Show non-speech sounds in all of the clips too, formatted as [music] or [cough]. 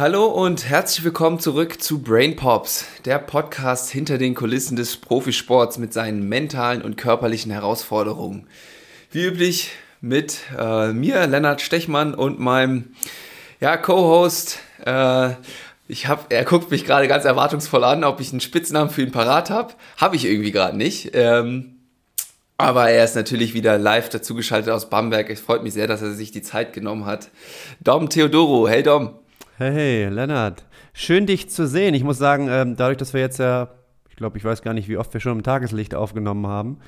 Hallo und herzlich willkommen zurück zu Brain Pops, der Podcast hinter den Kulissen des Profisports mit seinen mentalen und körperlichen Herausforderungen. Wie üblich mit äh, mir, Lennart Stechmann, und meinem ja, Co-Host. Äh, ich hab, er guckt mich gerade ganz erwartungsvoll an, ob ich einen Spitznamen für ihn parat habe. Habe ich irgendwie gerade nicht. Ähm, aber er ist natürlich wieder live dazugeschaltet aus Bamberg. Es freut mich sehr, dass er sich die Zeit genommen hat. Dom Theodoro, hey Dom. Hey, Lennart. Schön, dich zu sehen. Ich muss sagen, ähm, dadurch, dass wir jetzt ja, ich glaube, ich weiß gar nicht, wie oft wir schon im Tageslicht aufgenommen haben,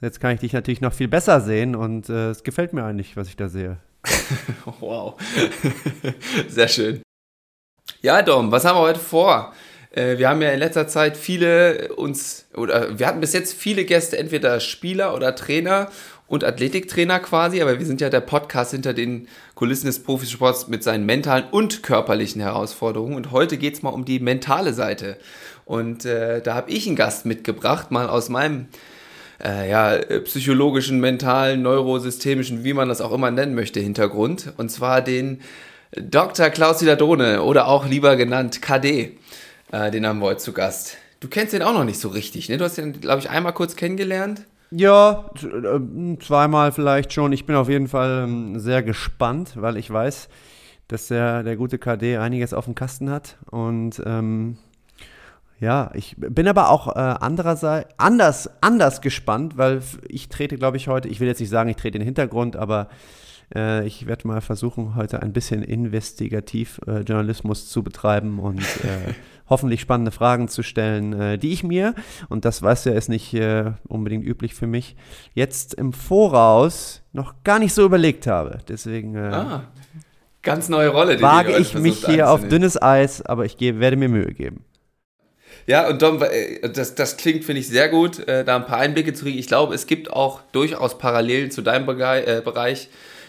jetzt kann ich dich natürlich noch viel besser sehen und äh, es gefällt mir eigentlich, was ich da sehe. [laughs] wow. [laughs] Sehr schön. Ja, Dom, was haben wir heute vor? Äh, wir haben ja in letzter Zeit viele uns, oder wir hatten bis jetzt viele Gäste, entweder Spieler oder Trainer und Athletiktrainer quasi, aber wir sind ja der Podcast hinter den Kulissen des Profisports mit seinen mentalen und körperlichen Herausforderungen. Und heute geht es mal um die mentale Seite. Und äh, da habe ich einen Gast mitgebracht, mal aus meinem äh, ja, psychologischen, mentalen, neurosystemischen, wie man das auch immer nennen möchte, Hintergrund. Und zwar den Dr. Klaus Diladone oder auch lieber genannt KD. Äh, den haben wir heute zu Gast. Du kennst den auch noch nicht so richtig, ne? Du hast den, glaube ich, einmal kurz kennengelernt. Ja, äh, zweimal vielleicht schon. Ich bin auf jeden Fall ähm, sehr gespannt, weil ich weiß, dass der, der gute KD einiges auf dem Kasten hat. Und ähm, ja, ich bin aber auch äh, andererseits anders, anders gespannt, weil ich trete, glaube ich, heute, ich will jetzt nicht sagen, ich trete in den Hintergrund, aber äh, ich werde mal versuchen, heute ein bisschen investigativ äh, Journalismus zu betreiben und äh, hoffentlich spannende Fragen zu stellen, äh, die ich mir, und das weiß ja, ist nicht äh, unbedingt üblich für mich, jetzt im Voraus noch gar nicht so überlegt habe. Deswegen äh, ah, ganz neue Rolle. Die wage ich mich hier auf dünnes Eis, aber ich gebe, werde mir Mühe geben. Ja, und Dom, das, das klingt, finde ich, sehr gut, da ein paar Einblicke zu kriegen. Ich glaube, es gibt auch durchaus Parallelen zu deinem Bereich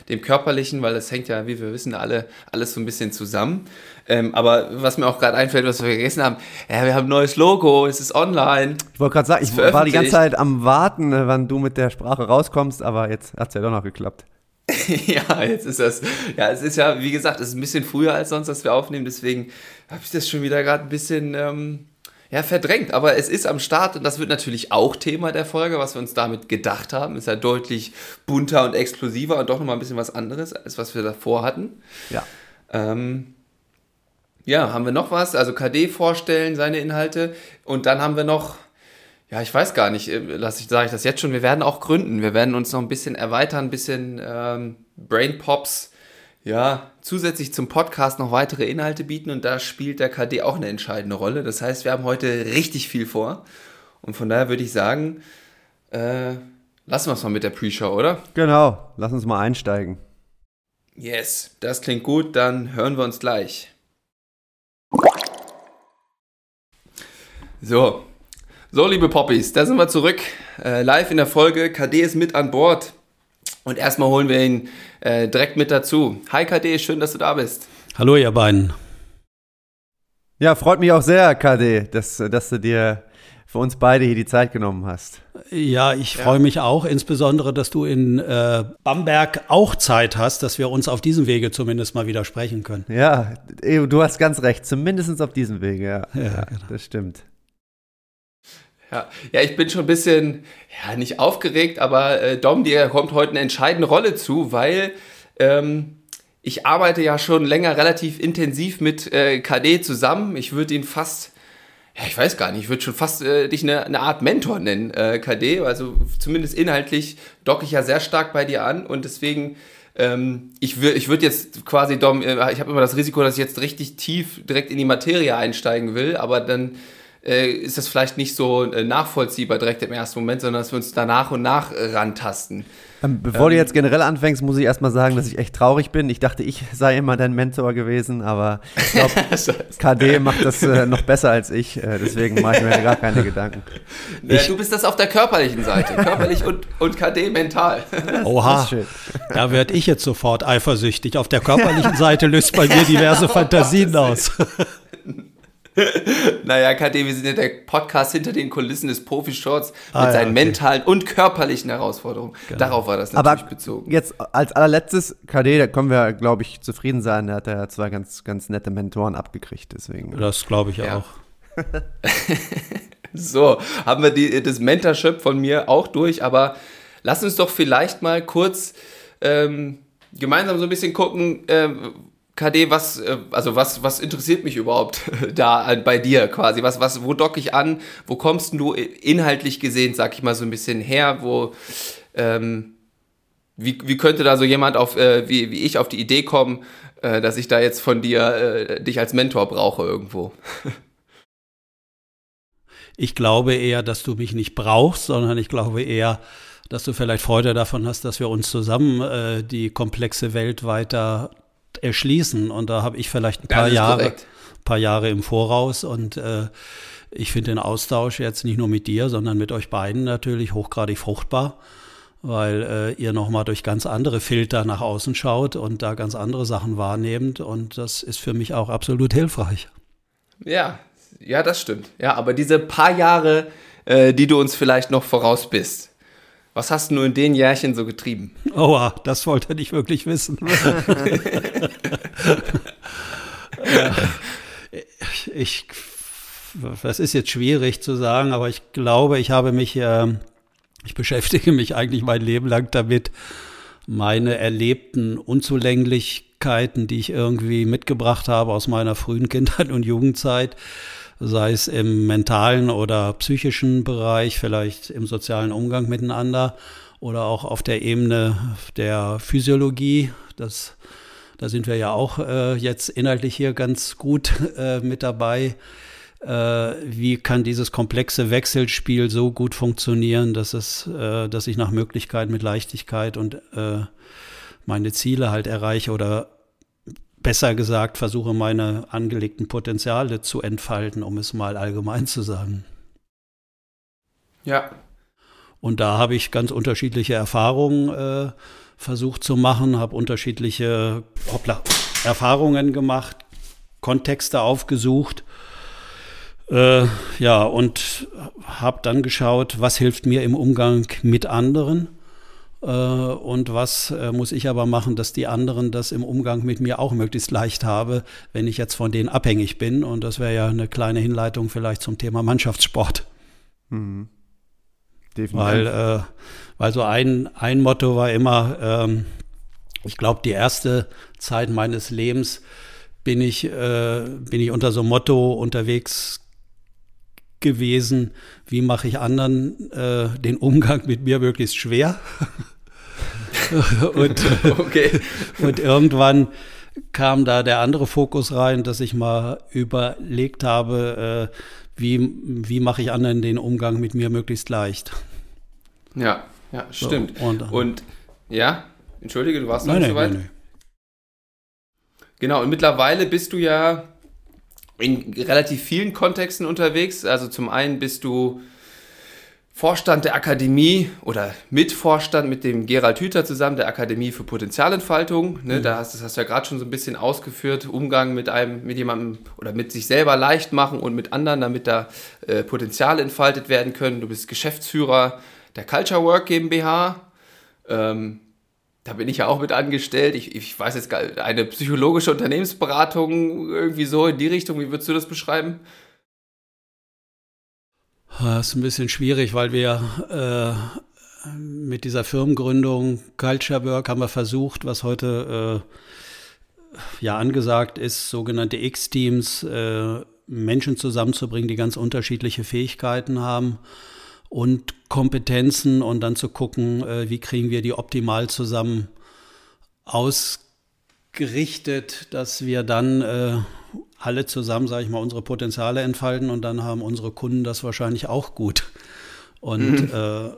dem Körperlichen, weil das hängt ja, wie wir wissen, alle alles so ein bisschen zusammen. Ähm, aber was mir auch gerade einfällt, was wir vergessen haben, ja, wir haben ein neues Logo, es ist online. Ich wollte gerade sagen, ich war die ganze Zeit am Warten, äh, wann du mit der Sprache rauskommst, aber jetzt hat es ja doch noch geklappt. [laughs] ja, jetzt ist das, ja, es ist ja, wie gesagt, es ist ein bisschen früher als sonst, dass wir aufnehmen, deswegen habe ich das schon wieder gerade ein bisschen, ähm, ja, verdrängt, aber es ist am Start und das wird natürlich auch Thema der Folge, was wir uns damit gedacht haben. Ist ja deutlich bunter und explosiver und doch nochmal ein bisschen was anderes, als was wir davor hatten. Ja. Ähm, ja, haben wir noch was? Also KD vorstellen, seine Inhalte. Und dann haben wir noch, ja, ich weiß gar nicht, äh, lass ich, sage ich das jetzt schon, wir werden auch gründen. Wir werden uns noch ein bisschen erweitern, ein bisschen ähm, Brain Pops ja, zusätzlich zum Podcast noch weitere Inhalte bieten und da spielt der KD auch eine entscheidende Rolle. Das heißt, wir haben heute richtig viel vor und von daher würde ich sagen, äh, lassen wir es mal mit der Pre-Show, oder? Genau, lass uns mal einsteigen. Yes, das klingt gut, dann hören wir uns gleich. So, so liebe Poppies, da sind wir zurück, äh, live in der Folge. KD ist mit an Bord. Und erstmal holen wir ihn äh, direkt mit dazu. Hi KD, schön, dass du da bist. Hallo ihr beiden. Ja, freut mich auch sehr, KD, dass, dass du dir für uns beide hier die Zeit genommen hast. Ja, ich ja. freue mich auch, insbesondere, dass du in äh, Bamberg auch Zeit hast, dass wir uns auf diesem Wege zumindest mal wieder sprechen können. Ja, du hast ganz recht, zumindest auf diesem Wege, ja. Ja, ja genau. das stimmt. Ja, ja, ich bin schon ein bisschen, ja, nicht aufgeregt, aber äh, Dom, dir kommt heute eine entscheidende Rolle zu, weil ähm, ich arbeite ja schon länger relativ intensiv mit äh, KD zusammen. Ich würde ihn fast, ja, ich weiß gar nicht, ich würde schon fast äh, dich eine, eine, Art Mentor nennen, äh, KD. Also zumindest inhaltlich docke ich ja sehr stark bei dir an und deswegen ähm, ich würde ich würd jetzt quasi, Dom, äh, ich habe immer das Risiko, dass ich jetzt richtig tief direkt in die Materie einsteigen will, aber dann äh, ist das vielleicht nicht so äh, nachvollziehbar direkt im ersten Moment, sondern dass wir uns da nach und nach äh, rantasten. Ähm, bevor ähm, du jetzt generell anfängst, muss ich erstmal sagen, dass ich echt traurig bin. Ich dachte, ich sei immer dein Mentor gewesen, aber ich glaube, [laughs] KD macht das äh, noch besser als ich. Äh, deswegen mache ich mir gar keine Gedanken. [laughs] Ja, du bist das auf der körperlichen Seite. Körperlich und, und KD mental. [laughs] Oha, da werde ich jetzt sofort eifersüchtig. Auf der körperlichen Seite löst bei mir diverse Fantasien aus. [laughs] naja, KD, wir sind ja der Podcast hinter den Kulissen des Profi-Shorts mit ah, seinen okay. mentalen und körperlichen Herausforderungen. Genau. Darauf war das natürlich Aber bezogen. Jetzt als allerletztes, KD, da können wir, glaube ich, zufrieden sein. Er hat ja zwei ganz, ganz nette Mentoren abgekriegt, deswegen. Das glaube ich ja. auch. [laughs] so, haben wir die, das Mentorship von mir auch durch, aber lass uns doch vielleicht mal kurz ähm, gemeinsam so ein bisschen gucken, ähm, KD, was, äh, also was, was interessiert mich überhaupt [laughs] da bei dir quasi? Was, was, wo dock ich an? Wo kommst du inhaltlich gesehen, sag ich mal, so ein bisschen her? Wo, ähm, wie, wie könnte da so jemand auf, äh, wie, wie ich auf die Idee kommen, äh, dass ich da jetzt von dir äh, dich als Mentor brauche irgendwo? [laughs] Ich glaube eher, dass du mich nicht brauchst, sondern ich glaube eher, dass du vielleicht Freude davon hast, dass wir uns zusammen äh, die komplexe Welt weiter erschließen. Und da habe ich vielleicht ein paar Jahre, paar Jahre im Voraus und äh, ich finde den Austausch jetzt nicht nur mit dir, sondern mit euch beiden natürlich hochgradig fruchtbar, weil äh, ihr nochmal durch ganz andere Filter nach außen schaut und da ganz andere Sachen wahrnehmt. Und das ist für mich auch absolut hilfreich. Ja, ja, das stimmt. Ja, aber diese paar Jahre, äh, die du uns vielleicht noch voraus bist, was hast du in den Jährchen so getrieben? Oha, das wollte er nicht wirklich wissen. [laughs] ich, das ist jetzt schwierig zu sagen, aber ich glaube, ich habe mich, äh, ich beschäftige mich eigentlich mein Leben lang damit, meine erlebten Unzulänglichkeiten, die ich irgendwie mitgebracht habe aus meiner frühen Kindheit und Jugendzeit, sei es im mentalen oder psychischen Bereich, vielleicht im sozialen Umgang miteinander oder auch auf der Ebene der Physiologie. Das, da sind wir ja auch äh, jetzt inhaltlich hier ganz gut [laughs] äh, mit dabei. Äh, wie kann dieses komplexe Wechselspiel so gut funktionieren, dass es, äh, dass ich nach Möglichkeit mit Leichtigkeit und äh, meine Ziele halt erreiche oder besser gesagt, versuche meine angelegten Potenziale zu entfalten, um es mal allgemein zu sagen. Ja. Und da habe ich ganz unterschiedliche Erfahrungen äh, versucht zu machen, habe unterschiedliche hoppla, Erfahrungen gemacht, Kontexte aufgesucht. Äh, ja, und habe dann geschaut, was hilft mir im Umgang mit anderen und was äh, muss ich aber machen, dass die anderen das im Umgang mit mir auch möglichst leicht habe, wenn ich jetzt von denen abhängig bin. Und das wäre ja eine kleine Hinleitung vielleicht zum Thema Mannschaftssport. Mhm. Definitiv. Weil, äh, weil so ein, ein Motto war immer, ähm, ich glaube, die erste Zeit meines Lebens bin ich, äh, bin ich unter so einem Motto unterwegs gewesen, wie mache ich anderen äh, den Umgang mit mir möglichst schwer. [laughs] [laughs] und, [laughs] okay. und irgendwann kam da der andere Fokus rein, dass ich mal überlegt habe, äh, wie, wie mache ich anderen den Umgang mit mir möglichst leicht. Ja, ja, stimmt. So, und, und, ja, entschuldige, du warst noch nicht so weit. Nein, nein. Genau, und mittlerweile bist du ja in relativ vielen Kontexten unterwegs. Also zum einen bist du Vorstand der Akademie oder Mitvorstand mit dem Gerald Hüther zusammen der Akademie für Potenzialentfaltung. Ne, mhm. da hast, das hast du ja gerade schon so ein bisschen ausgeführt. Umgang mit einem, mit jemandem oder mit sich selber leicht machen und mit anderen, damit da äh, Potenziale entfaltet werden können. Du bist Geschäftsführer der Culture Work GmbH. Ähm, da bin ich ja auch mit angestellt. Ich, ich weiß jetzt gar eine psychologische Unternehmensberatung irgendwie so in die Richtung. Wie würdest du das beschreiben? Das ist ein bisschen schwierig, weil wir äh, mit dieser Firmengründung Culture Work haben wir versucht, was heute äh, ja angesagt ist, sogenannte X-Teams, äh, Menschen zusammenzubringen, die ganz unterschiedliche Fähigkeiten haben und Kompetenzen und dann zu gucken, äh, wie kriegen wir die optimal zusammen ausgerichtet, dass wir dann äh, alle zusammen, sage ich mal, unsere Potenziale entfalten und dann haben unsere Kunden das wahrscheinlich auch gut. Und mhm. äh,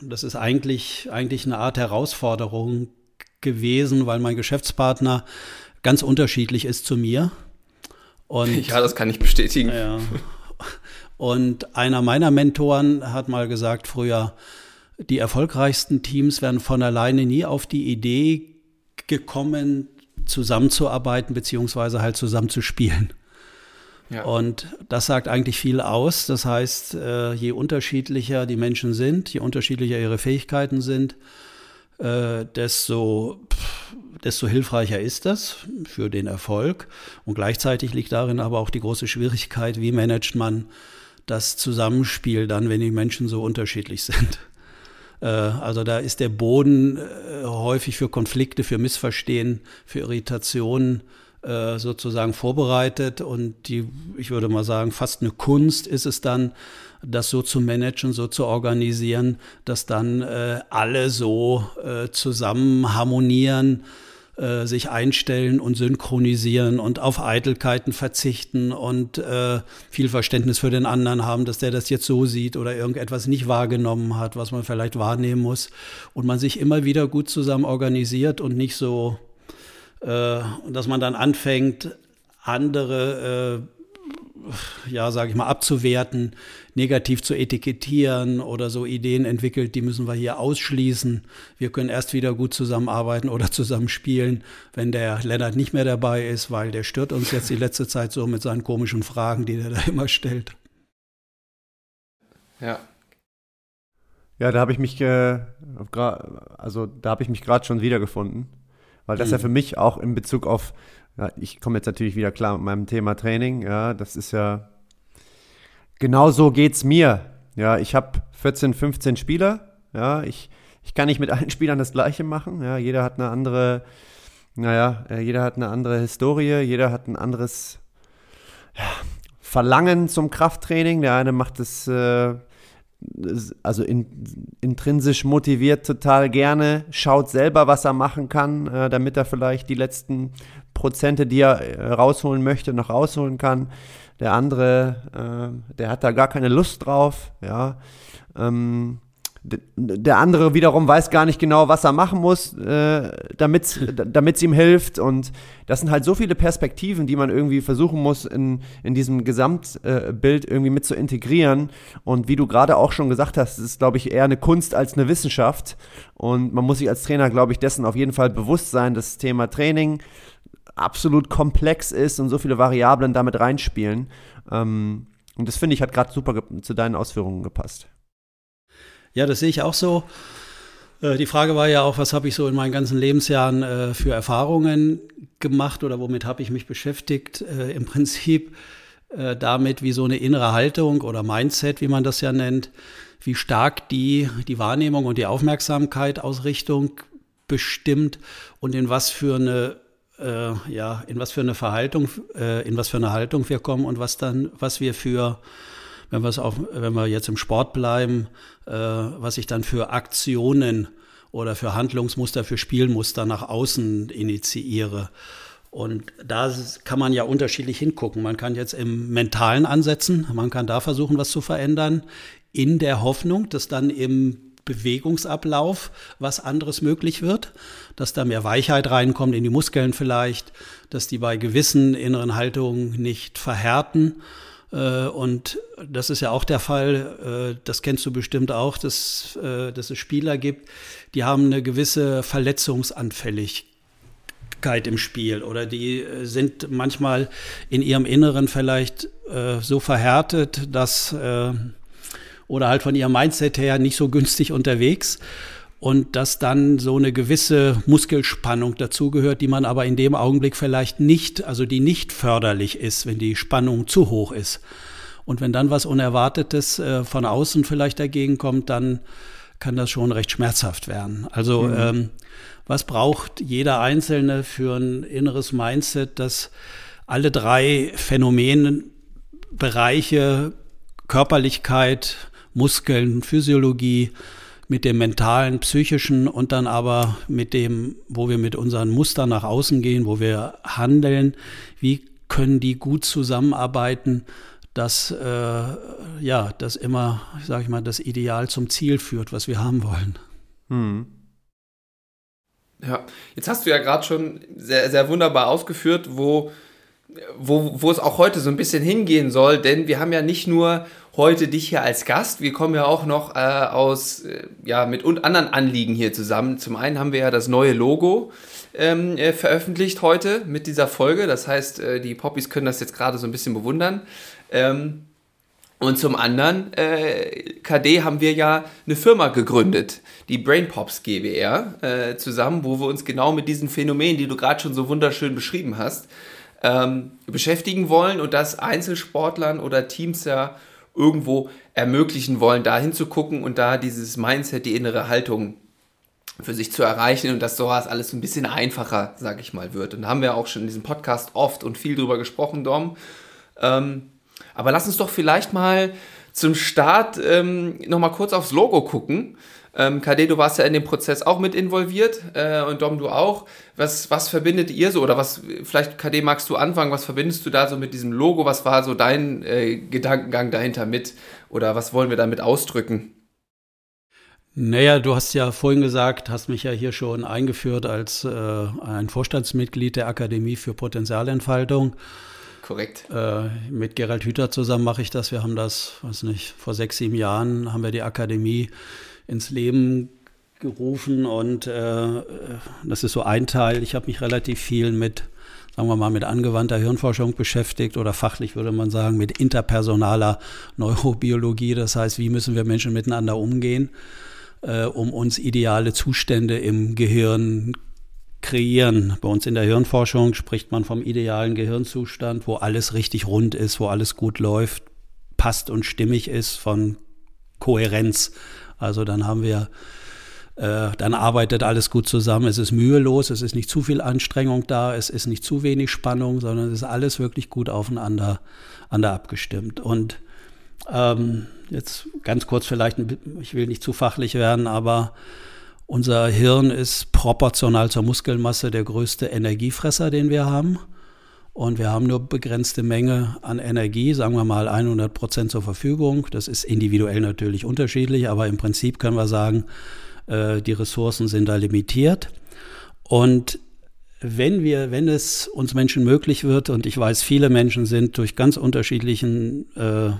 das ist eigentlich, eigentlich eine Art Herausforderung gewesen, weil mein Geschäftspartner ganz unterschiedlich ist zu mir. Und, [laughs] ja, das kann ich bestätigen. Ja. Und einer meiner Mentoren hat mal gesagt früher, die erfolgreichsten Teams werden von alleine nie auf die Idee gekommen, zusammenzuarbeiten, beziehungsweise halt zusammenzuspielen. Ja. Und das sagt eigentlich viel aus. Das heißt, äh, je unterschiedlicher die Menschen sind, je unterschiedlicher ihre Fähigkeiten sind, äh, desto, desto hilfreicher ist das für den Erfolg. Und gleichzeitig liegt darin aber auch die große Schwierigkeit, wie managt man das Zusammenspiel dann, wenn die Menschen so unterschiedlich [laughs] sind. Äh, also da ist der Boden häufig für Konflikte, für Missverstehen, für Irritationen äh, sozusagen vorbereitet. Und die, ich würde mal sagen, fast eine Kunst ist es dann, das so zu managen, so zu organisieren, dass dann äh, alle so äh, zusammen harmonieren, äh, sich einstellen und synchronisieren und auf Eitelkeiten verzichten und äh, viel Verständnis für den anderen haben, dass der das jetzt so sieht oder irgendetwas nicht wahrgenommen hat, was man vielleicht wahrnehmen muss. Und man sich immer wieder gut zusammen organisiert und nicht so äh, dass man dann anfängt, andere, äh, ja, sage ich mal, abzuwerten, negativ zu etikettieren oder so Ideen entwickelt, die müssen wir hier ausschließen. Wir können erst wieder gut zusammenarbeiten oder zusammen spielen, wenn der Lennart nicht mehr dabei ist, weil der stört uns jetzt die letzte Zeit so mit seinen komischen Fragen, die er da immer stellt. Ja. Ja, da habe ich mich, äh, also da habe ich mich gerade schon wiedergefunden weil das mhm. ja für mich auch in Bezug auf, ja, ich komme jetzt natürlich wieder klar mit meinem Thema Training, ja, das ist ja, genau so geht es mir. Ja, ich habe 14, 15 Spieler, ja, ich, ich kann nicht mit [laughs] allen Spielern das Gleiche machen, ja, jeder hat eine andere, naja, äh, jeder hat eine andere Historie, jeder hat ein anderes ja, Verlangen zum Krafttraining. Der eine macht es äh, also in, intrinsisch motiviert total gerne, schaut selber, was er machen kann, äh, damit er vielleicht die letzten Prozente, die er äh, rausholen möchte, noch rausholen kann. Der andere, äh, der hat da gar keine Lust drauf, ja. Ähm, der andere wiederum weiß gar nicht genau, was er machen muss, äh, damit es ihm hilft. Und das sind halt so viele Perspektiven, die man irgendwie versuchen muss, in, in diesem Gesamtbild äh, irgendwie mit zu integrieren. Und wie du gerade auch schon gesagt hast, ist, glaube ich, eher eine Kunst als eine Wissenschaft. Und man muss sich als Trainer, glaube ich, dessen auf jeden Fall bewusst sein, das Thema Training absolut komplex ist und so viele Variablen damit reinspielen. Ähm, und das finde ich hat gerade super zu deinen Ausführungen gepasst. Ja, das sehe ich auch so. Äh, die Frage war ja auch, was habe ich so in meinen ganzen Lebensjahren äh, für Erfahrungen gemacht oder womit habe ich mich beschäftigt? Äh, Im Prinzip damit, wie so eine innere Haltung oder Mindset, wie man das ja nennt, wie stark die, die Wahrnehmung und die Aufmerksamkeit Ausrichtung bestimmt und in was für eine äh, ja, in was für eine Verhaltung, äh, in was für eine Haltung wir kommen und was dann, was wir für wenn wir es auf, wenn wir jetzt im Sport bleiben, äh, was ich dann für Aktionen oder für Handlungsmuster, für Spielmuster nach außen initiiere. Und da kann man ja unterschiedlich hingucken. Man kann jetzt im Mentalen ansetzen, man kann da versuchen, was zu verändern, in der Hoffnung, dass dann im Bewegungsablauf was anderes möglich wird, dass da mehr Weichheit reinkommt in die Muskeln vielleicht, dass die bei gewissen inneren Haltungen nicht verhärten. Äh, und das ist ja auch der Fall, äh, das kennst du bestimmt auch, dass, äh, dass es Spieler gibt, die haben eine gewisse Verletzungsanfälligkeit im Spiel. Oder die sind manchmal in ihrem Inneren vielleicht so verhärtet, dass oder halt von ihrem Mindset her nicht so günstig unterwegs und dass dann so eine gewisse Muskelspannung dazugehört, die man aber in dem Augenblick vielleicht nicht, also die nicht förderlich ist, wenn die Spannung zu hoch ist. Und wenn dann was Unerwartetes äh, von außen vielleicht dagegen kommt, dann kann das schon recht schmerzhaft werden. Also mhm. ähm, was braucht jeder Einzelne für ein inneres Mindset, dass alle drei Phänomenbereiche Körperlichkeit, Muskeln, Physiologie, mit dem mentalen, psychischen und dann aber mit dem, wo wir mit unseren Mustern nach außen gehen, wo wir handeln, wie können die gut zusammenarbeiten, dass äh, ja, das immer, sage ich mal, das Ideal zum Ziel führt, was wir haben wollen. Hm. Ja, jetzt hast du ja gerade schon sehr, sehr wunderbar ausgeführt, wo, wo, wo es auch heute so ein bisschen hingehen soll, denn wir haben ja nicht nur heute dich hier als Gast. Wir kommen ja auch noch äh, aus, äh, ja, mit und anderen Anliegen hier zusammen. Zum einen haben wir ja das neue Logo ähm, äh, veröffentlicht heute mit dieser Folge. Das heißt, äh, die Poppies können das jetzt gerade so ein bisschen bewundern. Ähm, und zum anderen, äh, KD haben wir ja eine Firma gegründet, die Brainpops GBR, äh, zusammen, wo wir uns genau mit diesen Phänomenen, die du gerade schon so wunderschön beschrieben hast, ähm, beschäftigen wollen und das Einzelsportlern oder Teams ja irgendwo ermöglichen wollen, da hinzugucken und da dieses Mindset, die innere Haltung für sich zu erreichen und dass sowas alles ein bisschen einfacher, sag ich mal, wird. Und da haben wir auch schon in diesem Podcast oft und viel drüber gesprochen, Dom. Ähm, aber lass uns doch vielleicht mal zum Start ähm, nochmal kurz aufs Logo gucken. Ähm, KD, du warst ja in dem Prozess auch mit involviert äh, und Dom, du auch. Was, was verbindet ihr so oder was, vielleicht KD magst du anfangen, was verbindest du da so mit diesem Logo? Was war so dein äh, Gedankengang dahinter mit oder was wollen wir damit ausdrücken? Naja, du hast ja vorhin gesagt, hast mich ja hier schon eingeführt als äh, ein Vorstandsmitglied der Akademie für Potenzialentfaltung. Korrekt. Äh, mit Gerald Hüther zusammen mache ich das. Wir haben das, weiß nicht, vor sechs, sieben Jahren haben wir die Akademie ins Leben gerufen und äh, das ist so ein Teil. Ich habe mich relativ viel mit, sagen wir mal, mit angewandter Hirnforschung beschäftigt oder fachlich würde man sagen, mit interpersonaler Neurobiologie. Das heißt, wie müssen wir Menschen miteinander umgehen? äh, um uns ideale Zustände im Gehirn kreieren. Bei uns in der Hirnforschung spricht man vom idealen Gehirnzustand, wo alles richtig rund ist, wo alles gut läuft, passt und stimmig ist, von Kohärenz. Also dann haben wir, äh, dann arbeitet alles gut zusammen. Es ist mühelos, es ist nicht zu viel Anstrengung da, es ist nicht zu wenig Spannung, sondern es ist alles wirklich gut aufeinander, aufeinander abgestimmt. Und ähm, jetzt ganz kurz vielleicht, ich will nicht zu fachlich werden, aber unser Hirn ist proportional zur Muskelmasse der größte Energiefresser, den wir haben. Und wir haben nur begrenzte Menge an Energie, sagen wir mal 100 Prozent zur Verfügung. Das ist individuell natürlich unterschiedlich, aber im Prinzip können wir sagen, äh, die Ressourcen sind da limitiert. Und wenn wir, wenn es uns Menschen möglich wird, und ich weiß, viele Menschen sind durch ganz unterschiedlichen äh,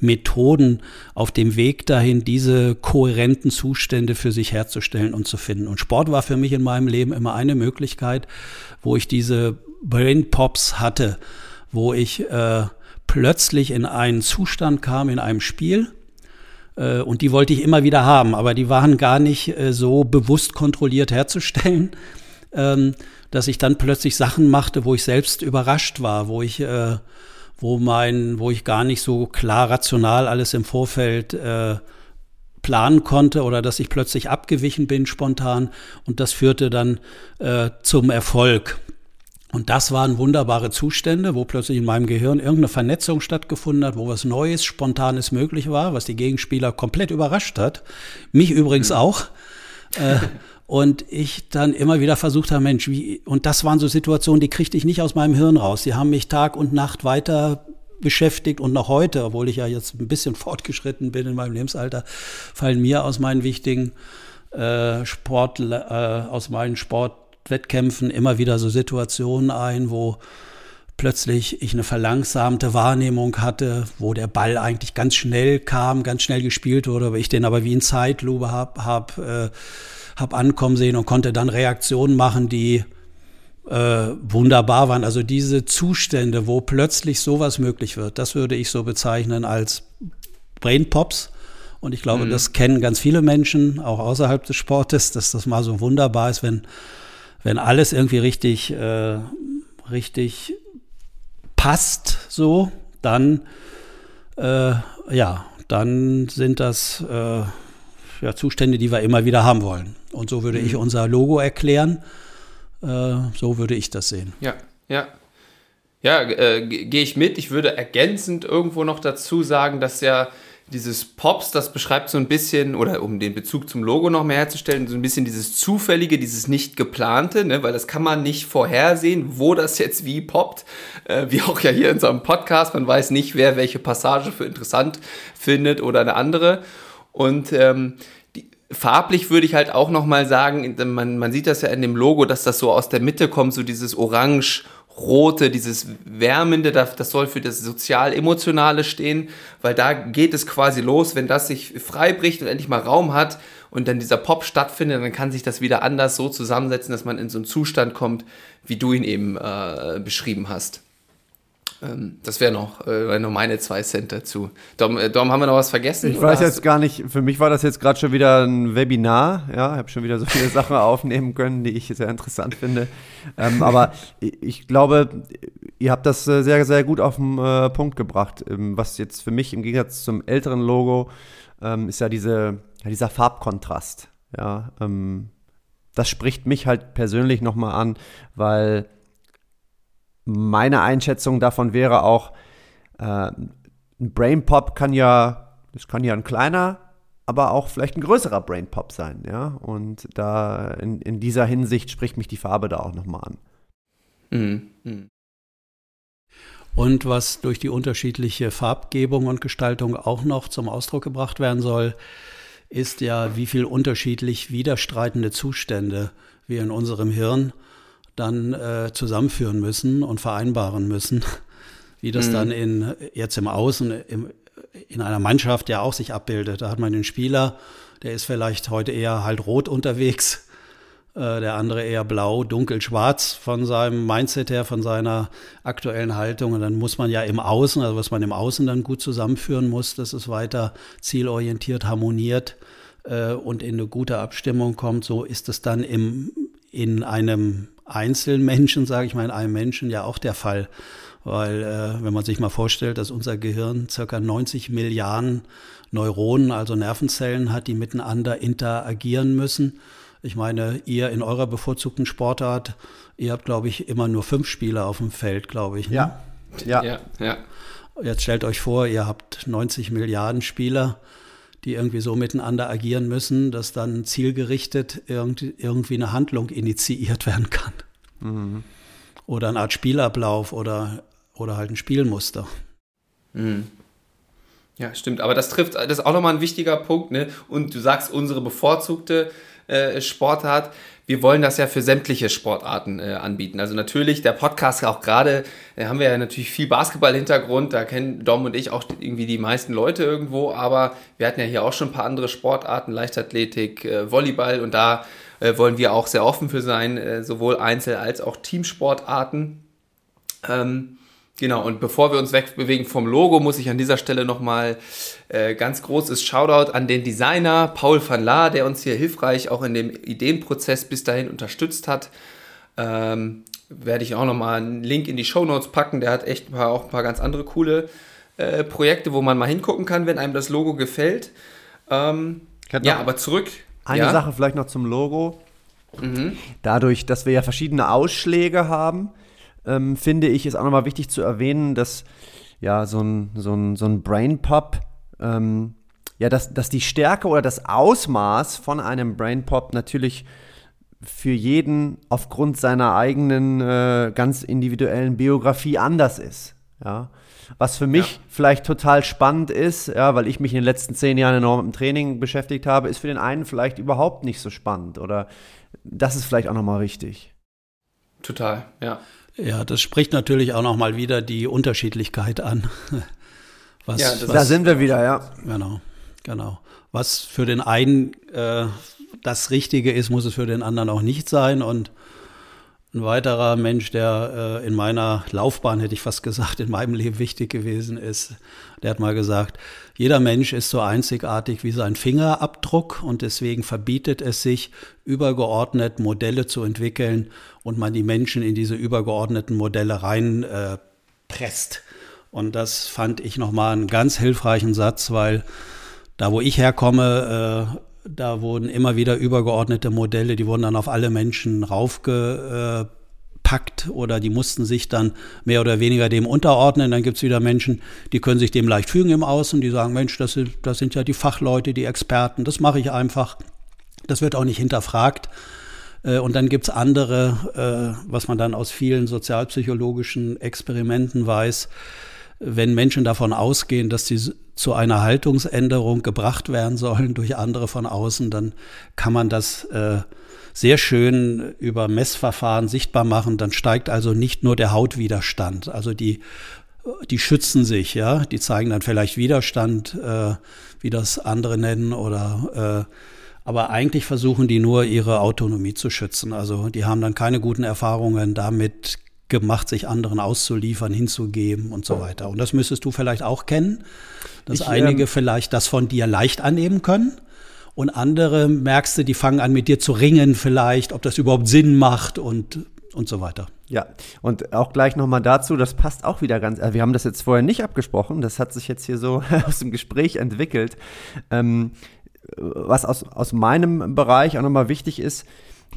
Methoden auf dem Weg dahin, diese kohärenten Zustände für sich herzustellen und zu finden. Und Sport war für mich in meinem Leben immer eine Möglichkeit, wo ich diese Brain Pops hatte, wo ich äh, plötzlich in einen Zustand kam in einem Spiel, äh, und die wollte ich immer wieder haben, aber die waren gar nicht äh, so bewusst kontrolliert herzustellen, ähm, dass ich dann plötzlich Sachen machte, wo ich selbst überrascht war, wo ich äh, wo mein, wo ich gar nicht so klar rational alles im Vorfeld äh, planen konnte oder dass ich plötzlich abgewichen bin spontan und das führte dann äh, zum Erfolg. Und das waren wunderbare Zustände, wo plötzlich in meinem Gehirn irgendeine Vernetzung stattgefunden hat, wo was Neues, Spontanes möglich war, was die Gegenspieler komplett überrascht hat. Mich übrigens auch. Äh, [laughs] und ich dann immer wieder versucht habe, Mensch, wie, und das waren so Situationen, die kriegte ich nicht aus meinem Hirn raus. Die haben mich Tag und Nacht weiter beschäftigt und noch heute, obwohl ich ja jetzt ein bisschen [laughs] fortgeschritten bin in meinem Lebensalter, fallen mir aus meinen wichtigen äh, Sport, äh, aus meinen Sportwettkämpfen immer wieder so Situationen ein, wo plötzlich ich eine verlangsamte Wahrnehmung hatte, wo der Ball eigentlich ganz schnell kam, ganz schnell gespielt wurde, aber ich den aber wie in Zeitlupe habe hab, äh, habe ankommen sehen und konnte dann Reaktionen machen, die äh, wunderbar waren. Also diese Zustände, wo plötzlich sowas möglich wird, das würde ich so bezeichnen als Brain Pops. Und ich glaube, mhm. das kennen ganz viele Menschen, auch außerhalb des Sportes, dass das mal so wunderbar ist, wenn, wenn alles irgendwie richtig, äh, richtig passt, so, dann, äh, ja, dann sind das äh, ja, Zustände, die wir immer wieder haben wollen. Und so würde mhm. ich unser Logo erklären. Äh, so würde ich das sehen. Ja, ja. Ja, äh, gehe ich mit. Ich würde ergänzend irgendwo noch dazu sagen, dass ja dieses Pops, das beschreibt so ein bisschen, oder um den Bezug zum Logo noch mehr herzustellen, so ein bisschen dieses Zufällige, dieses nicht geplante, ne, weil das kann man nicht vorhersehen, wo das jetzt wie poppt, äh, wie auch ja hier in unserem Podcast, man weiß nicht, wer welche Passage für interessant findet oder eine andere. Und ähm, Farblich würde ich halt auch nochmal sagen, man, man sieht das ja in dem Logo, dass das so aus der Mitte kommt, so dieses Orange, Rote, dieses Wärmende, das soll für das sozial-emotionale stehen, weil da geht es quasi los, wenn das sich frei bricht und endlich mal Raum hat und dann dieser Pop stattfindet, dann kann sich das wieder anders so zusammensetzen, dass man in so einen Zustand kommt, wie du ihn eben äh, beschrieben hast. Ähm, das wäre noch, äh, noch meine zwei Cent dazu. Dom, äh, Dom, haben wir noch was vergessen? Ich weiß jetzt gar nicht, für mich war das jetzt gerade schon wieder ein Webinar. Ja, ich habe schon wieder so viele [laughs] Sachen aufnehmen können, die ich sehr interessant finde. Ähm, aber ich glaube, ihr habt das äh, sehr, sehr gut auf den äh, Punkt gebracht. Ähm, was jetzt für mich im Gegensatz zum älteren Logo ähm, ist ja diese, ja, dieser Farbkontrast. Ja, ähm, das spricht mich halt persönlich nochmal an, weil meine Einschätzung davon wäre auch, äh, ein Brain Pop kann ja, das kann ja ein kleiner, aber auch vielleicht ein größerer Brain Pop sein, ja. Und da in, in dieser Hinsicht spricht mich die Farbe da auch nochmal an. Mhm. Mhm. Und was durch die unterschiedliche Farbgebung und Gestaltung auch noch zum Ausdruck gebracht werden soll, ist ja, wie viel unterschiedlich widerstreitende Zustände wir in unserem Hirn dann äh, zusammenführen müssen und vereinbaren müssen, [laughs] wie das mhm. dann in, jetzt im Außen, im, in einer Mannschaft ja auch sich abbildet. Da hat man den Spieler, der ist vielleicht heute eher halt rot unterwegs, äh, der andere eher blau, dunkel, schwarz von seinem Mindset her, von seiner aktuellen Haltung. Und dann muss man ja im Außen, also was man im Außen dann gut zusammenführen muss, dass es weiter zielorientiert, harmoniert äh, und in eine gute Abstimmung kommt. So ist es dann im, in einem Einzelmenschen, sage ich mal, in einem Menschen ja auch der Fall. Weil äh, wenn man sich mal vorstellt, dass unser Gehirn circa 90 Milliarden Neuronen, also Nervenzellen hat, die miteinander interagieren müssen. Ich meine, ihr in eurer bevorzugten Sportart, ihr habt, glaube ich, immer nur fünf Spieler auf dem Feld, glaube ich. Ne? Ja. ja. Ja, ja. Jetzt stellt euch vor, ihr habt 90 Milliarden Spieler die irgendwie so miteinander agieren müssen, dass dann zielgerichtet irgendwie eine Handlung initiiert werden kann. Mhm. Oder eine Art Spielablauf oder, oder halt ein Spielmuster. Mhm. Ja, stimmt. Aber das trifft, das ist auch nochmal ein wichtiger Punkt. Ne? Und du sagst, unsere bevorzugte äh, Sportart wir wollen das ja für sämtliche Sportarten äh, anbieten. Also natürlich, der Podcast auch gerade, äh, haben wir ja natürlich viel Basketball-Hintergrund, da kennen Dom und ich auch irgendwie die meisten Leute irgendwo, aber wir hatten ja hier auch schon ein paar andere Sportarten, Leichtathletik, äh, Volleyball und da äh, wollen wir auch sehr offen für sein, äh, sowohl Einzel- als auch Teamsportarten. Ähm, Genau, und bevor wir uns wegbewegen vom Logo, muss ich an dieser Stelle nochmal äh, ganz großes Shoutout an den Designer Paul van Laar, der uns hier hilfreich auch in dem Ideenprozess bis dahin unterstützt hat. Ähm, werde ich auch nochmal einen Link in die Show Notes packen. Der hat echt ein paar, auch ein paar ganz andere coole äh, Projekte, wo man mal hingucken kann, wenn einem das Logo gefällt. Ähm, ja, aber zurück. Eine ja? Sache vielleicht noch zum Logo. Mhm. Dadurch, dass wir ja verschiedene Ausschläge haben, ähm, finde ich, ist auch nochmal wichtig zu erwähnen, dass ja so ein, so ein, so ein Brain Pop, ähm, ja, dass, dass die Stärke oder das Ausmaß von einem Brain Pop natürlich für jeden aufgrund seiner eigenen äh, ganz individuellen Biografie anders ist. Ja. Was für mich ja. vielleicht total spannend ist, ja, weil ich mich in den letzten zehn Jahren enorm mit dem Training beschäftigt habe, ist für den einen vielleicht überhaupt nicht so spannend. Oder das ist vielleicht auch nochmal wichtig. Total, ja. Ja, das spricht natürlich auch nochmal wieder die Unterschiedlichkeit an. [laughs] Was, ja, was, da sind wir wieder, ja. Genau, genau. Was für den einen äh, das Richtige ist, muss es für den anderen auch nicht sein. Und ein weiterer Mensch, der äh, in meiner Laufbahn, hätte ich fast gesagt, in meinem Leben wichtig gewesen ist, der hat mal gesagt, jeder Mensch ist so einzigartig wie sein Fingerabdruck und deswegen verbietet es sich, übergeordnet Modelle zu entwickeln und man die Menschen in diese übergeordneten Modelle rein äh. Und das fand ich nochmal einen ganz hilfreichen Satz, weil da, wo ich herkomme, äh, da wurden immer wieder übergeordnete Modelle, die wurden dann auf alle Menschen raufgepackt oder die mussten sich dann mehr oder weniger dem unterordnen. Dann gibt es wieder Menschen, die können sich dem leicht fügen im Außen, die sagen, Mensch, das sind, das sind ja die Fachleute, die Experten, das mache ich einfach. Das wird auch nicht hinterfragt. Äh, und dann gibt es andere, äh, was man dann aus vielen sozialpsychologischen Experimenten weiß, wenn Menschen davon ausgehen, dass sie zu einer Haltungsänderung gebracht werden sollen durch andere von außen, dann kann man das äh, sehr schön über Messverfahren sichtbar machen. Dann steigt also nicht nur der Hautwiderstand, also die die schützen sich, ja, die zeigen dann vielleicht Widerstand, äh, wie das andere nennen, oder äh, aber eigentlich versuchen die nur ihre Autonomie zu schützen. Also die haben dann keine guten Erfahrungen damit gemacht, sich anderen auszuliefern, hinzugeben und so weiter. Und das müsstest du vielleicht auch kennen, dass ich, einige ähm, vielleicht das von dir leicht annehmen können. Und andere merkst du, die fangen an mit dir zu ringen vielleicht, ob das überhaupt Sinn macht und, und so weiter. Ja, und auch gleich nochmal dazu, das passt auch wieder ganz, also wir haben das jetzt vorher nicht abgesprochen, das hat sich jetzt hier so [laughs] aus dem Gespräch entwickelt. Ähm, was aus, aus meinem Bereich auch nochmal wichtig ist,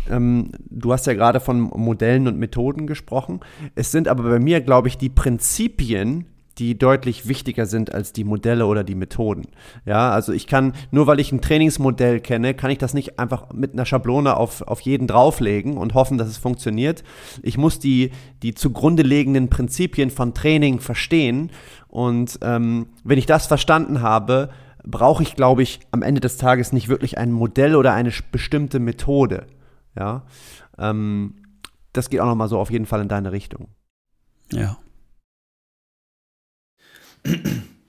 ähm, du hast ja gerade von Modellen und Methoden gesprochen. Es sind aber bei mir, glaube ich, die Prinzipien, die deutlich wichtiger sind als die Modelle oder die Methoden. Ja, also ich kann, nur weil ich ein Trainingsmodell kenne, kann ich das nicht einfach mit einer Schablone auf, auf jeden drauflegen und hoffen, dass es funktioniert. Ich muss die, die zugrunde liegenden Prinzipien von Training verstehen. Und ähm, wenn ich das verstanden habe, brauche ich, glaube ich, am Ende des Tages nicht wirklich ein Modell oder eine bestimmte Methode. Ja, ähm, das geht auch nochmal so auf jeden Fall in deine Richtung. Ja.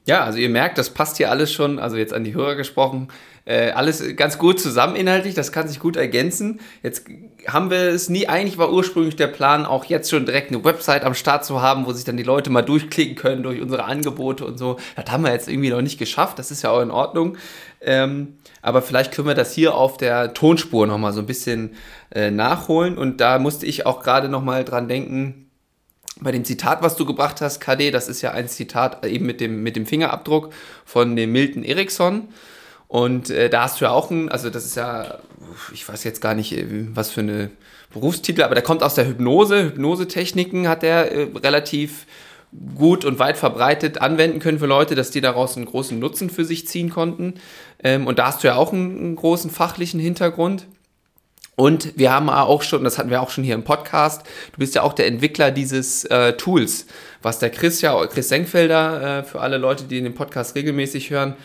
Ja, also ihr merkt, das passt hier alles schon, also jetzt an die Hörer gesprochen, äh, alles ganz gut zusammen inhaltlich, das kann sich gut ergänzen. Jetzt haben wir es nie, eigentlich war ursprünglich der Plan, auch jetzt schon direkt eine Website am Start zu haben, wo sich dann die Leute mal durchklicken können durch unsere Angebote und so. Das haben wir jetzt irgendwie noch nicht geschafft, das ist ja auch in Ordnung. Ähm, aber vielleicht können wir das hier auf der Tonspur nochmal so ein bisschen äh, nachholen. Und da musste ich auch gerade nochmal dran denken, bei dem Zitat, was du gebracht hast, KD, das ist ja ein Zitat eben mit dem, mit dem Fingerabdruck von dem Milton Erickson. Und äh, da hast du ja auch ein, also das ist ja, ich weiß jetzt gar nicht, äh, was für eine Berufstitel, aber der kommt aus der Hypnose. Hypnosetechniken hat er äh, relativ gut und weit verbreitet anwenden können für Leute, dass die daraus einen großen Nutzen für sich ziehen konnten. Ähm, und da hast du ja auch einen, einen, großen fachlichen Hintergrund. Und wir haben auch schon, das hatten wir auch schon hier im Podcast, du bist ja auch der Entwickler dieses äh, Tools, was der Chris ja, Chris Senkfelder, äh, für alle Leute, die den Podcast regelmäßig hören,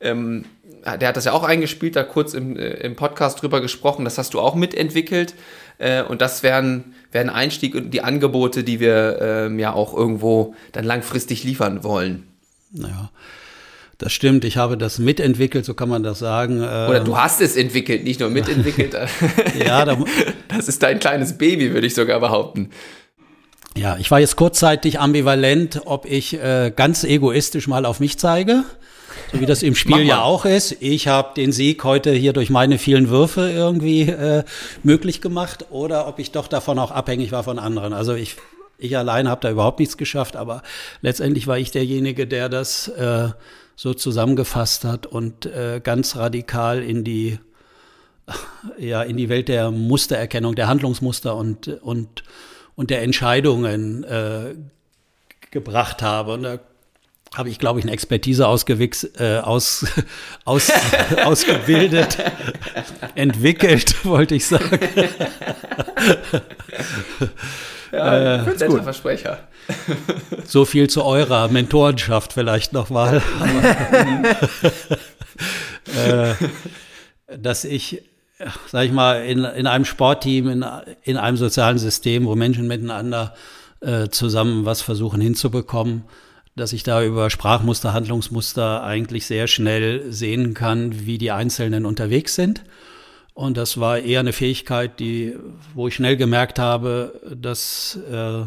ähm, der hat das ja auch eingespielt, da kurz im, äh, im Podcast drüber gesprochen, das hast du auch mitentwickelt. Äh, und das wären, wären Einstieg und die Angebote, die wir ähm, ja auch irgendwo dann langfristig liefern wollen. Naja. Das stimmt, ich habe das mitentwickelt, so kann man das sagen. Oder du hast es entwickelt, nicht nur mitentwickelt. [laughs] ja, [laughs] da, das ist dein kleines Baby, würde ich sogar behaupten. Ja, ich war jetzt kurzzeitig ambivalent, ob ich äh, ganz egoistisch mal auf mich zeige so wie das im Spiel ja auch ist. Ich habe den Sieg heute hier durch meine vielen Würfe irgendwie äh, möglich gemacht oder ob ich doch davon auch abhängig war von anderen. Also ich, ich alleine habe da überhaupt nichts geschafft, aber letztendlich war ich derjenige, der das äh, so zusammengefasst hat und äh, ganz radikal in die ja in die Welt der Mustererkennung, der Handlungsmuster und und und der Entscheidungen äh, gebracht habe. Und da habe ich, glaube ich, eine Expertise äh, aus, [laughs] aus, [laughs] ausgebildet, [laughs] entwickelt, wollte ich sagen. Ja, äh, netter Versprecher. So viel zu eurer Mentorenschaft vielleicht nochmal. [laughs] äh, dass ich, sag ich mal, in, in einem Sportteam, in, in einem sozialen System, wo Menschen miteinander äh, zusammen was versuchen hinzubekommen, dass ich da über Sprachmuster, Handlungsmuster eigentlich sehr schnell sehen kann, wie die Einzelnen unterwegs sind. Und das war eher eine Fähigkeit, die, wo ich schnell gemerkt habe, das äh,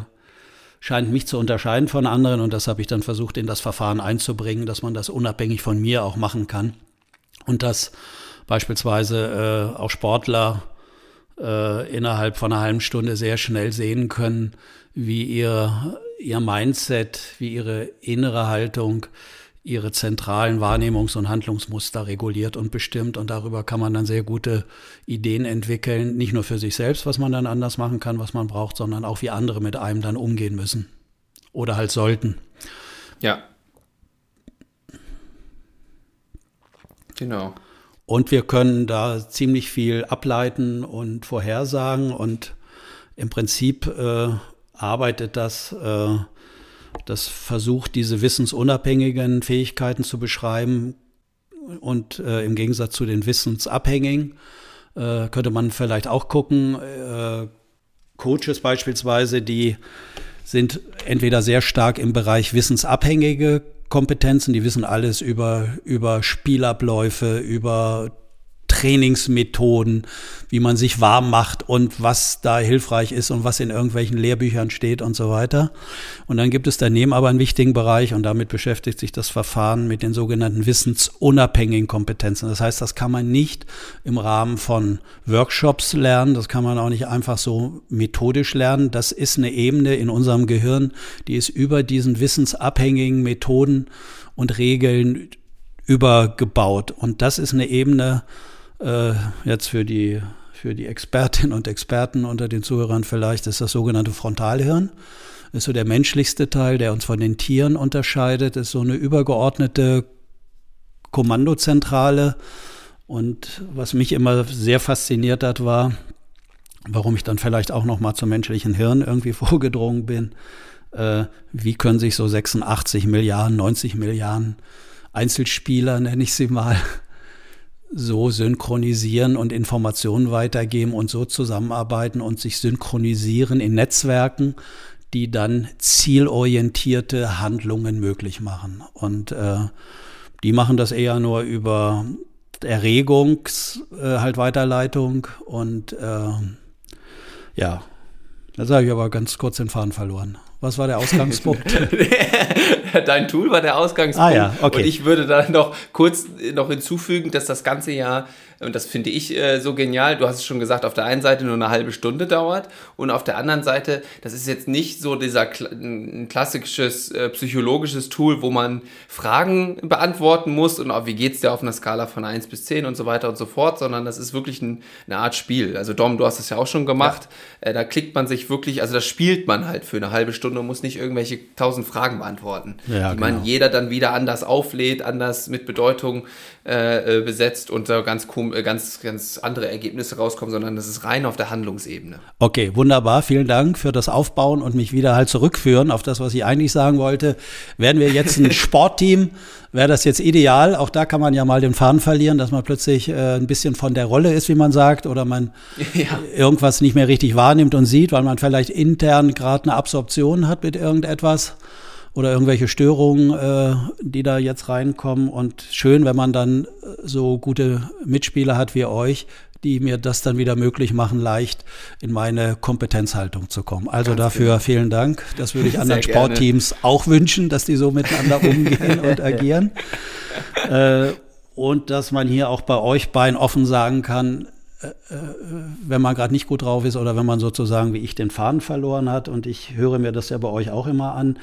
scheint mich zu unterscheiden von anderen. Und das habe ich dann versucht, in das Verfahren einzubringen, dass man das unabhängig von mir auch machen kann. Und dass beispielsweise äh, auch Sportler äh, innerhalb von einer halben Stunde sehr schnell sehen können, wie ihr ihr Mindset, wie ihre innere Haltung ihre zentralen Wahrnehmungs- und Handlungsmuster reguliert und bestimmt. Und darüber kann man dann sehr gute Ideen entwickeln, nicht nur für sich selbst, was man dann anders machen kann, was man braucht, sondern auch wie andere mit einem dann umgehen müssen oder halt sollten. Ja. Genau. Und wir können da ziemlich viel ableiten und vorhersagen und im Prinzip äh, arbeitet das äh, das versucht, diese wissensunabhängigen Fähigkeiten zu beschreiben und äh, im Gegensatz zu den wissensabhängigen äh, könnte man vielleicht auch gucken. Äh, Coaches beispielsweise, die sind entweder sehr stark im Bereich wissensabhängige Kompetenzen, die wissen alles über, über Spielabläufe, über Trainingsmethoden, wie man sich warm macht und was da hilfreich ist und was in irgendwelchen Lehrbüchern steht und so weiter. Und dann gibt es daneben aber einen wichtigen Bereich und damit beschäftigt sich das Verfahren mit den sogenannten wissensunabhängigen Kompetenzen. Das heißt, das kann man nicht im Rahmen von Workshops lernen, das kann man auch nicht einfach so methodisch lernen. Das ist eine Ebene in unserem Gehirn, die ist über diesen wissensabhängigen Methoden und Regeln übergebaut. Und das ist eine Ebene, äh, jetzt für die, für die Expertinnen und Experten unter den Zuhörern vielleicht, ist das sogenannte Frontalhirn. Ist so der menschlichste Teil, der uns von den Tieren unterscheidet. Ist so eine übergeordnete Kommandozentrale. Und was mich immer sehr fasziniert hat, war, warum ich dann vielleicht auch noch mal zum menschlichen Hirn irgendwie [laughs] vorgedrungen bin. Äh, wie können sich so 86 Milliarden, 90 Milliarden Einzelspieler, nenne ich sie mal, so synchronisieren und Informationen weitergeben und so zusammenarbeiten und sich synchronisieren in Netzwerken, die dann zielorientierte Handlungen möglich machen. Und äh, die machen das eher nur über Erregungs äh, halt Weiterleitung und äh, ja, da sage ich aber ganz kurz den Faden verloren. Was war der Ausgangspunkt? [laughs] Dein Tool war der Ausgangspunkt. Ah, ja, okay. Und ich würde da noch kurz noch hinzufügen, dass das ganze Jahr und das finde ich äh, so genial. Du hast es schon gesagt, auf der einen Seite nur eine halbe Stunde dauert und auf der anderen Seite, das ist jetzt nicht so dieser ein klassisches äh, psychologisches Tool, wo man Fragen beantworten muss und auch, wie geht's dir auf einer Skala von 1 bis 10 und so weiter und so fort, sondern das ist wirklich ein, eine Art Spiel. Also Dom, du hast es ja auch schon gemacht. Ja. Äh, da klickt man sich wirklich, also das spielt man halt für eine halbe Stunde und muss nicht irgendwelche tausend Fragen beantworten, ja, die genau. man jeder dann wieder anders auflädt, anders mit Bedeutung äh, äh, besetzt und da ganz, äh, ganz, ganz andere Ergebnisse rauskommen, sondern das ist rein auf der Handlungsebene. Okay, wunderbar. Vielen Dank für das Aufbauen und mich wieder halt zurückführen auf das, was ich eigentlich sagen wollte. Werden wir jetzt ein [laughs] Sportteam, wäre das jetzt ideal. Auch da kann man ja mal den Faden verlieren, dass man plötzlich äh, ein bisschen von der Rolle ist, wie man sagt, oder man [laughs] ja. irgendwas nicht mehr richtig wahrnimmt und sieht, weil man vielleicht intern gerade eine Absorption hat mit irgendetwas oder irgendwelche Störungen, äh, die da jetzt reinkommen. Und schön, wenn man dann äh, so gute Mitspieler hat wie euch, die mir das dann wieder möglich machen, leicht in meine Kompetenzhaltung zu kommen. Also Ganz dafür genau. vielen Dank. Das würde ich [laughs] anderen Sportteams auch wünschen, dass die so miteinander [laughs] umgehen und agieren. Äh, und dass man hier auch bei euch beiden offen sagen kann, wenn man gerade nicht gut drauf ist oder wenn man sozusagen wie ich den Faden verloren hat. Und ich höre mir das ja bei euch auch immer an.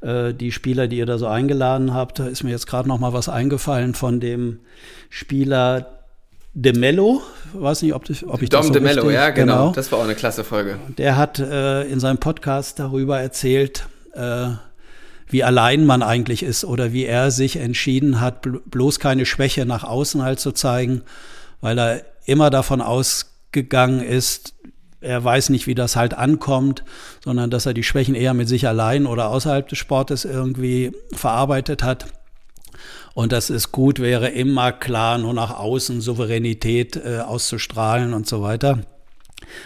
Äh, die Spieler, die ihr da so eingeladen habt, da ist mir jetzt gerade noch mal was eingefallen von dem Spieler De Mello, weiß nicht, ob, das, ob ich Dom das so De Mello, ja, genau. genau. Das war auch eine klasse Folge. Der hat äh, in seinem Podcast darüber erzählt, äh, wie allein man eigentlich ist oder wie er sich entschieden hat, bloß keine Schwäche nach außen halt zu zeigen, weil er immer davon ausgegangen ist, er weiß nicht, wie das halt ankommt, sondern dass er die Schwächen eher mit sich allein oder außerhalb des Sportes irgendwie verarbeitet hat. Und dass es gut wäre, immer klar nur nach außen Souveränität äh, auszustrahlen und so weiter.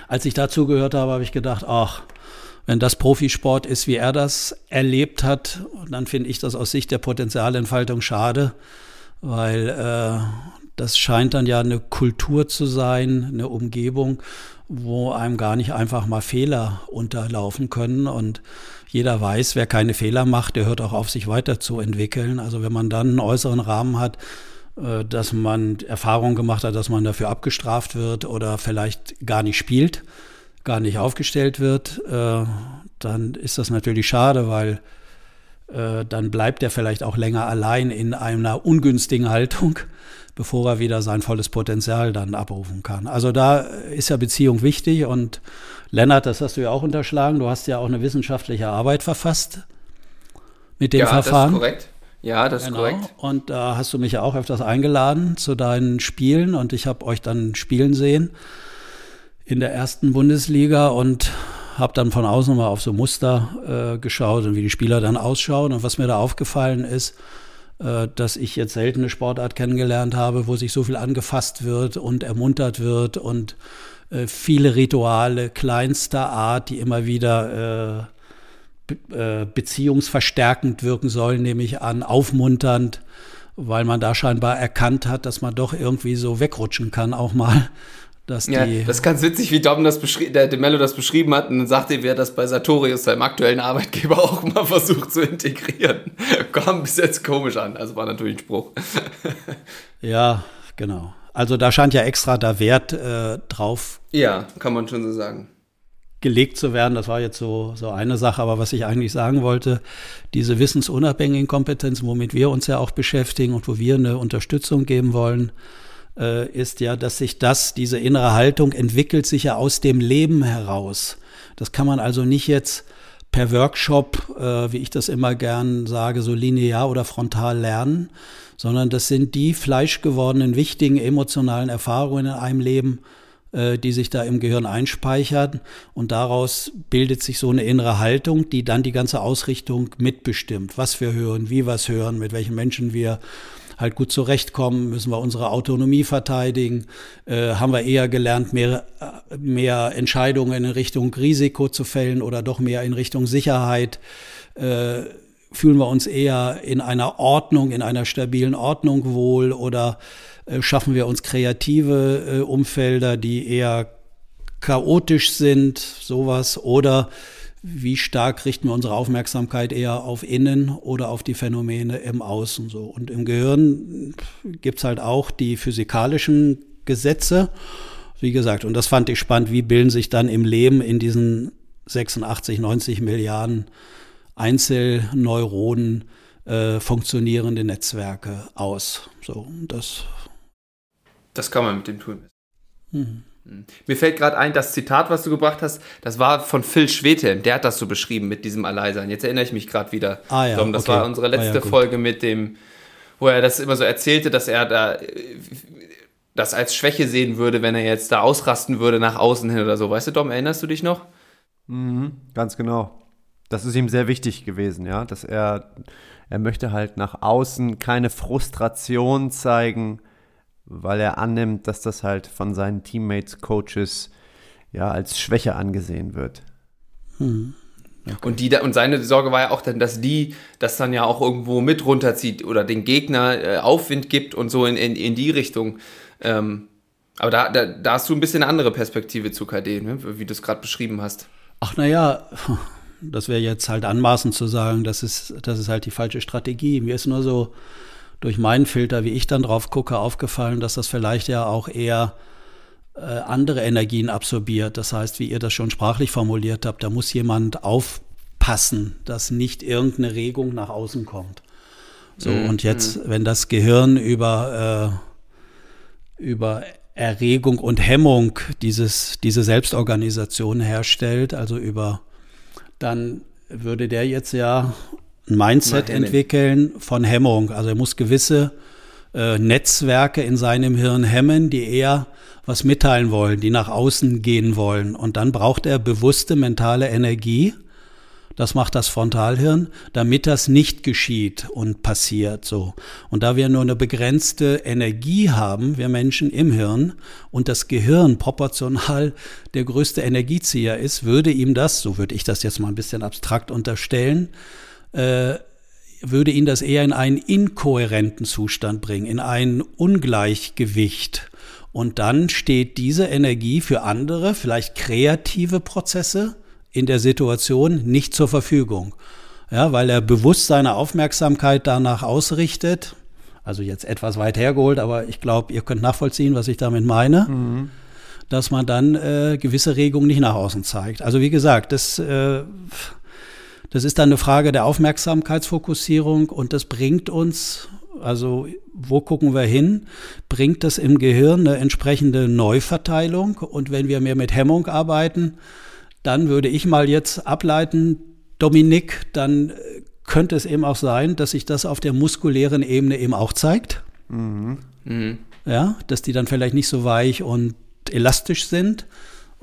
Als ich dazu gehört habe, habe ich gedacht, ach, wenn das Profisport ist, wie er das erlebt hat, dann finde ich das aus Sicht der Potenzialentfaltung schade, weil äh, das scheint dann ja eine Kultur zu sein, eine Umgebung, wo einem gar nicht einfach mal Fehler unterlaufen können. Und jeder weiß, wer keine Fehler macht, der hört auch auf, sich weiterzuentwickeln. Also wenn man dann einen äußeren Rahmen hat, äh, dass man Erfahrung gemacht hat, dass man dafür abgestraft wird oder vielleicht gar nicht spielt, gar nicht aufgestellt wird, äh, dann ist das natürlich schade, weil äh, dann bleibt er vielleicht auch länger allein in einer ungünstigen Haltung bevor er wieder sein volles Potenzial dann abrufen kann. Also da ist ja Beziehung wichtig und Lennart, das hast du ja auch unterschlagen, du hast ja auch eine wissenschaftliche Arbeit verfasst mit dem ja, Verfahren. Das ist korrekt. Ja, das genau. ist korrekt. Und da hast du mich ja auch öfters eingeladen zu deinen Spielen und ich habe euch dann spielen sehen in der ersten Bundesliga und habe dann von außen mal auf so Muster äh, geschaut und wie die Spieler dann ausschauen. Und was mir da aufgefallen ist, dass ich jetzt selten eine Sportart kennengelernt habe, wo sich so viel angefasst wird und ermuntert wird und äh, viele Rituale kleinster Art, die immer wieder äh, äh, beziehungsverstärkend wirken sollen, nehme ich an, aufmunternd weil man da scheinbar erkannt hat, dass man doch irgendwie so wegrutschen kann auch mal. Dass ja, das ist ganz witzig, wie Dom das der, der Mello das beschrieben hat. Und dann sagte er, das bei Sartorius, seinem aktuellen Arbeitgeber, [laughs] auch mal versucht zu integrieren. [laughs] Kam bis jetzt komisch an. Also war natürlich ein Spruch. [laughs] ja, genau. Also da scheint ja extra da Wert äh, drauf. Ja, kann man schon so sagen gelegt zu werden. Das war jetzt so, so eine Sache. Aber was ich eigentlich sagen wollte, diese wissensunabhängigen Kompetenzen, womit wir uns ja auch beschäftigen und wo wir eine Unterstützung geben wollen, äh, ist ja, dass sich das, diese innere Haltung entwickelt sich ja aus dem Leben heraus. Das kann man also nicht jetzt per Workshop, äh, wie ich das immer gern sage, so linear oder frontal lernen, sondern das sind die fleischgewordenen, wichtigen emotionalen Erfahrungen in einem Leben, äh, die sich da im Gehirn einspeichern. Und daraus bildet sich so eine innere Haltung, die dann die ganze Ausrichtung mitbestimmt. Was wir hören, wie wir es hören, mit welchen Menschen wir halt gut zurechtkommen, müssen wir unsere Autonomie verteidigen, äh, haben wir eher gelernt, mehr, äh, mehr Entscheidungen in Richtung Risiko zu fällen oder doch mehr in Richtung Sicherheit. Äh, fühlen wir uns eher in einer Ordnung, in einer stabilen Ordnung wohl oder äh, schaffen wir uns kreative äh, Umfelder, die eher chaotisch sind, sowas, oder wie stark richten wir unsere Aufmerksamkeit eher auf innen oder auf die Phänomene im Außen so. Und im Gehirn gibt's halt auch die physikalischen Gesetze, wie gesagt, und das fand ich spannend, wie bilden sich dann im Leben in diesen 86, 90 Milliarden Einzelneuronen äh, funktionierende Netzwerke aus. So, das das kann man mit dem Tool messen. Mhm. Mir fällt gerade ein, das Zitat, was du gebracht hast, das war von Phil Schwedhelm. Der hat das so beschrieben mit diesem Alleinsein. Jetzt erinnere ich mich gerade wieder. Ah, ja, das okay. war unsere letzte ah, ja, Folge mit dem, wo er das immer so erzählte, dass er da das als Schwäche sehen würde, wenn er jetzt da ausrasten würde nach außen hin oder so. Weißt du, Dom, erinnerst du dich noch? Mhm, ganz genau. Das ist ihm sehr wichtig gewesen, ja, dass er, er möchte halt nach außen keine Frustration zeigen, weil er annimmt, dass das halt von seinen Teammates, Coaches ja als Schwäche angesehen wird. Hm. Okay. Und, die, und seine Sorge war ja auch dann, dass die das dann ja auch irgendwo mit runterzieht oder den Gegner äh, Aufwind gibt und so in, in, in die Richtung. Ähm, aber da, da, da, hast du ein bisschen eine andere Perspektive zu KD, ne? wie du es gerade beschrieben hast. Ach naja, das wäre jetzt halt anmaßend zu sagen, das ist, das ist halt die falsche Strategie. Mir ist nur so durch meinen Filter, wie ich dann drauf gucke, aufgefallen, dass das vielleicht ja auch eher äh, andere Energien absorbiert. Das heißt, wie ihr das schon sprachlich formuliert habt, da muss jemand aufpassen, dass nicht irgendeine Regung nach außen kommt. So, mhm. und jetzt, wenn das Gehirn über, äh, über Erregung und Hemmung dieses, diese Selbstorganisation herstellt, also über, dann würde der jetzt ja ein Mindset entwickeln von Hemmung. Also er muss gewisse äh, Netzwerke in seinem Hirn hemmen, die eher was mitteilen wollen, die nach außen gehen wollen. Und dann braucht er bewusste mentale Energie, das macht das Frontalhirn, damit das nicht geschieht und passiert so. Und da wir nur eine begrenzte Energie haben, wir Menschen im Hirn, und das Gehirn proportional der größte Energiezieher ist, würde ihm das, so würde ich das jetzt mal ein bisschen abstrakt unterstellen, äh, würde ihn das eher in einen inkohärenten Zustand bringen, in ein Ungleichgewicht. Und dann steht diese Energie für andere, vielleicht kreative Prozesse in der Situation nicht zur Verfügung. Ja, weil er bewusst seine Aufmerksamkeit danach ausrichtet. Also jetzt etwas weit hergeholt, aber ich glaube, ihr könnt nachvollziehen, was ich damit meine. Mhm. Dass man dann äh, gewisse Regungen nicht nach außen zeigt. Also wie gesagt, das äh, das ist dann eine Frage der Aufmerksamkeitsfokussierung und das bringt uns, also wo gucken wir hin, bringt das im Gehirn eine entsprechende Neuverteilung und wenn wir mehr mit Hemmung arbeiten, dann würde ich mal jetzt ableiten, Dominik, dann könnte es eben auch sein, dass sich das auf der muskulären Ebene eben auch zeigt. Mhm. Mhm. Ja, dass die dann vielleicht nicht so weich und elastisch sind,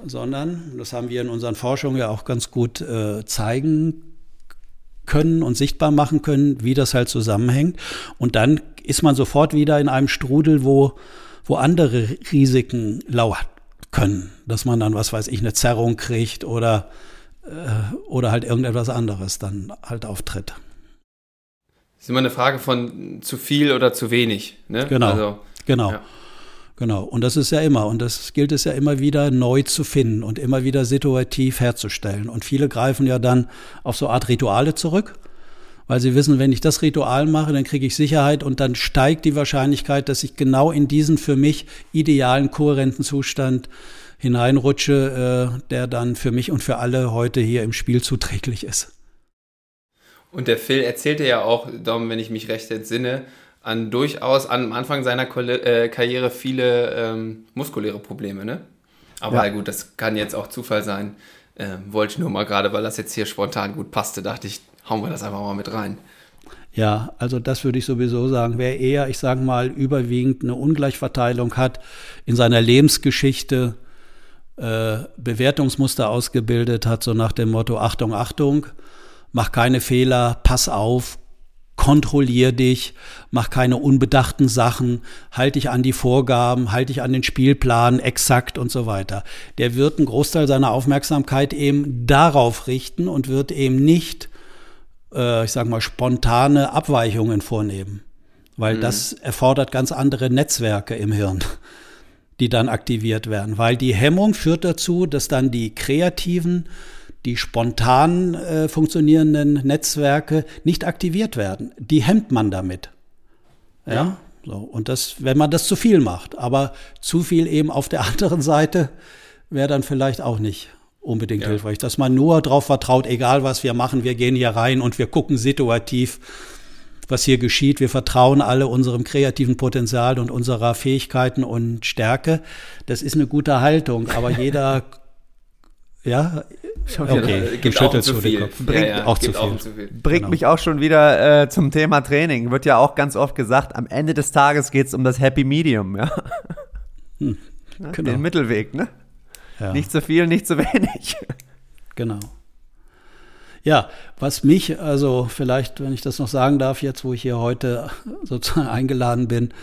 sondern, das haben wir in unseren Forschungen ja auch ganz gut äh, zeigen können und sichtbar machen können, wie das halt zusammenhängt. Und dann ist man sofort wieder in einem Strudel, wo, wo andere Risiken lauern können. Dass man dann, was weiß ich, eine Zerrung kriegt oder, äh, oder halt irgendetwas anderes dann halt auftritt. Das ist immer eine Frage von zu viel oder zu wenig. Ne? Genau. Also, genau. Ja. Genau, und das ist ja immer, und das gilt es ja immer wieder neu zu finden und immer wieder situativ herzustellen. Und viele greifen ja dann auf so Art Rituale zurück, weil sie wissen, wenn ich das Ritual mache, dann kriege ich Sicherheit und dann steigt die Wahrscheinlichkeit, dass ich genau in diesen für mich idealen, kohärenten Zustand hineinrutsche, äh, der dann für mich und für alle heute hier im Spiel zuträglich ist. Und der Phil erzählte ja auch, Dom, wenn ich mich recht entsinne, an durchaus am Anfang seiner äh, Karriere viele ähm, muskuläre Probleme, ne? Aber ja. gut, das kann jetzt auch Zufall sein. Ähm, wollte ich nur mal gerade, weil das jetzt hier spontan gut passte, dachte ich, hauen wir das einfach mal mit rein. Ja, also das würde ich sowieso sagen. Wer eher, ich sage mal, überwiegend eine Ungleichverteilung hat in seiner Lebensgeschichte, äh, Bewertungsmuster ausgebildet hat, so nach dem Motto Achtung, Achtung, mach keine Fehler, pass auf, kontrollier dich, mach keine unbedachten Sachen, halt dich an die Vorgaben, halt dich an den Spielplan exakt und so weiter. Der wird einen Großteil seiner Aufmerksamkeit eben darauf richten und wird eben nicht, äh, ich sag mal, spontane Abweichungen vornehmen. Weil mhm. das erfordert ganz andere Netzwerke im Hirn, die dann aktiviert werden. Weil die Hemmung führt dazu, dass dann die kreativen die spontan äh, funktionierenden Netzwerke nicht aktiviert werden. Die hemmt man damit. Ja. ja. So. Und das, wenn man das zu viel macht. Aber zu viel eben auf der [laughs] anderen Seite wäre dann vielleicht auch nicht unbedingt ja. hilfreich. Dass man nur darauf vertraut, egal was wir machen, wir gehen hier rein und wir gucken situativ, was hier geschieht. Wir vertrauen alle unserem kreativen Potenzial und unserer Fähigkeiten und Stärke. Das ist eine gute Haltung. Aber [laughs] jeder ja, okay, gibt auch zu viel. Bringt, ja, ja, auch, zu auch, zu viel. Bringt genau. mich auch schon wieder äh, zum Thema Training. Wird ja auch ganz oft gesagt, am Ende des Tages geht es um das Happy Medium, ja. Hm, genau. Den Mittelweg, ne? Ja. Nicht zu viel, nicht zu wenig. Genau. Ja, was mich, also vielleicht, wenn ich das noch sagen darf, jetzt, wo ich hier heute sozusagen [laughs] eingeladen bin,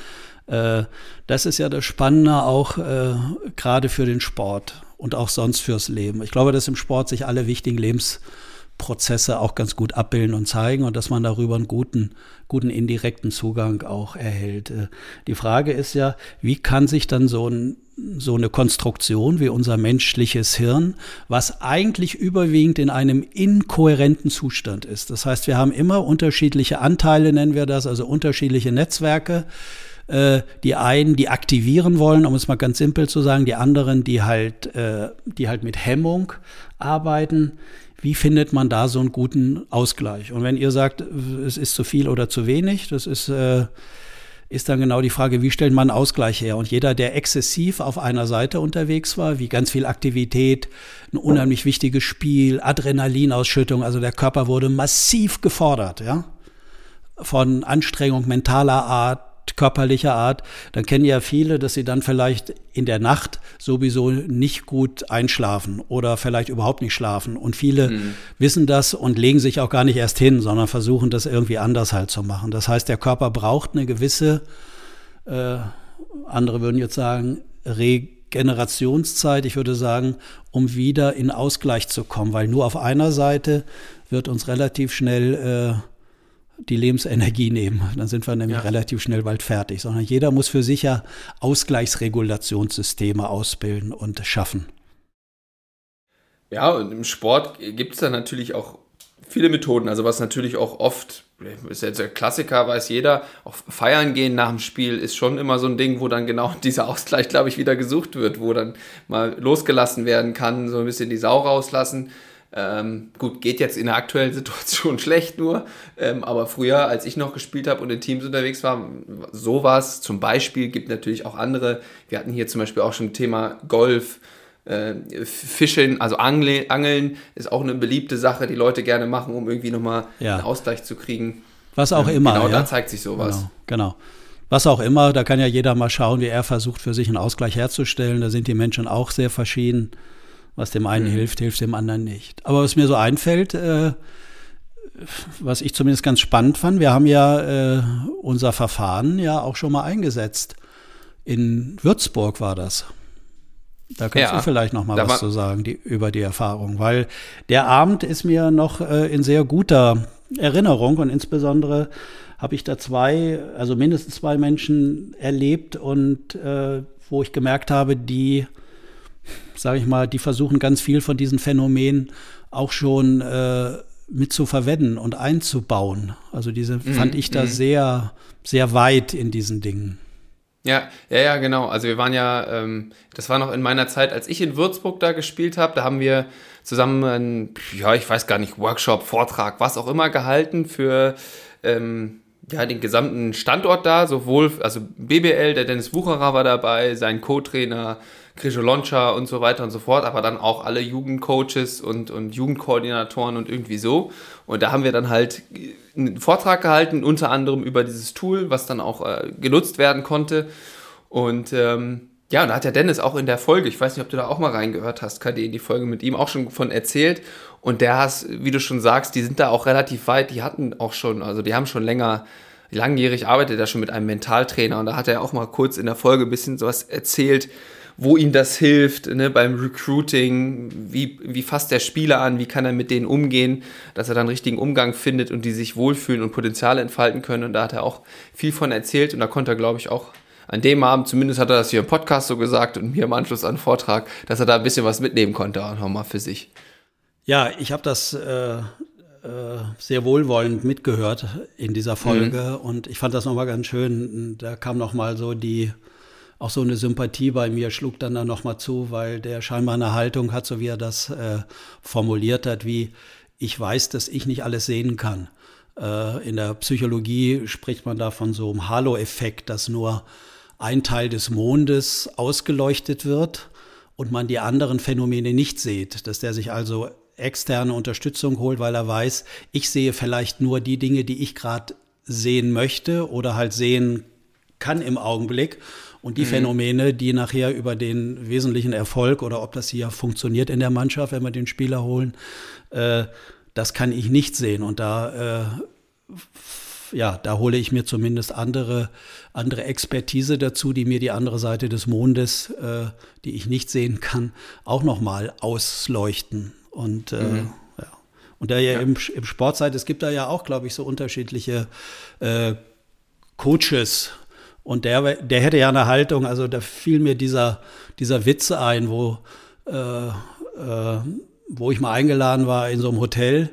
äh, das ist ja das Spannende auch äh, gerade für den Sport und auch sonst fürs Leben. Ich glaube, dass im Sport sich alle wichtigen Lebensprozesse auch ganz gut abbilden und zeigen und dass man darüber einen guten, guten indirekten Zugang auch erhält. Äh, die Frage ist ja, wie kann sich dann so ein so eine Konstruktion wie unser menschliches Hirn, was eigentlich überwiegend in einem inkohärenten Zustand ist. Das heißt, wir haben immer unterschiedliche Anteile, nennen wir das, also unterschiedliche Netzwerke, äh, die einen, die aktivieren wollen, um es mal ganz simpel zu sagen, die anderen, die halt, äh, die halt mit Hemmung arbeiten. Wie findet man da so einen guten Ausgleich? Und wenn ihr sagt, es ist zu viel oder zu wenig, das ist, äh, ist dann genau die Frage, wie stellt man einen Ausgleich her? Und jeder, der exzessiv auf einer Seite unterwegs war, wie ganz viel Aktivität, ein unheimlich wichtiges Spiel, Adrenalinausschüttung, also der Körper wurde massiv gefordert, ja? Von Anstrengung mentaler Art, körperlicher Art, dann kennen ja viele, dass sie dann vielleicht in der Nacht sowieso nicht gut einschlafen oder vielleicht überhaupt nicht schlafen. Und viele mhm. wissen das und legen sich auch gar nicht erst hin, sondern versuchen das irgendwie anders halt zu machen. Das heißt, der Körper braucht eine gewisse, äh, andere würden jetzt sagen, Regenerationszeit, ich würde sagen, um wieder in Ausgleich zu kommen, weil nur auf einer Seite wird uns relativ schnell äh, die Lebensenergie nehmen. Dann sind wir nämlich ja. relativ schnell bald fertig. Sondern jeder muss für sich ja Ausgleichsregulationssysteme ausbilden und schaffen. Ja, und im Sport gibt es da natürlich auch viele Methoden. Also was natürlich auch oft, ist jetzt der Klassiker, weiß jeder, auch feiern gehen nach dem Spiel ist schon immer so ein Ding, wo dann genau [laughs] dieser Ausgleich, glaube ich, wieder gesucht wird, wo dann mal losgelassen werden kann, so ein bisschen die Sau rauslassen. Ähm, gut, geht jetzt in der aktuellen [laughs] Situation schlecht nur, ähm, aber früher, als ich noch gespielt habe und in Teams unterwegs war, sowas zum Beispiel gibt natürlich auch andere. Wir hatten hier zum Beispiel auch schon Thema Golf, äh, Fischen, also Angle, Angeln ist auch eine beliebte Sache, die Leute gerne machen, um irgendwie nochmal ja. einen Ausgleich zu kriegen. Was auch ähm, immer. Genau, ja? da zeigt sich sowas. Genau, genau. Was auch immer, da kann ja jeder mal schauen, wie er versucht, für sich einen Ausgleich herzustellen. Da sind die Menschen auch sehr verschieden. Was dem einen mhm. hilft, hilft dem anderen nicht. Aber was mir so einfällt, äh, was ich zumindest ganz spannend fand, wir haben ja äh, unser Verfahren ja auch schon mal eingesetzt. In Würzburg war das. Da kannst ja, du vielleicht noch mal was zu sagen die, über die Erfahrung, weil der Abend ist mir noch äh, in sehr guter Erinnerung und insbesondere habe ich da zwei, also mindestens zwei Menschen erlebt und äh, wo ich gemerkt habe, die, sage ich mal, die versuchen ganz viel von diesen Phänomenen auch schon äh, mit zu verwenden und einzubauen. Also diese mhm, fand ich da mhm. sehr, sehr weit in diesen Dingen. Ja, ja, ja, genau. Also wir waren ja, ähm, das war noch in meiner Zeit, als ich in Würzburg da gespielt habe, da haben wir zusammen einen, ja, ich weiß gar nicht, Workshop, Vortrag, was auch immer gehalten für ähm, ja, den gesamten Standort da, sowohl, also BBL, der Dennis Wucherer war dabei, sein Co-Trainer Grisho Loncha und so weiter und so fort, aber dann auch alle Jugendcoaches und, und Jugendkoordinatoren und irgendwie so. Und da haben wir dann halt einen Vortrag gehalten, unter anderem über dieses Tool, was dann auch äh, genutzt werden konnte. Und ähm, ja, und da hat der Dennis auch in der Folge, ich weiß nicht, ob du da auch mal reingehört hast, KD, in die Folge mit ihm auch schon von erzählt. Und der hast, wie du schon sagst, die sind da auch relativ weit, die hatten auch schon, also die haben schon länger, langjährig arbeitet er schon mit einem Mentaltrainer und da hat er auch mal kurz in der Folge ein bisschen sowas erzählt, wo ihm das hilft ne, beim Recruiting, wie, wie fasst der Spieler an, wie kann er mit denen umgehen, dass er dann richtigen Umgang findet und die sich wohlfühlen und Potenziale entfalten können. Und da hat er auch viel von erzählt und da konnte er, glaube ich, auch an dem Abend, zumindest hat er das hier im Podcast so gesagt und mir im Anschluss an den Vortrag, dass er da ein bisschen was mitnehmen konnte, auch nochmal für sich. Ja, ich habe das äh, äh, sehr wohlwollend mitgehört in dieser Folge mhm. und ich fand das nochmal ganz schön. Da kam nochmal so die auch so eine Sympathie bei mir schlug dann da nochmal zu, weil der scheinbar eine Haltung hat, so wie er das äh, formuliert hat, wie ich weiß, dass ich nicht alles sehen kann. Äh, in der Psychologie spricht man da von so einem Halo-Effekt, dass nur ein Teil des Mondes ausgeleuchtet wird und man die anderen Phänomene nicht sieht, dass der sich also externe Unterstützung holt, weil er weiß, ich sehe vielleicht nur die Dinge, die ich gerade sehen möchte oder halt sehen kann im Augenblick und die mhm. Phänomene, die nachher über den wesentlichen Erfolg oder ob das hier funktioniert in der Mannschaft, wenn wir den Spieler holen, äh, das kann ich nicht sehen. Und da, äh, ja, da hole ich mir zumindest andere, andere Expertise dazu, die mir die andere Seite des Mondes, äh, die ich nicht sehen kann, auch nochmal ausleuchten. Und äh, mhm. ja. Und da ja, ja. Im, im Sportzeit, es gibt da ja auch, glaube ich, so unterschiedliche äh, Coaches, und der, der hätte ja eine Haltung, also da fiel mir dieser, dieser Witz ein, wo, äh, äh, wo ich mal eingeladen war in so einem Hotel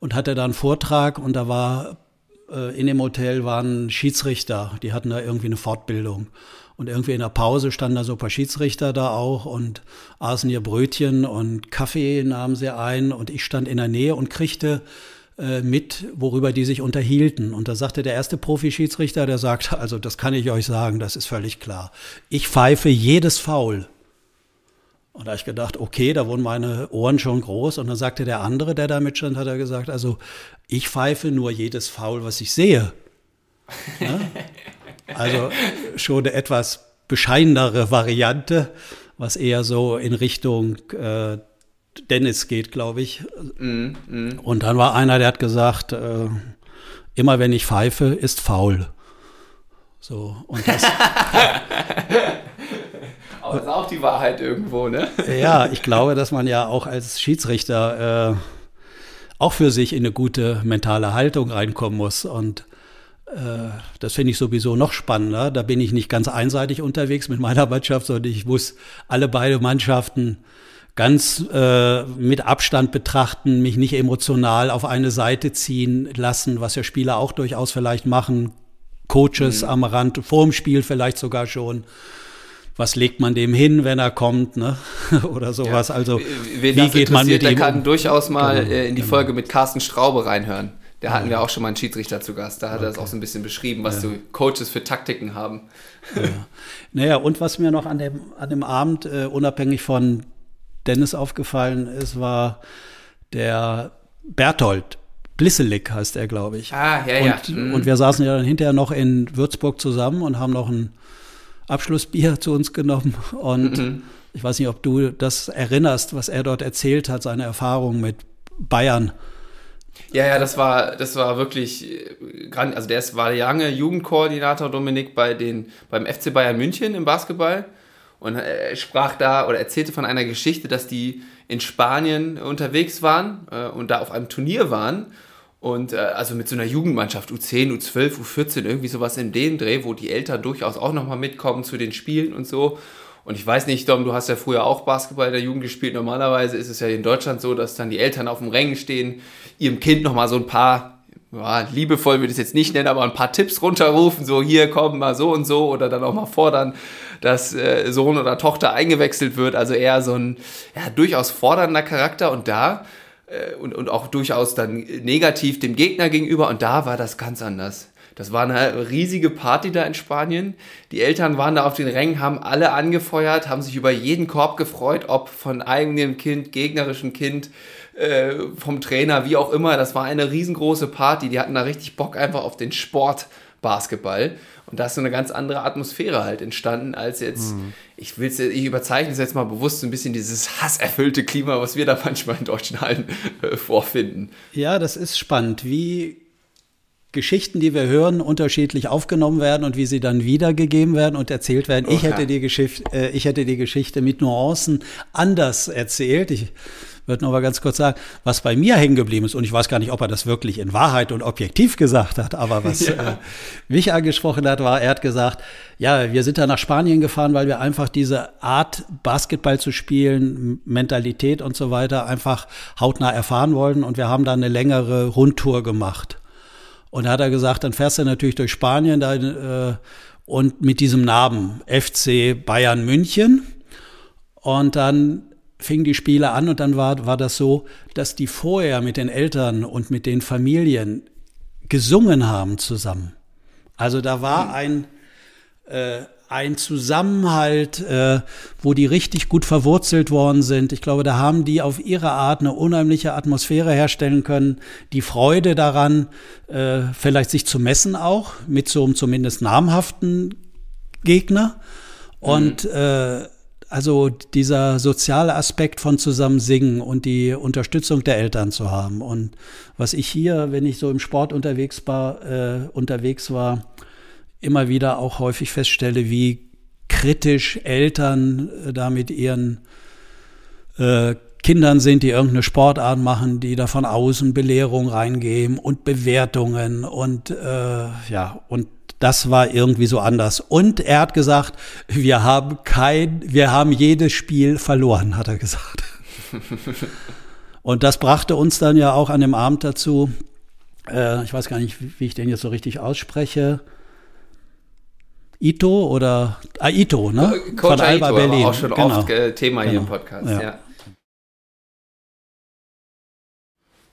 und hatte da einen Vortrag und da war äh, in dem Hotel waren Schiedsrichter, die hatten da irgendwie eine Fortbildung. Und irgendwie in der Pause standen da so ein paar Schiedsrichter da auch und aßen ihr Brötchen und Kaffee nahmen sie ein und ich stand in der Nähe und kriegte äh, mit, worüber die sich unterhielten. Und da sagte der erste Profi-Schiedsrichter, der sagte, [laughs] also das kann ich euch sagen, das ist völlig klar. Ich pfeife jedes Foul. Und da habe ich gedacht, okay, da wurden meine Ohren schon groß. Und dann sagte der andere, der da mitstand, hat er gesagt, also ich pfeife nur jedes Foul, was ich sehe. Ja? [laughs] Also schon eine etwas bescheidenere Variante, was eher so in Richtung äh, Dennis geht, glaube ich. Mm, mm. Und dann war einer, der hat gesagt, äh, immer wenn ich pfeife, ist faul. So, und das. [laughs] Aber das ist auch die Wahrheit irgendwo, ne? ja, ich glaube, dass man ja auch als Schiedsrichter äh, auch für sich in eine gute mentale Haltung reinkommen muss. Und äh, das finde ich sowieso noch spannender. Da bin ich nicht ganz einseitig unterwegs mit meiner Mannschaft, sondern ich muss alle beide Mannschaften ganz äh, mit Abstand betrachten, mich nicht emotional auf eine Seite ziehen lassen, was ja Spieler auch durchaus vielleicht machen, Coaches mhm. am Rand, vor dem Spiel vielleicht sogar schon. Was legt man dem hin, wenn er kommt, ne? [laughs] Oder sowas. Ja. Also Wen wie geht man mit der ihm? Der kann um? durchaus mal genau, äh, in die genau. Folge mit Carsten Straube reinhören. Da hatten wir auch schon mal einen Schiedsrichter zu Gast. Da hat okay. er das auch so ein bisschen beschrieben, was ja. so Coaches für Taktiken haben. Ja. Naja, und was mir noch an dem, an dem Abend, äh, unabhängig von Dennis aufgefallen ist, war der Berthold. Blisselig heißt er, glaube ich. Ah, ja, und, ja. Mhm. Und wir saßen ja dann hinterher noch in Würzburg zusammen und haben noch ein Abschlussbier zu uns genommen. Und mhm. Ich weiß nicht, ob du das erinnerst, was er dort erzählt hat, seine Erfahrungen mit Bayern. Ja, ja, das war, das war wirklich, äh, also der war lange Jugendkoordinator Dominik bei den, beim FC Bayern München im Basketball und er sprach da oder erzählte von einer Geschichte, dass die in Spanien unterwegs waren äh, und da auf einem Turnier waren und äh, also mit so einer Jugendmannschaft, U10, U12, U14, irgendwie sowas in dem Dreh, wo die Eltern durchaus auch nochmal mitkommen zu den Spielen und so. Und ich weiß nicht, Dom, du hast ja früher auch Basketball in der Jugend gespielt. Normalerweise ist es ja in Deutschland so, dass dann die Eltern auf dem Rängen stehen, ihrem Kind nochmal so ein paar, ja, liebevoll würde ich es jetzt nicht nennen, aber ein paar Tipps runterrufen, so hier komm mal so und so oder dann auch mal fordern, dass äh, Sohn oder Tochter eingewechselt wird. Also eher so ein ja, durchaus fordernder Charakter. Und da äh, und, und auch durchaus dann negativ dem Gegner gegenüber. Und da war das ganz anders. Das war eine riesige Party da in Spanien. Die Eltern waren da auf den Rängen, haben alle angefeuert, haben sich über jeden Korb gefreut, ob von eigenem Kind, gegnerischem Kind, äh, vom Trainer, wie auch immer. Das war eine riesengroße Party. Die hatten da richtig Bock einfach auf den Sport Basketball. Und da ist so eine ganz andere Atmosphäre halt entstanden, als jetzt, mhm. ich will ich überzeichne es jetzt mal bewusst so ein bisschen dieses hasserfüllte Klima, was wir da manchmal in deutschen Hallen äh, vorfinden. Ja, das ist spannend, wie Geschichten, die wir hören, unterschiedlich aufgenommen werden und wie sie dann wiedergegeben werden und erzählt werden. Ich, hätte die Geschichte, äh, ich hätte die Geschichte mit Nuancen anders erzählt. Ich würde noch mal ganz kurz sagen, was bei mir hängen geblieben ist, und ich weiß gar nicht, ob er das wirklich in Wahrheit und objektiv gesagt hat, aber was ja. äh, mich angesprochen hat, war, er hat gesagt, ja, wir sind da nach Spanien gefahren, weil wir einfach diese Art, Basketball zu spielen, Mentalität und so weiter, einfach hautnah erfahren wollten und wir haben da eine längere Rundtour gemacht. Und da hat er gesagt, dann fährst du natürlich durch Spanien da, äh, und mit diesem Namen FC Bayern München. Und dann fingen die Spiele an und dann war, war das so, dass die vorher mit den Eltern und mit den Familien gesungen haben zusammen. Also da war hm. ein, äh, ein Zusammenhalt, äh, wo die richtig gut verwurzelt worden sind. Ich glaube, da haben die auf ihre Art eine unheimliche Atmosphäre herstellen können. Die Freude daran, äh, vielleicht sich zu messen auch, mit so einem zumindest namhaften Gegner. Und mhm. äh, also dieser soziale Aspekt von zusammen singen und die Unterstützung der Eltern zu haben. Und was ich hier, wenn ich so im Sport unterwegs war, äh, unterwegs war, immer wieder auch häufig feststelle, wie kritisch Eltern äh, da mit ihren äh, Kindern sind, die irgendeine Sportart machen, die da von außen Belehrung reingeben und Bewertungen und äh, ja und das war irgendwie so anders. Und er hat gesagt, wir haben kein, wir haben jedes Spiel verloren, hat er gesagt. [laughs] Und das brachte uns dann ja auch an dem Abend dazu, äh, ich weiß gar nicht, wie ich den jetzt so richtig ausspreche. Ito oder ah, Ito, ne? Coach Von Alba Ito, Berlin. auch schon genau. oft äh, Thema genau. hier im genau. Podcast. Ja. ja.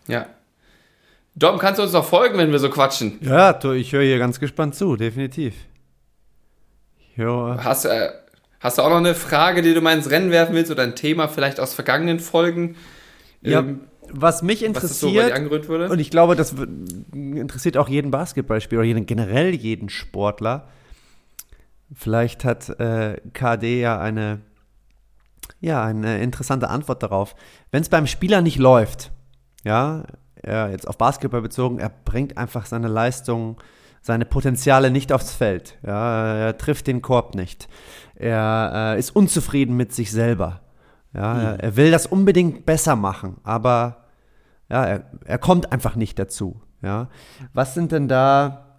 ja. Dom, kannst du uns noch folgen, wenn wir so quatschen? Ja, ich höre hier ganz gespannt zu, definitiv. Ja. Hast, äh, hast du auch noch eine Frage, die du mal ins Rennen werfen willst oder ein Thema vielleicht aus vergangenen Folgen? Ja, ähm, was mich interessiert, was so und ich glaube, das interessiert auch jeden Basketballspieler oder jeden, generell jeden Sportler. Vielleicht hat äh, KD ja eine, ja eine interessante Antwort darauf. Wenn es beim Spieler nicht läuft, ja, er jetzt auf Basketball bezogen, er bringt einfach seine Leistung, seine Potenziale nicht aufs Feld. Ja, er trifft den Korb nicht. Er äh, ist unzufrieden mit sich selber. Ja, mhm. er, er, will das unbedingt besser machen, aber ja, er, er kommt einfach nicht dazu. Ja, was sind denn da,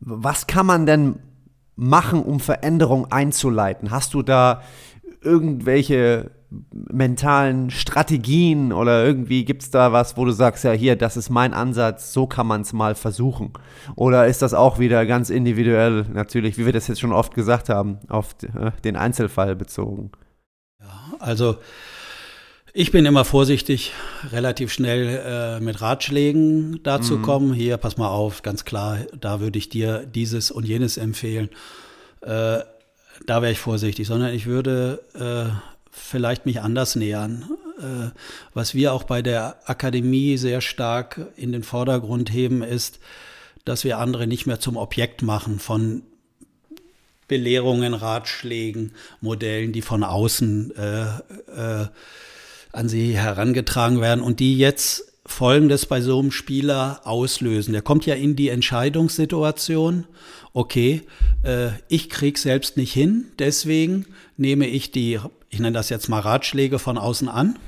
was kann man denn machen, um Veränderung einzuleiten? Hast du da irgendwelche mentalen Strategien oder irgendwie gibt es da was, wo du sagst, ja hier, das ist mein Ansatz, so kann man es mal versuchen? Oder ist das auch wieder ganz individuell, natürlich, wie wir das jetzt schon oft gesagt haben, auf äh, den Einzelfall bezogen? Ja, also ich bin immer vorsichtig, relativ schnell äh, mit Ratschlägen dazu mhm. kommen. Hier, pass mal auf, ganz klar, da würde ich dir dieses und jenes empfehlen. Äh, da wäre ich vorsichtig, sondern ich würde äh, vielleicht mich anders nähern. Äh, was wir auch bei der Akademie sehr stark in den Vordergrund heben, ist, dass wir andere nicht mehr zum Objekt machen von Belehrungen, Ratschlägen, Modellen, die von außen äh, äh, an sie herangetragen werden und die jetzt Folgendes bei so einem Spieler auslösen. Der kommt ja in die Entscheidungssituation, okay, äh, ich krieg selbst nicht hin, deswegen nehme ich die, ich nenne das jetzt mal Ratschläge von außen an.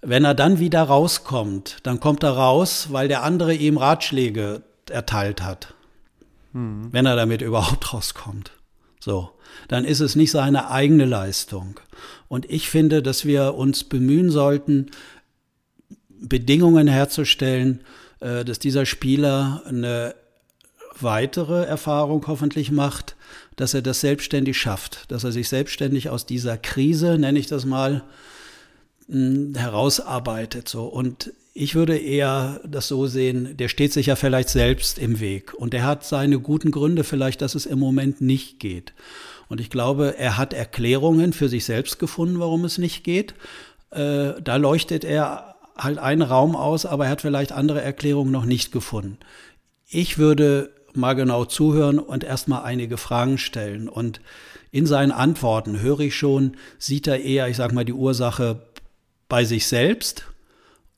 Wenn er dann wieder rauskommt, dann kommt er raus, weil der andere ihm Ratschläge erteilt hat. Mhm. Wenn er damit [laughs] überhaupt rauskommt. So, dann ist es nicht seine eigene Leistung. Und ich finde, dass wir uns bemühen sollten, Bedingungen herzustellen, äh, dass dieser Spieler eine weitere Erfahrung hoffentlich macht, dass er das selbstständig schafft, dass er sich selbstständig aus dieser Krise, nenne ich das mal, herausarbeitet. So. Und ich würde eher das so sehen, der steht sich ja vielleicht selbst im Weg und der hat seine guten Gründe vielleicht, dass es im Moment nicht geht. Und ich glaube, er hat Erklärungen für sich selbst gefunden, warum es nicht geht. Äh, da leuchtet er halt einen Raum aus, aber er hat vielleicht andere Erklärungen noch nicht gefunden. Ich würde mal genau zuhören und erstmal einige Fragen stellen. Und in seinen Antworten höre ich schon, sieht er eher, ich sage mal, die Ursache bei sich selbst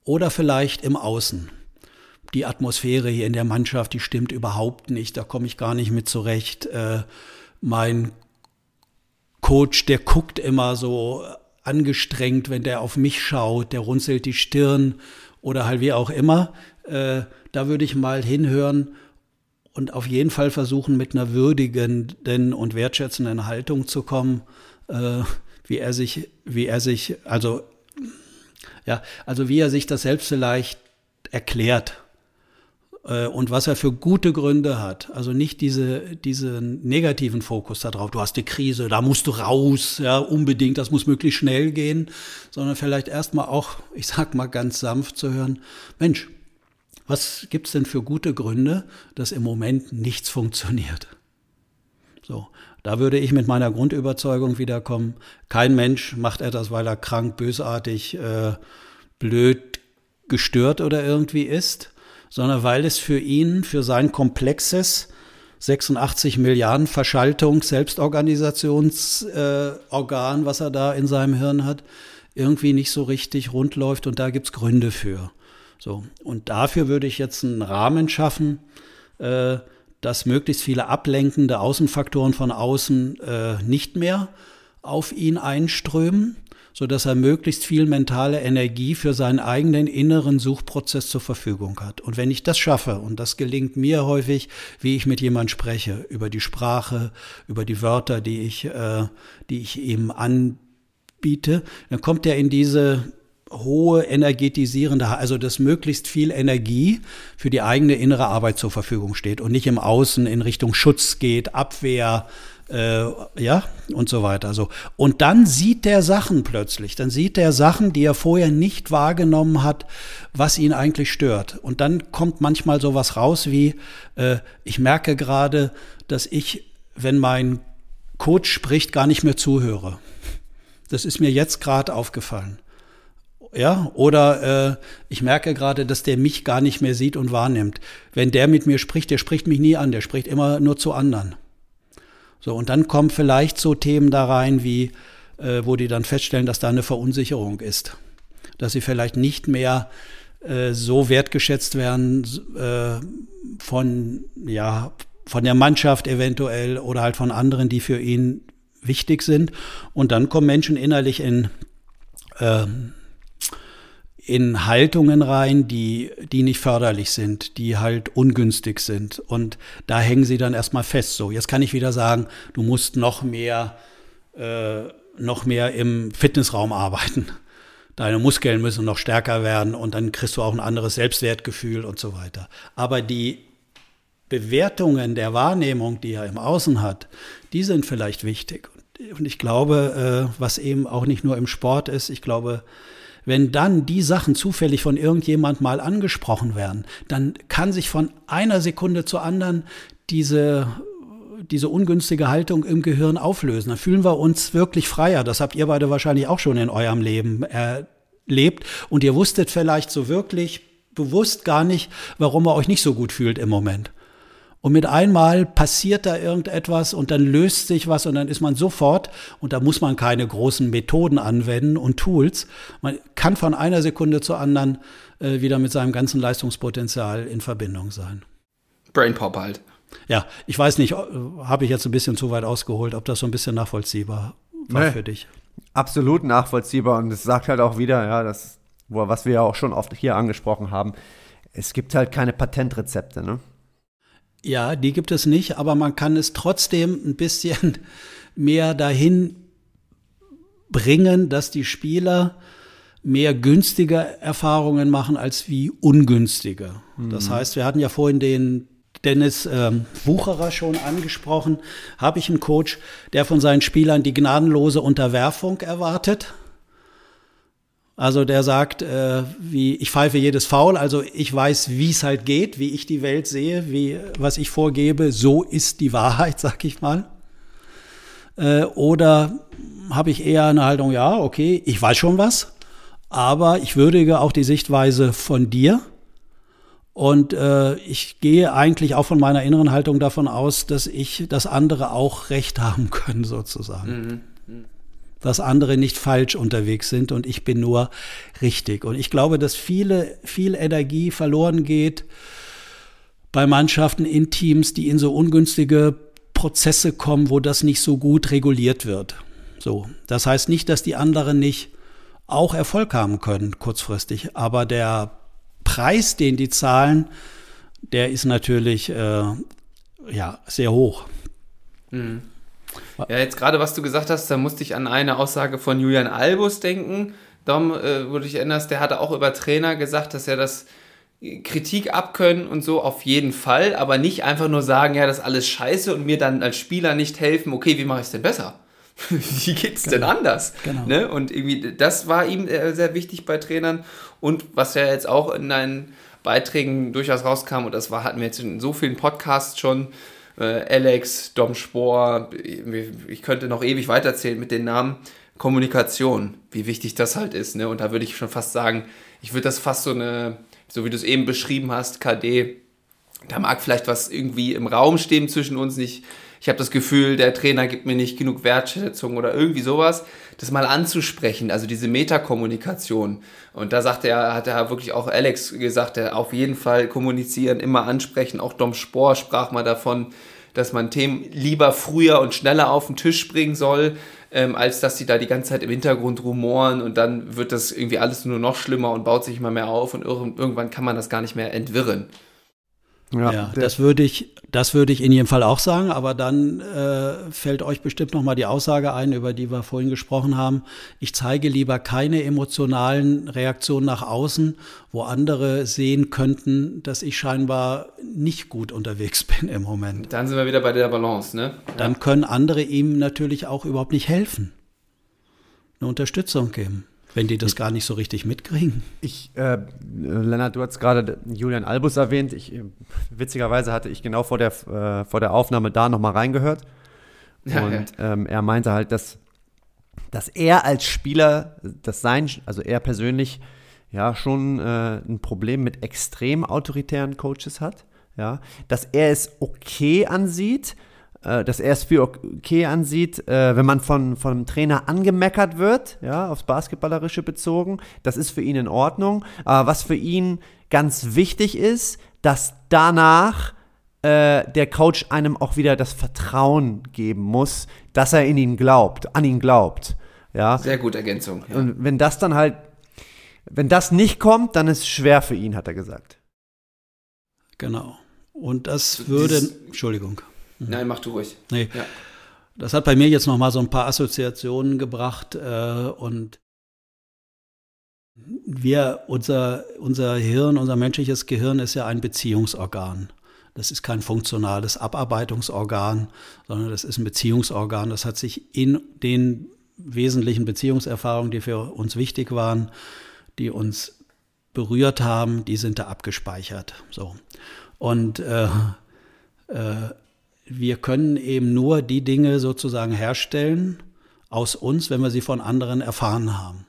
oder vielleicht im Außen. Die Atmosphäre hier in der Mannschaft, die stimmt überhaupt nicht, da komme ich gar nicht mit zurecht. Äh, mein Coach, der guckt immer so angestrengt, wenn der auf mich schaut, der runzelt die Stirn oder halt wie auch immer. Äh, da würde ich mal hinhören und auf jeden Fall versuchen, mit einer würdigenden und wertschätzenden Haltung zu kommen, äh, wie er sich, wie er sich, also, ja, also wie er sich das selbst vielleicht erklärt äh, und was er für gute Gründe hat. Also nicht diese, diesen negativen Fokus darauf, du hast die Krise, da musst du raus, ja, unbedingt, das muss möglichst schnell gehen, sondern vielleicht erstmal auch, ich sag mal ganz sanft zu hören, Mensch, was gibt's denn für gute Gründe, dass im Moment nichts funktioniert? So, da würde ich mit meiner Grundüberzeugung wiederkommen. Kein Mensch macht etwas, weil er krank, bösartig, äh, blöd, gestört oder irgendwie ist, sondern weil es für ihn, für sein komplexes 86 Milliarden Verschaltung, Selbstorganisationsorgan, äh, was er da in seinem Hirn hat, irgendwie nicht so richtig rund läuft und da gibt's Gründe für. So, und dafür würde ich jetzt einen Rahmen schaffen, äh, dass möglichst viele ablenkende Außenfaktoren von außen äh, nicht mehr auf ihn einströmen, so dass er möglichst viel mentale Energie für seinen eigenen inneren Suchprozess zur Verfügung hat. Und wenn ich das schaffe, und das gelingt mir häufig, wie ich mit jemand spreche, über die Sprache, über die Wörter, die ich, äh, die ich ihm anbiete, dann kommt er in diese hohe energetisierende, also dass möglichst viel Energie für die eigene innere Arbeit zur Verfügung steht und nicht im Außen in Richtung Schutz geht, Abwehr, äh, ja, und so weiter. So. Und dann sieht der Sachen plötzlich, dann sieht der Sachen, die er vorher nicht wahrgenommen hat, was ihn eigentlich stört. Und dann kommt manchmal sowas raus wie, äh, ich merke gerade, dass ich, wenn mein Coach spricht, gar nicht mehr zuhöre. Das ist mir jetzt gerade aufgefallen. Ja, oder äh, ich merke gerade, dass der mich gar nicht mehr sieht und wahrnimmt. Wenn der mit mir spricht, der spricht mich nie an, der spricht immer nur zu anderen. So, und dann kommen vielleicht so Themen da rein, wie, äh, wo die dann feststellen, dass da eine Verunsicherung ist. Dass sie vielleicht nicht mehr äh, so wertgeschätzt werden äh, von, ja, von der Mannschaft eventuell oder halt von anderen, die für ihn wichtig sind. Und dann kommen Menschen innerlich in äh, in Haltungen rein, die, die nicht förderlich sind, die halt ungünstig sind. Und da hängen sie dann erstmal fest. So, jetzt kann ich wieder sagen, du musst noch mehr, äh, noch mehr im Fitnessraum arbeiten. Deine Muskeln müssen noch stärker werden und dann kriegst du auch ein anderes Selbstwertgefühl und so weiter. Aber die Bewertungen der Wahrnehmung, die er im Außen hat, die sind vielleicht wichtig. Und ich glaube, äh, was eben auch nicht nur im Sport ist, ich glaube, wenn dann die Sachen zufällig von irgendjemand mal angesprochen werden, dann kann sich von einer Sekunde zur anderen diese diese ungünstige Haltung im Gehirn auflösen. Dann fühlen wir uns wirklich freier. Das habt ihr beide wahrscheinlich auch schon in eurem Leben erlebt. Und ihr wusstet vielleicht so wirklich bewusst gar nicht, warum ihr euch nicht so gut fühlt im Moment. Und mit einmal passiert da irgendetwas und dann löst sich was und dann ist man sofort, und da muss man keine großen Methoden anwenden und Tools, man kann von einer Sekunde zur anderen äh, wieder mit seinem ganzen Leistungspotenzial in Verbindung sein. Brain Pop halt. Ja, ich weiß nicht, habe ich jetzt ein bisschen zu weit ausgeholt, ob das so ein bisschen nachvollziehbar war nee, für dich. Absolut nachvollziehbar und es sagt halt auch wieder, ja, das, was wir ja auch schon oft hier angesprochen haben, es gibt halt keine Patentrezepte, ne? Ja, die gibt es nicht, aber man kann es trotzdem ein bisschen [laughs] mehr dahin bringen, dass die Spieler mehr günstige Erfahrungen machen als wie ungünstige. Mhm. Das heißt, wir hatten ja vorhin den Dennis ähm, Wucherer schon angesprochen, habe ich einen Coach, der von seinen Spielern die gnadenlose Unterwerfung erwartet. Also der sagt, äh, wie ich pfeife jedes Foul, also ich weiß, wie es halt geht, wie ich die Welt sehe, wie was ich vorgebe, so ist die Wahrheit, [laughs] sag ich mal. Äh, oder habe ich eher eine Haltung, ja, okay, ich weiß schon was, aber ich würdige auch die Sichtweise von dir. Und äh, ich gehe eigentlich auch von meiner inneren Haltung davon aus, dass ich, dass andere auch Recht haben [laughs] können, sozusagen. Mhm. Dass andere nicht falsch unterwegs sind und ich bin nur richtig. Und ich glaube, dass viele, viel Energie verloren geht bei Mannschaften in Teams, die in so ungünstige Prozesse kommen, wo das nicht so gut reguliert wird. So. Das heißt nicht, dass die anderen nicht auch Erfolg haben können kurzfristig. Aber der Preis, den die zahlen, der ist natürlich äh, ja, sehr hoch. Mhm. Ja, jetzt gerade, was du gesagt hast, da musste ich an eine Aussage von Julian Albus denken. Dom, äh, wo du dich erinnerst, der hatte auch über Trainer gesagt, dass er das Kritik abkönnen und so auf jeden Fall, aber nicht einfach nur sagen, ja, das ist alles scheiße und mir dann als Spieler nicht helfen, okay, wie mache ich es denn besser? [laughs] wie geht's genau. denn anders? Genau. Ne? Und irgendwie, das war ihm äh, sehr wichtig bei Trainern. Und was ja jetzt auch in deinen Beiträgen durchaus rauskam, und das war, hatten wir jetzt in so vielen Podcasts schon, Alex, Dom Spohr, ich könnte noch ewig weiterzählen mit den Namen, Kommunikation, wie wichtig das halt ist. Ne? Und da würde ich schon fast sagen, ich würde das fast so eine, so wie du es eben beschrieben hast, KD, da mag vielleicht was irgendwie im Raum stehen zwischen uns, nicht ich habe das Gefühl, der Trainer gibt mir nicht genug Wertschätzung oder irgendwie sowas, das mal anzusprechen, also diese Metakommunikation. Und da sagt er, hat er wirklich auch Alex gesagt, er auf jeden Fall kommunizieren, immer ansprechen. Auch Dom Spohr sprach mal davon, dass man Themen lieber früher und schneller auf den Tisch bringen soll, ähm, als dass sie da die ganze Zeit im Hintergrund rumoren und dann wird das irgendwie alles nur noch schlimmer und baut sich immer mehr auf und irgendwann kann man das gar nicht mehr entwirren. Ja, ja das würde ich, das würde ich in jedem Fall auch sagen, aber dann äh, fällt euch bestimmt noch mal die Aussage ein, über die wir vorhin gesprochen haben. Ich zeige lieber keine emotionalen Reaktionen nach außen, wo andere sehen könnten, dass ich scheinbar nicht gut unterwegs [laughs] bin im Moment. Dann sind wir wieder bei der Balance, ne? Dann können andere ihm natürlich auch überhaupt nicht helfen, eine Unterstützung geben wenn die das gar nicht so richtig mitkriegen. Ich, äh, Lennart, du hast gerade Julian Albus erwähnt. Ich, äh, witzigerweise hatte ich genau vor der, äh, vor der Aufnahme da nochmal reingehört. [laughs] Und. Ähm, er meinte halt, dass, dass er als Spieler, das sein, also er persönlich, ja, schon äh, ein Problem mit extrem autoritären Coaches hat. Ja, dass er es okay ansieht, äh, dass er es für okay ansieht, äh, wenn man von, von einem Trainer angemeckert wird, ja, aufs Basketballerische bezogen. Das ist für ihn in Ordnung. Aber was für ihn ganz wichtig ist, dass danach äh, der Coach einem auch wieder das Vertrauen geben muss, dass er in ihn glaubt, an ihn glaubt. Ja. Sehr gute Ergänzung. Ja. Und wenn das dann halt, wenn das nicht kommt, dann ist es schwer für ihn, hat er gesagt. Genau. Und das würde, Dies, Entschuldigung. Mhm. Nein, mach du ruhig. Nee. Ja. Das hat bei mir jetzt noch mal so ein paar Assoziationen gebracht äh, und wir, unser, unser Hirn, unser menschliches Gehirn ist ja ein Beziehungsorgan. Das ist kein funktionales Abarbeitungsorgan, sondern das ist ein Beziehungsorgan. Das hat sich in den wesentlichen Beziehungserfahrungen, die für uns wichtig waren, die uns berührt haben, die sind da abgespeichert. So. Und äh, äh, wir können eben nur die Dinge sozusagen herstellen aus uns, wenn wir sie von anderen erfahren haben.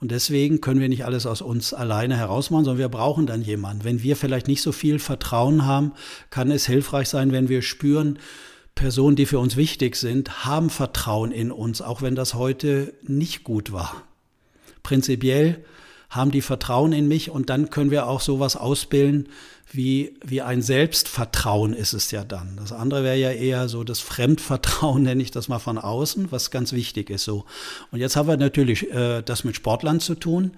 Und deswegen können wir nicht alles aus uns alleine herausmachen, sondern wir brauchen dann jemanden. Wenn wir vielleicht nicht so viel Vertrauen haben, kann es hilfreich sein, wenn wir spüren, Personen, die für uns wichtig sind, haben Vertrauen in uns, auch wenn das heute nicht gut war. Prinzipiell haben die Vertrauen in mich und dann können wir auch sowas ausbilden, wie, wie ein Selbstvertrauen ist es ja dann. Das andere wäre ja eher so das Fremdvertrauen, [laughs] nenne ich das mal von außen, was ganz wichtig ist so. Und jetzt haben wir natürlich äh, das mit Sportlern zu tun.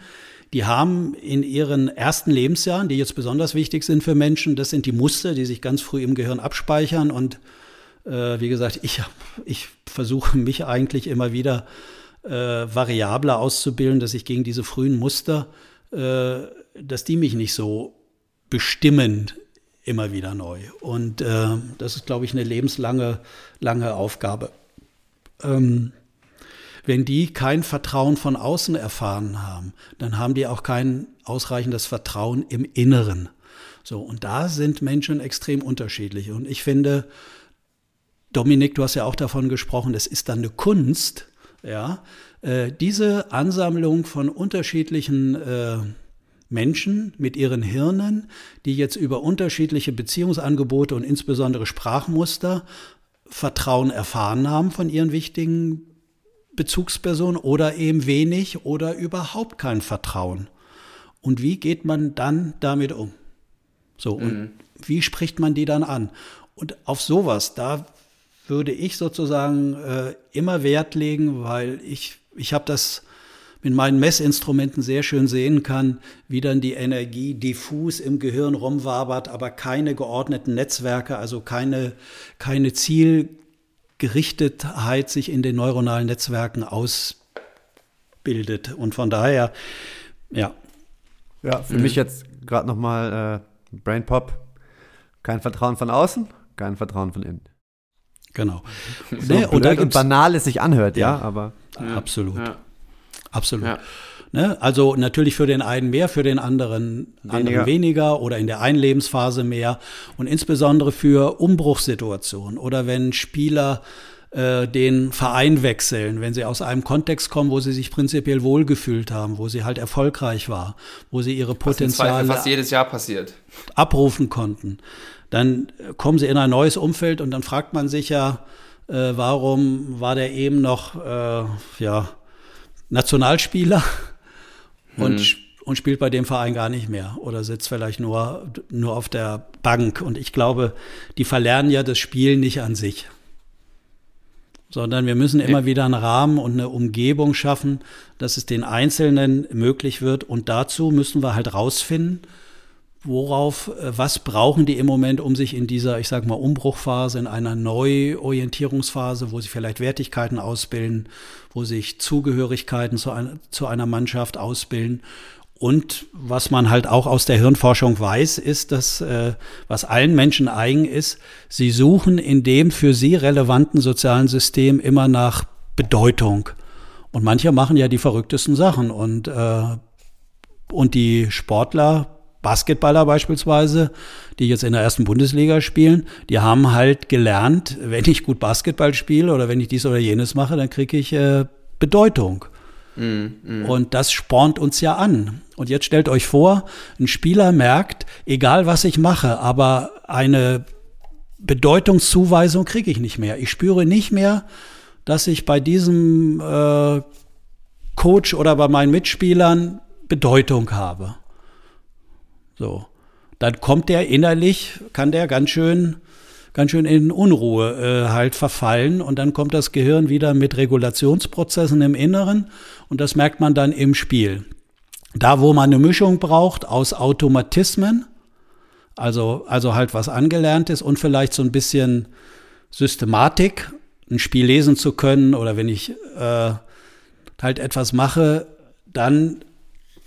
Die haben in ihren ersten Lebensjahren, die jetzt besonders wichtig sind für Menschen, das sind die Muster, die sich ganz früh im Gehirn abspeichern. Und äh, wie gesagt, ich, ich versuche mich eigentlich immer wieder äh, variabler auszubilden, dass ich gegen diese frühen Muster, äh, dass die mich nicht so bestimmen immer wieder neu. Und äh, das ist, glaube ich, eine lebenslange lange Aufgabe. Ähm, wenn die kein Vertrauen von außen erfahren haben, dann haben die auch kein ausreichendes Vertrauen im Inneren. So, und da sind Menschen extrem unterschiedlich. Und ich finde, Dominik, du hast ja auch davon gesprochen, es ist dann eine Kunst, ja, äh, diese Ansammlung von unterschiedlichen äh, Menschen mit ihren Hirnen, die jetzt über unterschiedliche Beziehungsangebote und insbesondere Sprachmuster Vertrauen erfahren haben von ihren wichtigen Bezugspersonen oder eben wenig oder überhaupt kein Vertrauen. Und wie geht man dann damit um? So, und mhm. wie spricht man die dann an? Und auf sowas, da würde ich sozusagen äh, immer Wert legen, weil ich, ich habe das mit meinen Messinstrumenten sehr schön sehen kann, wie dann die Energie diffus im Gehirn rumwabert, aber keine geordneten Netzwerke, also keine, keine Zielgerichtetheit sich in den neuronalen Netzwerken ausbildet. Und von daher, ja. Ja, für mhm. mich jetzt gerade nochmal äh, Brain Pop. Kein Vertrauen von außen, kein Vertrauen von innen. Genau. So ne, und, und banal es sich anhört, ja, ja aber. Ja, absolut. Ja. Absolut. Ja. Ne? Also natürlich für den einen mehr, für den anderen weniger. anderen weniger oder in der einen Lebensphase mehr. Und insbesondere für Umbruchssituationen oder wenn Spieler äh, den Verein wechseln, wenn sie aus einem Kontext kommen, wo sie sich prinzipiell wohlgefühlt haben, wo sie halt erfolgreich war, wo sie ihre Potenziale fast jedes Jahr passiert. abrufen konnten. Dann kommen sie in ein neues Umfeld und dann fragt man sich ja, äh, warum war der eben noch, äh, ja, Nationalspieler und, hm. und spielt bei dem Verein gar nicht mehr oder sitzt vielleicht nur, nur auf der Bank. Und ich glaube, die verlernen ja das Spiel nicht an sich sondern wir müssen immer wieder einen Rahmen und eine Umgebung schaffen, dass es den Einzelnen möglich wird. Und dazu müssen wir halt rausfinden, worauf, äh, was brauchen die im Moment, um sich in dieser, ich sag mal, Umbruchphase, in einer Neuorientierungsphase, wo sie vielleicht Wertigkeiten ausbilden, wo sich Zugehörigkeiten zu, ein, zu einer Mannschaft ausbilden. Und was man halt auch aus der Hirnforschung weiß, ist, dass äh, was allen Menschen eigen ist, sie suchen in dem für sie relevanten sozialen System immer nach Bedeutung. Und manche machen ja die verrücktesten Sachen. Und, äh, und die Sportler Basketballer beispielsweise, die jetzt in der ersten Bundesliga spielen, die haben halt gelernt, wenn ich gut Basketball spiele oder wenn ich dies oder jenes mache, dann kriege ich äh, Bedeutung. Mm, mm. Und das spornt uns ja an. Und jetzt stellt euch vor, ein Spieler merkt, egal was ich mache, aber eine Bedeutungszuweisung kriege ich nicht mehr. Ich spüre nicht mehr, dass ich bei diesem äh, Coach oder bei meinen Mitspielern Bedeutung habe. So. Dann kommt der innerlich, kann der ganz schön, ganz schön in Unruhe äh, halt verfallen und dann kommt das Gehirn wieder mit Regulationsprozessen im Inneren und das merkt man dann im Spiel. Da, wo man eine Mischung braucht aus Automatismen, also, also halt was angelernt ist und vielleicht so ein bisschen Systematik, ein Spiel lesen zu können oder wenn ich äh, halt etwas mache, dann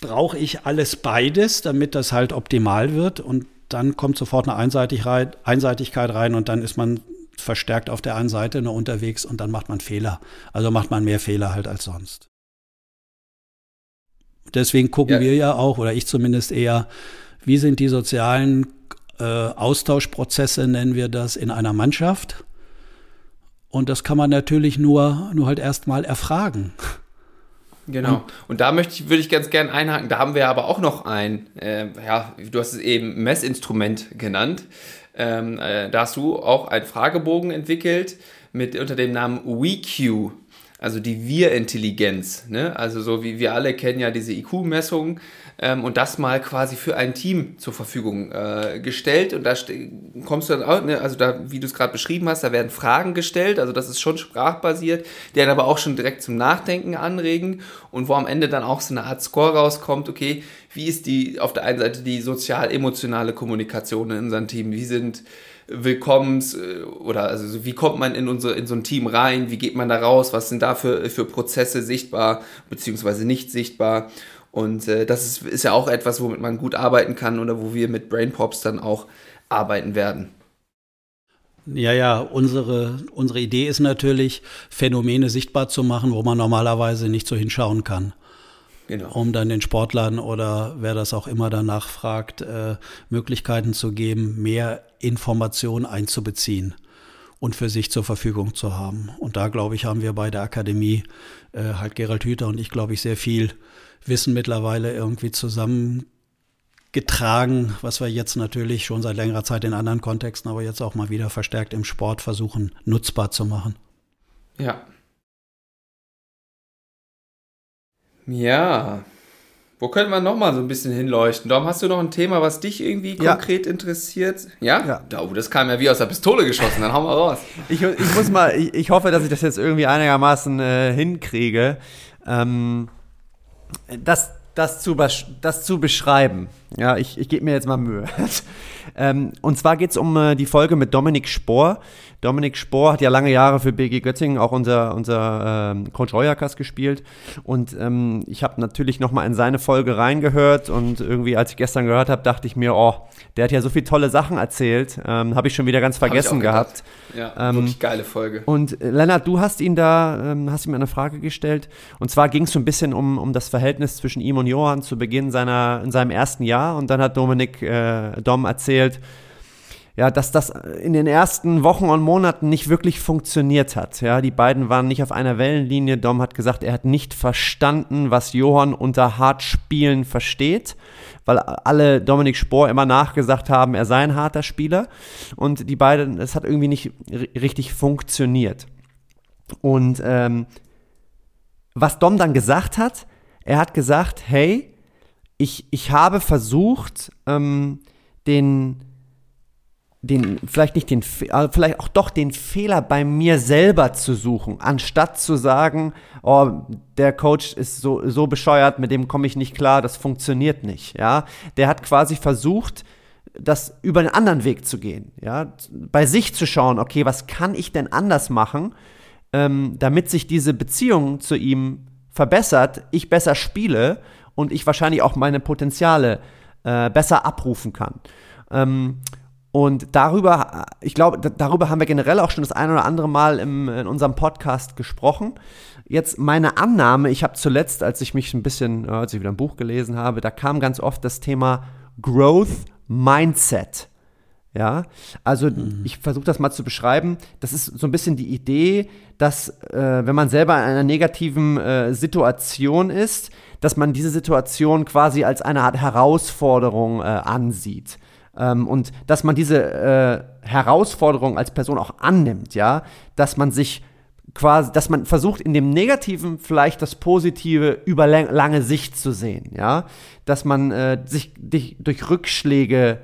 brauche ich alles beides, damit das halt optimal wird und dann kommt sofort eine Einseitigkeit rein und dann ist man verstärkt auf der einen Seite nur unterwegs und dann macht man Fehler. Also macht man mehr Fehler halt als sonst. Deswegen gucken ja. wir ja auch, oder ich zumindest eher, wie sind die sozialen äh, Austauschprozesse, nennen wir das, in einer Mannschaft. Und das kann man natürlich nur, nur halt erstmal erfragen. Genau. Und, da möchte ich, würde ich ganz gerne einhaken. Da haben wir aber auch noch ein, äh, ja, du hast es eben Messinstrument genannt. Ähm, äh, da hast du auch einen Fragebogen entwickelt mit unter dem Namen WeQ also die Wir-Intelligenz. Ne? Also so wie wir alle kennen ja diese IQ-Messung ähm, und das mal quasi für ein Team zur Verfügung äh, gestellt. Und da kommst du dann auch, ne? also da, wie du es gerade beschrieben hast, da werden Fragen gestellt, also das ist schon sprachbasiert, die dann aber auch schon direkt zum Nachdenken anregen und wo am Ende dann auch so eine Art Score rauskommt, okay, wie ist die auf der einen Seite die sozial-emotionale Kommunikation in unserem Team, wie sind Willkommens äh, oder also wie kommt man in, unsere, in so ein Team rein, wie geht man da raus, was sind da für, für Prozesse sichtbar beziehungsweise nicht sichtbar. Und äh, das ist, ist ja auch etwas, womit man gut arbeiten kann oder wo wir mit Brainpops dann auch arbeiten werden. Ja, ja, unsere, unsere Idee ist natürlich, Phänomene sichtbar zu machen, wo man normalerweise nicht so hinschauen kann. Genau. Um dann den Sportlern oder wer das auch immer danach fragt, äh, Möglichkeiten zu geben, mehr Informationen einzubeziehen und für sich zur Verfügung zu haben. Und da, glaube ich, haben wir bei der Akademie, äh, halt Gerald Hüther und ich, glaube ich, sehr viel Wissen mittlerweile irgendwie zusammengetragen, was wir jetzt natürlich schon seit längerer Zeit in anderen Kontexten, aber jetzt auch mal wieder verstärkt im Sport versuchen, nutzbar zu machen. Ja, Ja. Wo könnte man noch mal so ein bisschen hinleuchten? Darum hast du noch ein Thema, was dich irgendwie ja. konkret interessiert? Ja? ja. Oh, das kam ja wie aus der Pistole geschossen, dann hauen wir raus. Ich, ich muss mal, ich, ich, hoffe, dass ich das jetzt irgendwie einigermaßen äh, hinkriege. Ähm, das, das, zu, das zu beschreiben. Ja, ich, ich gebe mir jetzt mal Mühe. [laughs] ähm, und zwar geht es um äh, die Folge mit Dominik Spohr. Dominik Spohr hat ja lange Jahre für BG Göttingen auch unser, unser ähm, Coach Royakas gespielt. Und ähm, ich habe natürlich nochmal in seine Folge reingehört. Und irgendwie, als ich gestern gehört habe, dachte ich mir, oh, der hat ja so viele tolle Sachen erzählt. Ähm, habe ich schon wieder ganz vergessen gehabt. Ja, ähm, wirklich geile Folge. Und äh, Lennart, du hast ihn da, ähm, hast ihm eine Frage gestellt. Und zwar ging es so ein bisschen um, um das Verhältnis zwischen ihm und Johann zu Beginn seiner, in seinem ersten Jahr. Und dann hat Dominik äh, Dom erzählt, ja, dass das in den ersten Wochen und Monaten nicht wirklich funktioniert hat. Ja, die beiden waren nicht auf einer Wellenlinie. Dom hat gesagt, er hat nicht verstanden, was Johann unter Hartspielen versteht, weil alle Dominik Spohr immer nachgesagt haben, er sei ein harter Spieler. Und die beiden, es hat irgendwie nicht richtig funktioniert. Und ähm, was Dom dann gesagt hat, er hat gesagt, hey, ich, ich habe versucht, ähm, den den, vielleicht nicht den, vielleicht auch doch den Fehler bei mir selber zu suchen, anstatt zu sagen, oh, der Coach ist so, so bescheuert, mit dem komme ich nicht klar, das funktioniert nicht, ja. Der hat quasi versucht, das über einen anderen Weg zu gehen, ja. Bei sich zu schauen, okay, was kann ich denn anders machen, ähm, damit sich diese Beziehung zu ihm verbessert, ich besser spiele und ich wahrscheinlich auch meine Potenziale äh, besser abrufen kann. Ähm, und darüber, ich glaube, darüber haben wir generell auch schon das ein oder andere Mal im, in unserem Podcast gesprochen. Jetzt meine Annahme, ich habe zuletzt, als ich mich ein bisschen, äh, als ich wieder ein Buch gelesen habe, da kam ganz oft das Thema Growth Mindset. Ja, also mhm. ich versuche das mal zu beschreiben. Das ist so ein bisschen die Idee, dass äh, wenn man selber in einer negativen äh, Situation ist, dass man diese Situation quasi als eine Art Herausforderung äh, ansieht. Ähm, und dass man diese äh, Herausforderung als Person auch annimmt, ja, dass man sich quasi, dass man versucht, in dem Negativen vielleicht das Positive über lange Sicht zu sehen, ja, dass man äh, sich durch Rückschläge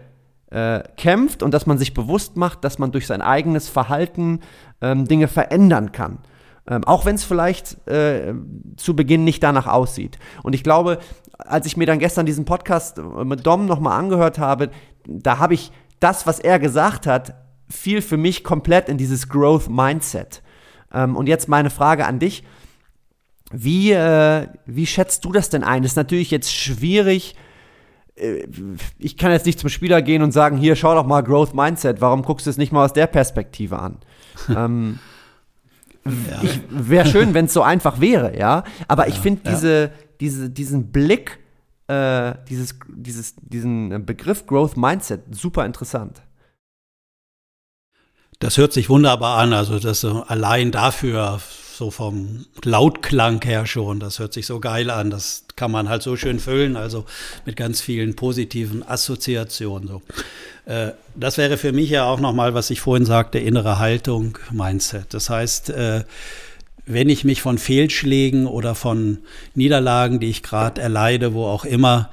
äh, kämpft und dass man sich bewusst macht, dass man durch sein eigenes Verhalten ähm, Dinge verändern kann. Ähm, auch wenn es vielleicht äh, zu Beginn nicht danach aussieht. Und ich glaube, als ich mir dann gestern diesen Podcast mit Dom nochmal angehört habe, da habe ich das, was er gesagt hat, viel für mich komplett in dieses Growth Mindset. Ähm, und jetzt meine Frage an dich. Wie, äh, wie schätzt du das denn ein? Das ist natürlich jetzt schwierig. Äh, ich kann jetzt nicht zum Spieler gehen und sagen, hier, schau doch mal Growth Mindset. Warum guckst du es nicht mal aus der Perspektive an? [laughs] ähm, ja. Wäre schön, wenn es so einfach wäre, ja. Aber ja, ich finde ja. diese, diese, diesen Blick äh, dieses, dieses, diesen Begriff Growth Mindset super interessant. Das hört sich wunderbar an. Also das allein dafür so vom Lautklang her schon. Das hört sich so geil an. Das kann man halt so schön füllen, also mit ganz vielen positiven Assoziationen. So. Äh, das wäre für mich ja auch nochmal, was ich vorhin sagte, innere Haltung, Mindset. Das heißt, äh, wenn ich mich von Fehlschlägen oder von Niederlagen, die ich gerade erleide, wo auch immer,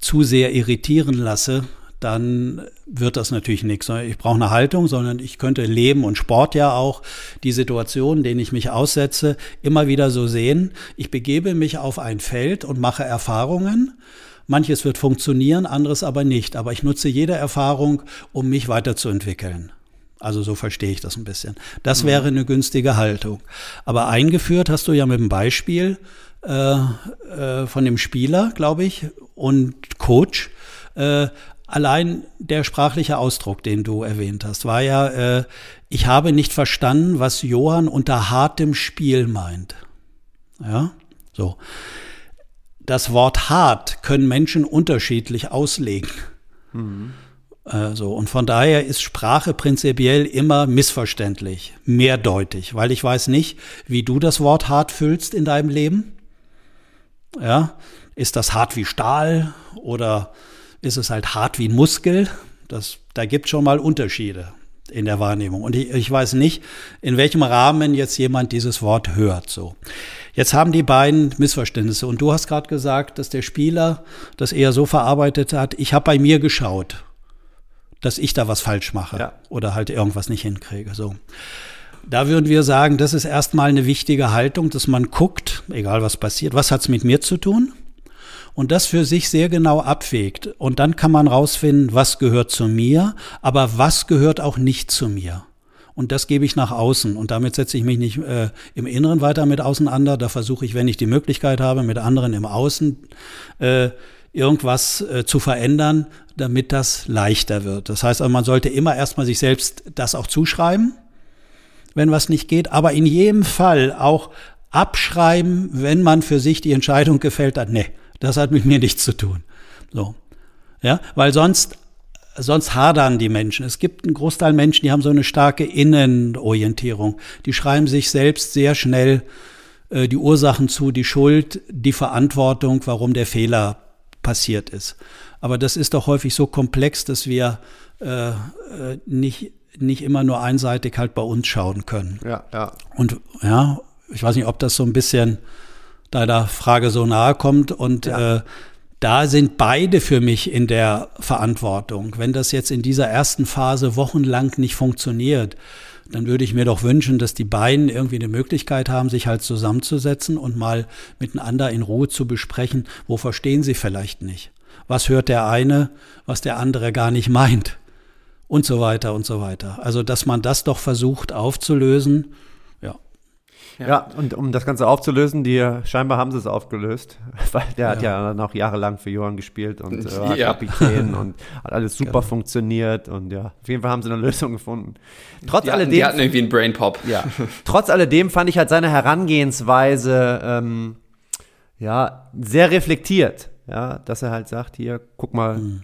zu sehr irritieren lasse, dann wird das natürlich nichts. Ich brauche eine Haltung, sondern ich könnte Leben und Sport ja auch, die Situationen, denen ich mich aussetze, immer wieder so sehen. Ich begebe mich auf ein Feld und mache Erfahrungen. Manches wird funktionieren, anderes aber nicht. Aber ich nutze jede Erfahrung, um mich weiterzuentwickeln. Also so verstehe ich das ein bisschen. Das mhm. wäre eine günstige Haltung. Aber eingeführt hast du ja mit dem Beispiel äh, äh, von dem Spieler, glaube ich, und Coach. Äh, allein der sprachliche Ausdruck, den du erwähnt hast, war ja, äh, ich habe nicht verstanden, was Johann unter hartem Spiel meint. Ja, so. Das Wort hart können Menschen unterschiedlich auslegen. Mhm. Äh, so, und von daher ist Sprache prinzipiell immer missverständlich, mehrdeutig, weil ich weiß nicht, wie du das Wort hart füllst in deinem Leben. Ja, ist das hart wie Stahl oder ist es halt hart wie Muskel. Das, da gibt schon mal Unterschiede in der Wahrnehmung. Und ich, ich weiß nicht, in welchem Rahmen jetzt jemand dieses Wort hört. So. Jetzt haben die beiden Missverständnisse. Und du hast gerade gesagt, dass der Spieler das eher so verarbeitet hat. Ich habe bei mir geschaut, dass ich da was falsch mache ja. oder halt irgendwas nicht hinkriege. So. Da würden wir sagen, das ist erstmal eine wichtige Haltung, dass man guckt, egal was passiert, was hat's mit mir zu tun? und das für sich sehr genau abwägt. Und dann kann man rausfinden, was gehört zu mir, aber was gehört auch nicht zu mir. Und das gebe ich nach außen. Und damit setze ich mich nicht äh, im Inneren weiter mit auseinander. Da versuche ich, wenn ich die Möglichkeit habe, mit anderen im Außen äh, irgendwas äh, zu verändern, damit das leichter wird. Das heißt, also, man sollte immer erstmal sich selbst das auch zuschreiben, wenn was nicht geht, aber in jedem Fall auch abschreiben, wenn man für sich die Entscheidung gefällt hat, nee, das hat mit mir nichts zu tun. So. Ja, weil sonst, sonst hadern die Menschen. Es gibt einen Großteil Menschen, die haben so eine starke Innenorientierung. Die schreiben sich selbst sehr schnell äh, die Ursachen zu, die Schuld, die Verantwortung, warum der Fehler passiert ist. Aber das ist doch häufig so komplex, dass wir äh, äh nicht, nicht immer nur einseitig halt bei uns schauen können. Ja, ja. Und ja, ich weiß nicht, ob das so ein bisschen deiner Frage so nahe kommt. Und ja. äh, da sind beide für mich in der Verantwortung. Wenn das jetzt in dieser ersten Phase wochenlang nicht funktioniert, dann würde ich mir doch wünschen, dass die beiden irgendwie eine Möglichkeit haben, sich halt zusammenzusetzen und mal miteinander in Ruhe zu besprechen, wo verstehen sie vielleicht nicht. Was hört der eine, was der andere gar nicht meint? Und so weiter und so weiter. Also, dass man das doch versucht aufzulösen, ja. ja. und um das Ganze aufzulösen, die scheinbar haben sie es aufgelöst, [laughs] weil der ja. hat ja noch jahrelang für Johann gespielt und äh, war ja. Kapitän [laughs] und hat alles super genau. funktioniert und ja, auf jeden Fall haben sie eine Lösung gefunden. Trotz die alledem, hatten, die hatten irgendwie einen Brain Pop. Ja. [laughs] Trotz alledem fand ich halt seine Herangehensweise ähm, ja sehr reflektiert, ja, dass er halt sagt, hier, guck mal, mhm.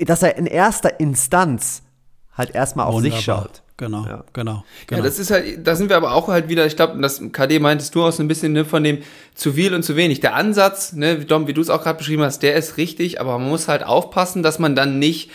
dass er in erster Instanz halt erstmal auf Wunderbar. sich schaut. Genau, ja. genau, genau. Ja, das ist halt, da sind wir aber auch halt wieder, ich glaube, das KD meintest du auch so ein bisschen ne, von dem zu viel und zu wenig. Der Ansatz, ne, Dom, wie du es auch gerade beschrieben hast, der ist richtig, aber man muss halt aufpassen, dass man dann nicht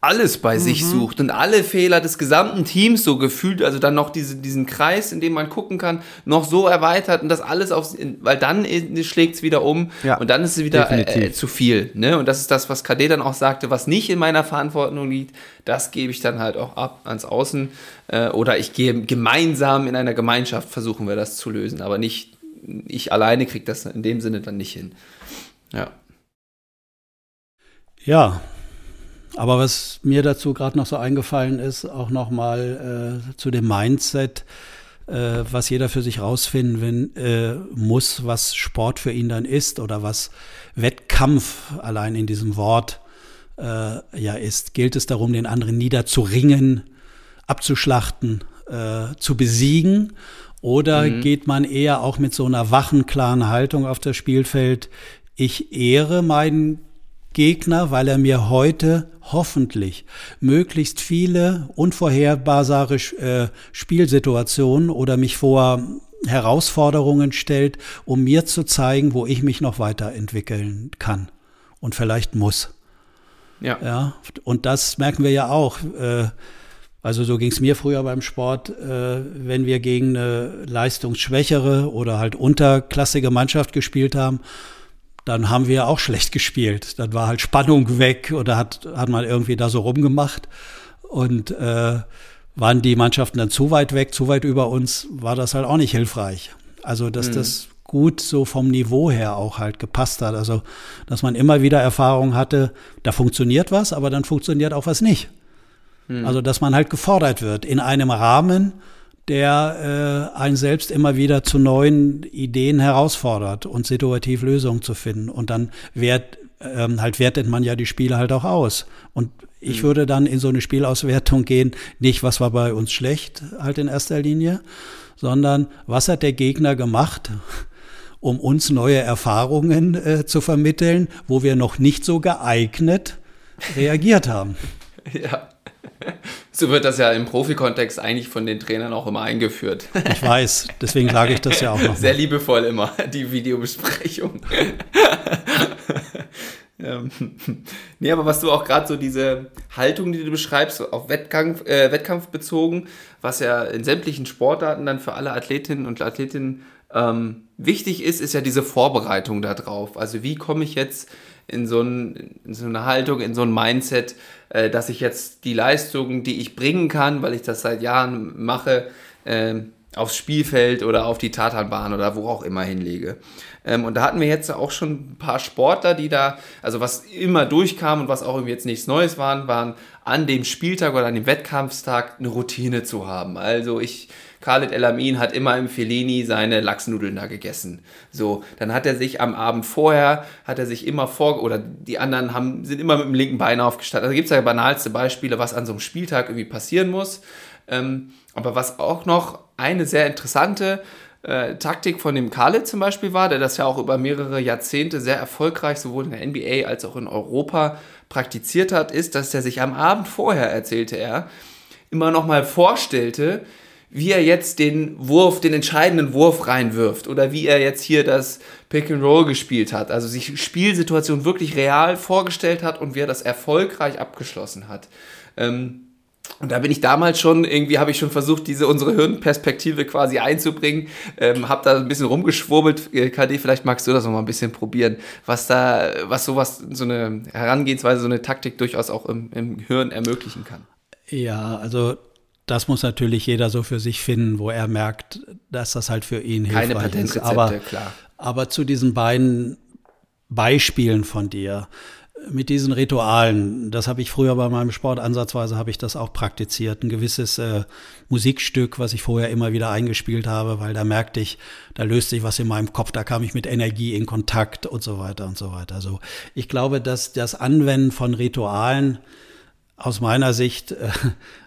alles bei mhm. sich sucht und alle Fehler des gesamten Teams so gefühlt, also dann noch diese, diesen Kreis, in dem man gucken kann, noch so erweitert und das alles auf, weil dann schlägt es wieder um ja, und dann ist es wieder äh, äh, zu viel. Ne? Und das ist das, was KD dann auch sagte, was nicht in meiner Verantwortung liegt, das gebe ich dann halt auch ab ans Außen äh, oder ich gehe gemeinsam in einer Gemeinschaft versuchen wir das zu lösen, aber nicht ich alleine kriege das in dem Sinne dann nicht hin. Ja. Ja, aber was mir dazu gerade noch so eingefallen ist, auch nochmal äh, zu dem Mindset, äh, was jeder für sich rausfinden äh, muss, was Sport für ihn dann ist oder was Wettkampf allein in diesem Wort äh, ja ist. Gilt es darum, den anderen niederzuringen, abzuschlachten, äh, zu besiegen? Oder mhm. geht man eher auch mit so einer wachen, klaren Haltung auf das Spielfeld? Ich ehre meinen Gegner, weil er mir heute hoffentlich möglichst viele unvorherbare äh, Spielsituationen oder mich vor Herausforderungen stellt, um mir zu zeigen, wo ich mich noch weiterentwickeln kann und vielleicht muss. Ja. ja und das merken wir ja auch. Äh, also so ging es mir früher beim Sport, äh, wenn wir gegen eine leistungsschwächere oder halt unterklassige Mannschaft gespielt haben, dann haben wir auch schlecht gespielt. Dann war halt Spannung weg oder hat, hat man irgendwie da so rumgemacht. Und äh, waren die Mannschaften dann zu weit weg, zu weit über uns, war das halt auch nicht hilfreich. Also, dass mhm. das gut so vom Niveau her auch halt gepasst hat. Also, dass man immer wieder Erfahrung hatte, da funktioniert was, aber dann funktioniert auch was nicht. Mhm. Also, dass man halt gefordert wird in einem Rahmen, der äh, einen selbst immer wieder zu neuen Ideen herausfordert und situativ Lösungen zu finden. Und dann wert, ähm, halt wertet man ja die Spiele halt auch aus. Und ich mhm. würde dann in so eine Spielauswertung gehen, nicht was war bei uns schlecht, halt in erster Linie, sondern was hat der Gegner gemacht, um uns neue Erfahrungen äh, zu vermitteln, wo wir noch nicht so geeignet reagiert haben. [laughs] Ja. [laughs] So wird das ja im Profikontext eigentlich von den Trainern auch immer eingeführt. Ich weiß, deswegen sage ich das ja auch noch. Sehr liebevoll immer, die Videobesprechung. [laughs] Ähm, nee, aber was du auch gerade so diese Haltung, die du beschreibst, auf Wettkampf, äh, Wettkampf bezogen, was ja in sämtlichen Sportarten dann für alle Athletinnen und Athletinnen ähm, wichtig ist, ist ja diese Vorbereitung darauf. Also wie komme ich jetzt in so, ein, in so, eine Haltung, in so ein Mindset, äh, dass ich jetzt die Leistungen, die ich bringen kann, weil ich das seit Jahren mache, äh, aufs Spielfeld oder auf die Tatanbahn oder wo auch immer hinlege. Ähm, und da hatten wir jetzt auch schon ein paar Sportler, die da, also was immer durchkam und was auch irgendwie jetzt nichts Neues waren, waren an dem Spieltag oder an dem Wettkampfstag eine Routine zu haben. Also ich, Khalid El Amin hat immer im Fellini seine Lachsnudeln da gegessen. So, dann hat er sich am Abend vorher, hat er sich immer vor, oder die anderen haben, sind immer mit dem linken Bein aufgestanden. Also gibt es ja banalste Beispiele, was an so einem Spieltag irgendwie passieren muss. Ähm, aber was auch noch eine sehr interessante äh, Taktik von dem Khaled zum Beispiel war, der das ja auch über mehrere Jahrzehnte sehr erfolgreich sowohl in der NBA als auch in Europa praktiziert hat, ist, dass er sich am Abend vorher, erzählte er, immer noch mal vorstellte, wie er jetzt den Wurf, den entscheidenden Wurf reinwirft oder wie er jetzt hier das Pick and Roll gespielt hat. Also sich Spielsituation wirklich real vorgestellt hat und wie er das erfolgreich abgeschlossen hat. Ähm, und da bin ich damals schon, irgendwie habe ich schon versucht, diese unsere Hirnperspektive quasi einzubringen. Ähm, habe da ein bisschen rumgeschwurbelt. Äh, KD, vielleicht magst du das noch mal ein bisschen probieren, was da, was sowas, so eine Herangehensweise, so eine Taktik durchaus auch im, im Hirn ermöglichen kann. Ja, also das muss natürlich jeder so für sich finden, wo er merkt, dass das halt für ihn Keine hilfreich ist. Aber, klar. aber zu diesen beiden Beispielen von dir, mit diesen Ritualen, das habe ich früher bei meinem Sport ansatzweise habe ich das auch praktiziert. Ein gewisses äh, Musikstück, was ich vorher immer wieder eingespielt habe, weil da merkte ich, da löst sich was in meinem Kopf, da kam ich mit Energie in Kontakt und so weiter und so weiter. Also ich glaube, dass das Anwenden von Ritualen aus meiner Sicht äh,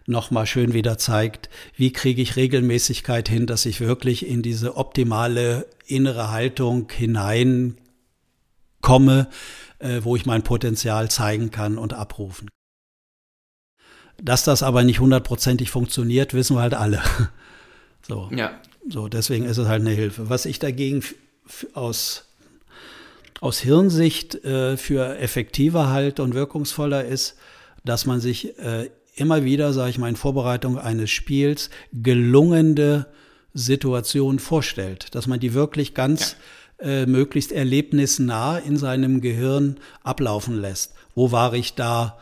nochmal schön wieder zeigt, wie kriege ich Regelmäßigkeit hin, dass ich wirklich in diese optimale innere Haltung hineinkomme, äh, wo ich mein Potenzial zeigen kann und abrufen. Dass das aber nicht hundertprozentig funktioniert, wissen wir halt alle. [laughs] So. Ja. So, deswegen ist es halt eine Hilfe. Was ich dagegen aus, aus Hirnsicht äh, für effektiver halt und wirkungsvoller ist, dass man sich äh, immer wieder, sage ich mal, in Vorbereitung eines Spiels gelungene Situationen vorstellt, dass man die wirklich ganz ja äh, möglichst erlebnisnah in seinem Gehirn ablaufen lässt. Wo war ich da?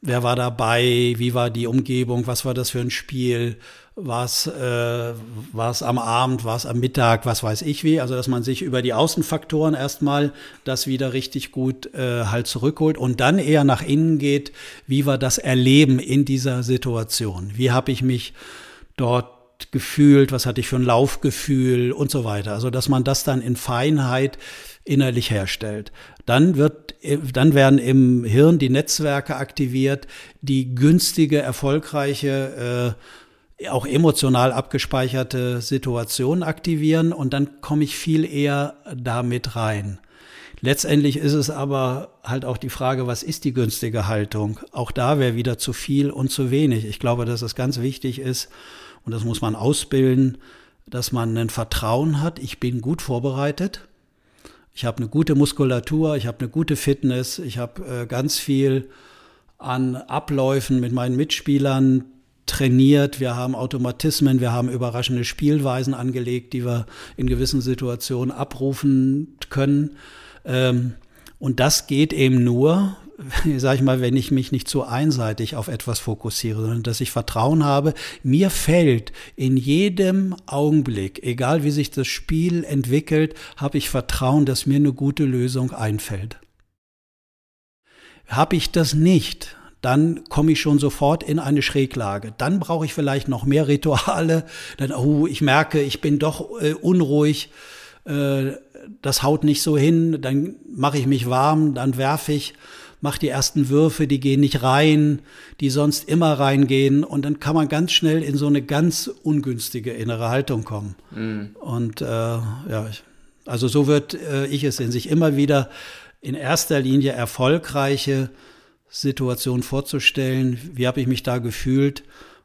Wer war dabei? Wie war die Umgebung? Was war das für ein Spiel? War es äh, war's am Abend? War es am Mittag? Was weiß ich wie? Also, dass man sich über die Außenfaktoren erstmal das wieder richtig gut äh, halt zurückholt und dann eher nach innen geht. Wie war das Erleben in dieser Situation? Wie habe ich mich dort gefühlt, was hatte ich für ein Laufgefühl und so weiter. Also, dass man das dann in Feinheit innerlich herstellt. Dann wird, dann werden im Hirn die Netzwerke aktiviert, die günstige, erfolgreiche, äh, auch emotional abgespeicherte Situationen aktivieren und dann komme ich viel eher damit rein. Letztendlich ist es aber halt auch die Frage, was ist die günstige Haltung? Auch da wäre wieder zu viel und zu wenig. Ich glaube, dass es ganz wichtig ist, und das muss man ausbilden, dass man ein Vertrauen hat, ich bin gut vorbereitet, ich habe eine gute Muskulatur, ich habe eine gute Fitness, ich habe äh, ganz viel an Abläufen mit meinen Mitspielern trainiert, wir haben Automatismen, wir haben überraschende Spielweisen angelegt, die wir in gewissen Situationen abrufen können. Ähm, und das geht eben nur, [laughs] sag ich mal, wenn ich mich nicht zu einseitig auf etwas fokussiere, sondern dass ich Vertrauen habe. Mir fällt in jedem Augenblick, egal wie sich das Spiel entwickelt, habe ich Vertrauen, dass mir eine gute Lösung einfällt. Habe ich das nicht, dann komme ich schon sofort in eine Schräglage. Dann brauche ich vielleicht noch mehr Rituale. [laughs] Dann, oh, ich merke, ich bin doch äh, unruhig. Äh, das haut nicht so hin. Dann mache ich mich warm, dann werfe ich, mache die ersten Würfe, die gehen nicht rein, die sonst immer reingehen. Und dann kann man ganz schnell in so eine ganz ungünstige innere Haltung kommen. Mhm. Und äh, ja, also so wird äh, ich es in sich immer wieder in erster Linie erfolgreiche Situation vorzustellen. Wie habe ich mich da gefühlt,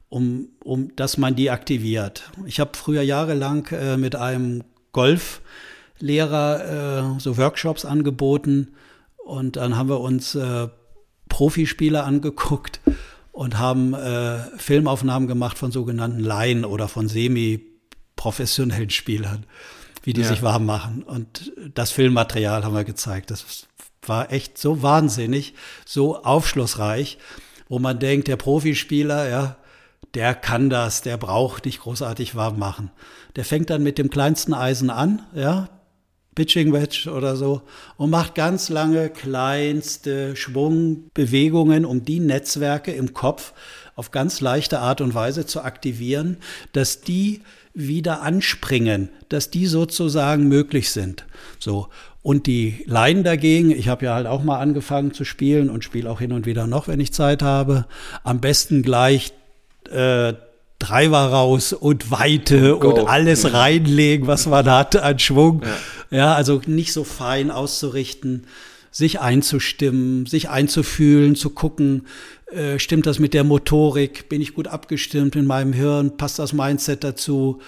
um, um dass man die aktiviert. Ich habe früher jahrelang äh, mit einem Golflehrer äh, so Workshops angeboten und dann haben wir uns äh, Profispieler angeguckt und haben äh, Filmaufnahmen gemacht von sogenannten Laien oder von semi-professionellen Spielern, wie die ja. sich warm machen. Und das Filmmaterial haben wir gezeigt. Das war echt so wahnsinnig, so aufschlussreich, wo man denkt, der Profispieler, ja, der kann das, der braucht nicht großartig warm machen. Der fängt dann mit dem kleinsten Eisen an, ja, Pitching Wedge oder so, und macht ganz lange kleinste Schwungbewegungen, um die Netzwerke im Kopf auf ganz leichte Art und Weise zu aktivieren, dass die wieder anspringen, dass die sozusagen möglich sind. So. Und die Laien dagegen, ich habe ja halt auch mal angefangen zu spielen und spiele auch hin und wieder noch, wenn ich Zeit habe. Am besten gleich äh, Driver raus und Weite und, und alles reinlegen, was man hat an Schwung. Ja. ja, also nicht so fein auszurichten, sich einzustimmen, sich einzufühlen, zu gucken, äh, stimmt das mit der Motorik, bin ich gut abgestimmt in meinem Hirn, passt das Mindset dazu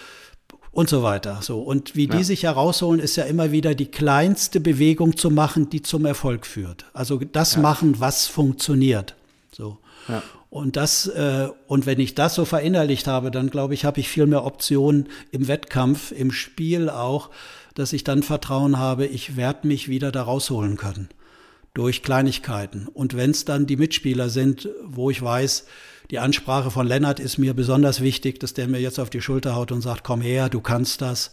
und so weiter. So. Und wie ja. die sich herausholen, ist ja immer wieder die kleinste Bewegung zu machen, die zum Erfolg führt. Also das ja. machen, was funktioniert. So. Ja. Und das, äh, und wenn ich das so verinnerlicht habe, dann glaube ich, habe ich viel mehr Optionen im Wettkampf, im Spiel auch, dass ich dann Vertrauen habe, ich werde mich wieder da rausholen können. Durch Kleinigkeiten. Und wenn es dann die Mitspieler sind, wo ich weiß, die Ansprache von Lennart ist mir besonders wichtig, dass der mir jetzt auf die Schulter haut und sagt, komm her, du kannst das,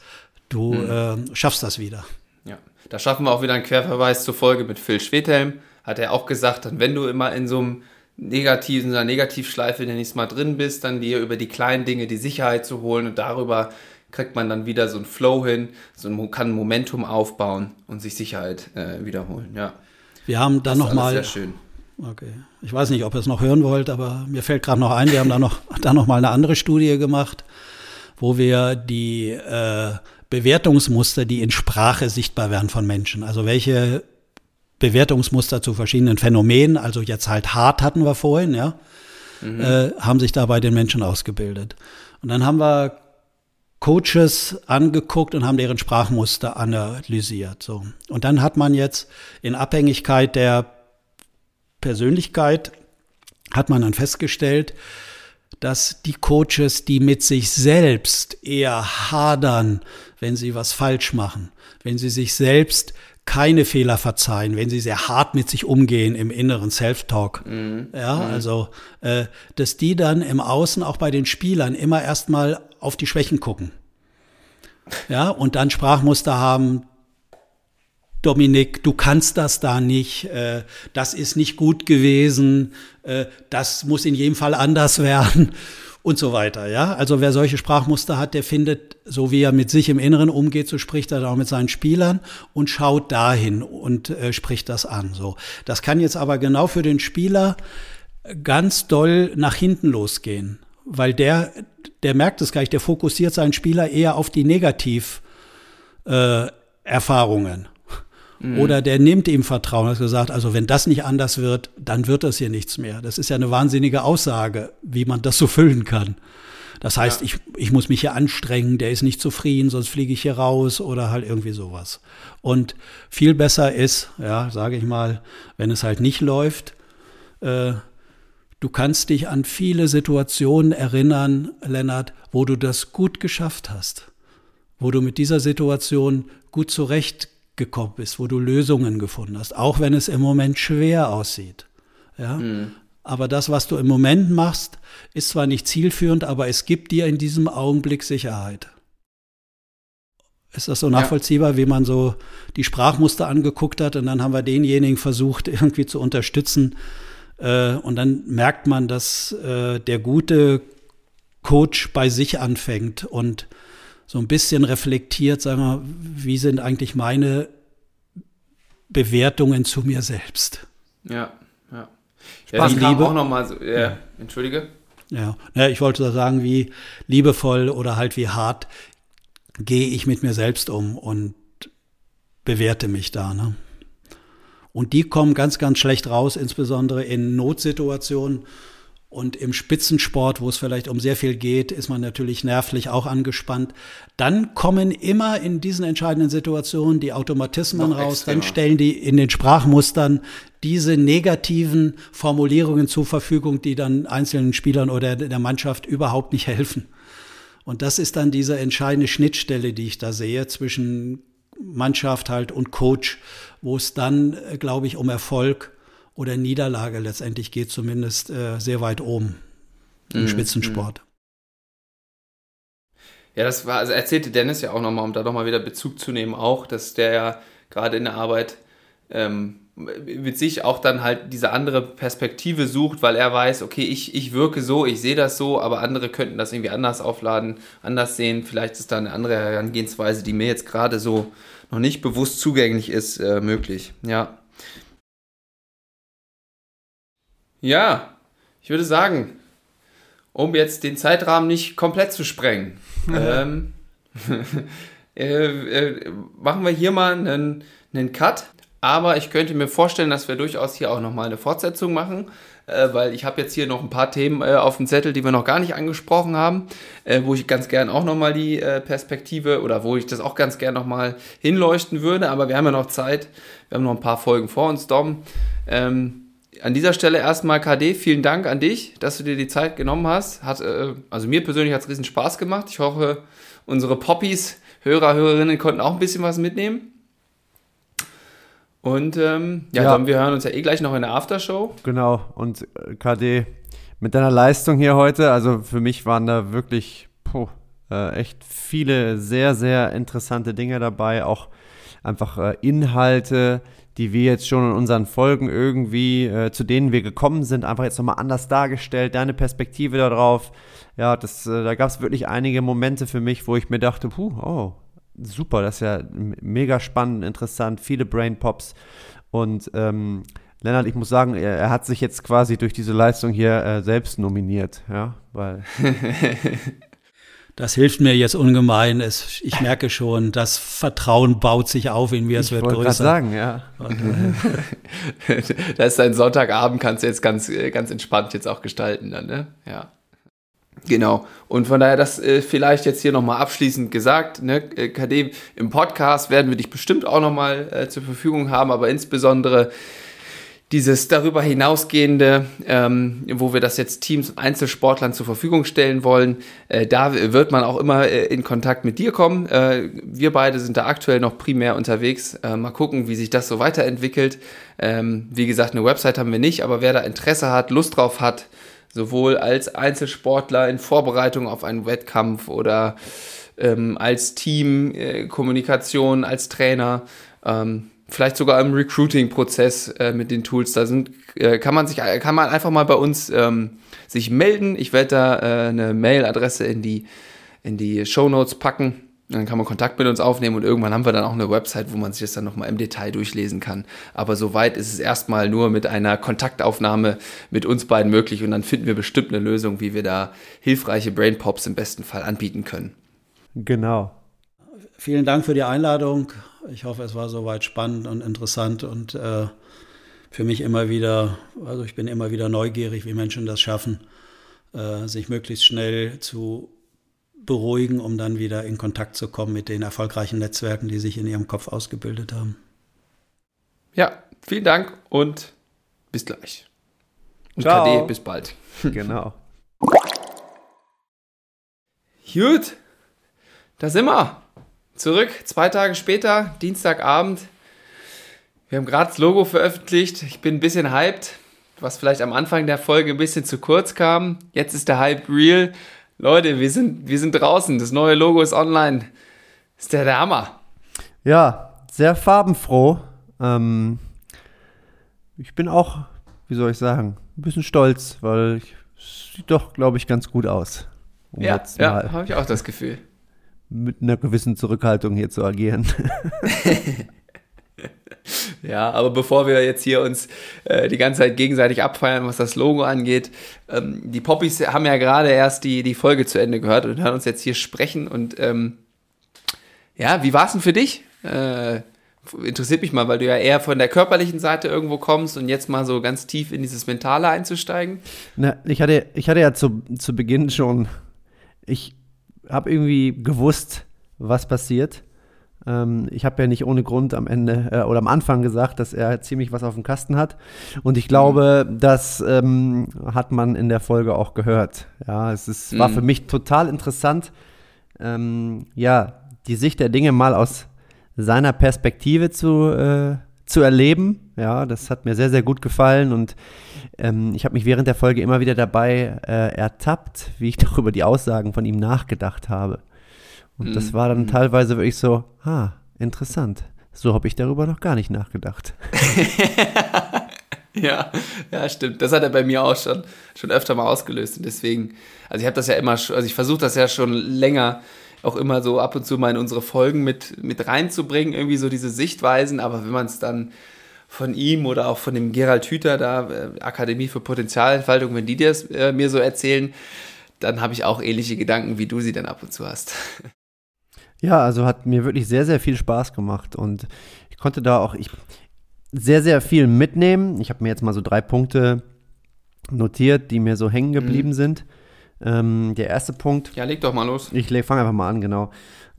du hm. äh, schaffst das wieder. Ja, da schaffen wir auch wieder einen Querverweis zur Folge mit Phil Schwedhelm. Hat er auch gesagt, wenn du immer in so einem negativen, in einer Negativschleife nächstes Mal drin bist, dann dir über die kleinen Dinge die Sicherheit zu holen und darüber kriegt man dann wieder so einen Flow hin, so ein, kann Momentum aufbauen und sich Sicherheit äh, wiederholen. Ja. Wir haben dann nochmal. Okay. Ich weiß nicht, ob ihr es noch hören wollt, aber mir fällt gerade noch ein, wir haben da noch, [laughs] da noch mal eine andere Studie gemacht, wo wir die äh, Bewertungsmuster, die in Sprache sichtbar werden von Menschen, also welche Bewertungsmuster zu verschiedenen Phänomenen, also jetzt halt hart hatten wir vorhin, ja, mhm. äh, haben sich da bei den Menschen ausgebildet. Und dann haben wir Coaches angeguckt und haben deren Sprachmuster analysiert. So. Und dann hat man jetzt in Abhängigkeit der Persönlichkeit hat man dann festgestellt, dass die Coaches, die mit sich selbst eher hadern, wenn sie was falsch machen, wenn sie sich selbst keine Fehler verzeihen, wenn sie sehr hart mit sich umgehen im inneren Self-Talk. Mhm. Ja, mhm. also, äh, dass die dann im Außen auch bei den Spielern immer erstmal auf die Schwächen gucken. Ja, und dann Sprachmuster haben, Dominik, du kannst das da nicht, äh, das ist nicht gut gewesen, äh, das muss in jedem Fall anders [laughs] werden und so weiter. Ja, also wer solche Sprachmuster hat, der findet, so wie er mit sich im Inneren umgeht, so spricht er auch mit seinen Spielern und schaut dahin und äh, spricht das an. So, das kann jetzt aber genau für den Spieler ganz doll nach hinten losgehen, weil der, der merkt es gleich, der fokussiert seinen Spieler eher auf die Negativ äh, Erfahrungen. Mhm. Oder der nimmt ihm Vertrauen, hat gesagt, also wenn das nicht anders wird, dann wird das hier nichts mehr. Das ist ja eine wahnsinnige Aussage, wie man das so füllen kann. Das heißt, ja. ich, ich muss mich hier anstrengen, der ist nicht zufrieden, sonst fliege ich hier raus oder halt irgendwie sowas. Und viel besser ist, ja, sage ich mal, wenn es halt nicht läuft, äh, du kannst dich an viele Situationen erinnern, Lennart, wo du das gut geschafft hast, wo du mit dieser Situation gut zurechtgekommen bist, wo du Lösungen gefunden hast, auch wenn es im Moment schwer aussieht. Ja? Mhm. Aber das, was du im Moment machst, ist zwar nicht zielführend, aber es gibt dir in diesem Augenblick Sicherheit. Ist das so nachvollziehbar, ja. wie man so die Sprachmuster angeguckt hat und dann haben wir denjenigen versucht, [laughs] irgendwie zu unterstützen. Äh, und dann merkt man, dass äh, der gute Coach bei sich anfängt und so ein bisschen reflektiert, sagen wir, wie sind eigentlich meine Bewertungen zu mir selbst. Ja, ja. Ja, das kam Liebe. auch nochmal so, ja, ja. entschuldige. Ja. ja, ich wollte sagen, wie liebevoll oder halt wie hart gehe ich mit mir selbst um und bewerte mich da. Ne? Und die kommen ganz, ganz schlecht raus, insbesondere in Notsituationen und im Spitzensport, wo es vielleicht um sehr viel geht, ist man natürlich nervlich auch angespannt. Dann kommen immer in diesen entscheidenden Situationen die Automatismen Noch raus. Extremer. Dann stellen die in den Sprachmustern diese negativen Formulierungen zur Verfügung, die dann einzelnen Spielern oder der Mannschaft überhaupt nicht helfen. Und das ist dann diese entscheidende Schnittstelle, die ich da sehe zwischen Mannschaft halt und Coach, wo es dann, glaube ich, um Erfolg oder Niederlage letztendlich geht, zumindest äh, sehr weit oben im mhm. Spitzensport. Ja, das war, also erzählte Dennis ja auch nochmal, um da nochmal wieder Bezug zu nehmen, auch, dass der ja gerade in der Arbeit ähm, mit sich auch dann halt diese andere Perspektive sucht, weil er weiß, okay, ich, ich wirke so, ich sehe das so, aber andere könnten das irgendwie anders aufladen, anders sehen. Vielleicht ist da eine andere Herangehensweise, die mir jetzt gerade so noch nicht bewusst zugänglich ist, äh, möglich. Ja. Ja, ich würde sagen, um jetzt den Zeitrahmen nicht komplett zu sprengen, [laughs] ähm, [laughs] äh, äh, machen wir hier mal einen, einen Cut. Aber ich könnte mir vorstellen, dass wir durchaus hier auch nochmal eine Fortsetzung machen, äh, weil ich habe jetzt hier noch ein paar Themen äh, auf dem Zettel, die wir noch gar nicht angesprochen haben, äh, wo ich ganz gern auch nochmal die äh, Perspektive oder wo ich das auch ganz gern nochmal hinleuchten würde. Aber wir haben ja noch Zeit, wir haben noch ein paar Folgen vor uns, Dom. Ähm, an dieser Stelle erstmal KD, vielen Dank an dich, dass du dir die Zeit genommen hast. Hat, äh, also mir persönlich hat es riesen Spaß gemacht. Ich hoffe, unsere Poppies, Hörer, Hörerinnen konnten auch ein bisschen was mitnehmen. Und ähm, ja, ja. Dann, wir hören uns ja eh gleich noch in der Aftershow. Genau, und äh, KD, mit deiner Leistung hier heute, also für mich waren da wirklich puh, äh, echt viele sehr, sehr interessante Dinge dabei, auch einfach äh, Inhalte, die wir jetzt schon in unseren Folgen irgendwie, äh, zu denen wir gekommen sind, einfach jetzt nochmal anders dargestellt, deine Perspektive darauf. Ja, das, äh, da gab es wirklich einige Momente für mich, wo ich mir dachte, puh, oh, super, das ist ja mega spannend, interessant, viele Brain Pops. Und ähm, Lennart, ich muss sagen, er, er, hat sich jetzt quasi durch diese Leistung hier äh, selbst nominiert, ja, weil [laughs] Das hilft mir jetzt ungemein. Es, ich merke schon, das Vertrauen baut sich auf in mir, es ich wird größer. Ich sagen, ja. [laughs] das ist ein Sonntagabend, kannst du jetzt ganz, ganz entspannt jetzt auch gestalten dann, ne? Ja. Genau. Und von daher, das äh, vielleicht jetzt hier nochmal abschließend gesagt, ne, äh, KD, im Podcast werden wir dich bestimmt auch nochmal äh, zur Verfügung haben, aber insbesondere dieses darüber hinausgehende, ähm, wo wir das jetzt Teams und Einzelsportlern zur Verfügung stellen wollen, äh, da wird man auch immer äh, in Kontakt mit dir kommen. Äh, wir beide sind da aktuell noch primär unterwegs. Äh, mal gucken, wie sich das so weiterentwickelt. Ähm, wie gesagt, eine Website haben wir nicht, aber wer da Interesse hat, Lust drauf hat, sowohl als Einzelsportler in Vorbereitung auf einen Wettkampf oder ähm, als Teamkommunikation, äh, als Trainer, ähm, vielleicht sogar im Recruiting-Prozess äh, mit den Tools. Da sind, äh, kann man sich, kann man einfach mal bei uns ähm, sich melden. Ich werde da äh, eine Mailadresse in die, in die Show Notes packen. Dann kann man Kontakt mit uns aufnehmen und irgendwann haben wir dann auch eine Website, wo man sich das dann nochmal im Detail durchlesen kann. Aber soweit ist es erstmal nur mit einer Kontaktaufnahme mit uns beiden möglich und dann finden wir bestimmt eine Lösung, wie wir da hilfreiche Brain Pops im besten Fall anbieten können. Genau. Vielen Dank für die Einladung. Ich hoffe, es war soweit spannend und interessant und äh, für mich immer wieder, also ich bin immer wieder neugierig, wie Menschen das schaffen, äh, sich möglichst schnell zu beruhigen, um dann wieder in Kontakt zu kommen mit den erfolgreichen Netzwerken, die sich in ihrem Kopf ausgebildet haben. Ja, vielen Dank und bis gleich. Und Ciao. KD, bis bald. [laughs] Genau. Gut, da sind wir. Zurück, zwei Tage später, Dienstagabend. Wir haben gerade das Logo veröffentlicht. Ich bin ein bisschen hyped, was vielleicht am Anfang der Folge ein bisschen zu kurz kam. Jetzt ist der Hype real. Leute, wir sind, wir sind draußen. Das neue Logo ist online. Ist der, der Hammer. Ja, sehr farbenfroh. Ähm, ich bin auch, wie soll ich sagen, ein bisschen stolz, weil es sieht doch, glaube ich, ganz gut aus. Um Ja, ja habe ich auch das Gefühl. Mit einer gewissen Zurückhaltung hier zu agieren. [laughs] Ja, aber bevor wir jetzt hier uns äh, die ganze Zeit gegenseitig abfeiern, was das Logo angeht, ähm, die Poppies haben ja gerade erst die, die Folge zu Ende gehört und hören uns jetzt hier sprechen. Und ähm, ja, wie war es denn für dich? Äh, interessiert mich mal, weil du ja eher von der körperlichen Seite irgendwo kommst und jetzt mal so ganz tief in dieses Mentale einzusteigen. Na, ich, hatte, ich hatte ja zu, zu Beginn schon, ich habe irgendwie gewusst, was passiert. Ähm, ich habe ja nicht ohne Grund am Ende äh, oder am Anfang gesagt, dass er ziemlich was auf dem Kasten hat. Und ich glaube, das ähm, hat man in der Folge auch gehört. Ja, es ist, war Mhm. für mich total interessant, ähm, ja, die Sicht der Dinge mal aus seiner Perspektive zu, äh, zu erleben. Ja, das hat mir sehr, sehr gut gefallen und ähm, ich habe mich während der Folge immer wieder dabei äh, ertappt, wie ich [laughs] doch über die Aussagen von ihm nachgedacht habe. Und das Mhm. war dann teilweise wirklich so, ah, interessant. So habe ich darüber noch gar nicht nachgedacht. [laughs] Ja, ja, stimmt. Das hat er bei mir auch schon, schon öfter mal ausgelöst. Und deswegen, also ich habe das ja immer, also ich versuche das ja schon länger auch immer so ab und zu mal in unsere Folgen mit, mit reinzubringen, irgendwie so diese Sichtweisen. Aber wenn man es dann von ihm oder auch von dem Gerald Hüther da, äh, Akademie für Potenzialentfaltung, wenn die das äh, mir so erzählen, dann habe ich auch ähnliche Gedanken, wie du sie dann ab und zu hast. [laughs] Ja, also hat mir wirklich sehr, sehr viel Spaß gemacht und ich konnte da auch ich, sehr, sehr viel mitnehmen. Ich habe mir jetzt mal so drei Punkte notiert, die mir so hängen geblieben sind. Ähm, der erste Punkt, Ja, leg doch mal los. ich fange einfach mal an, genau.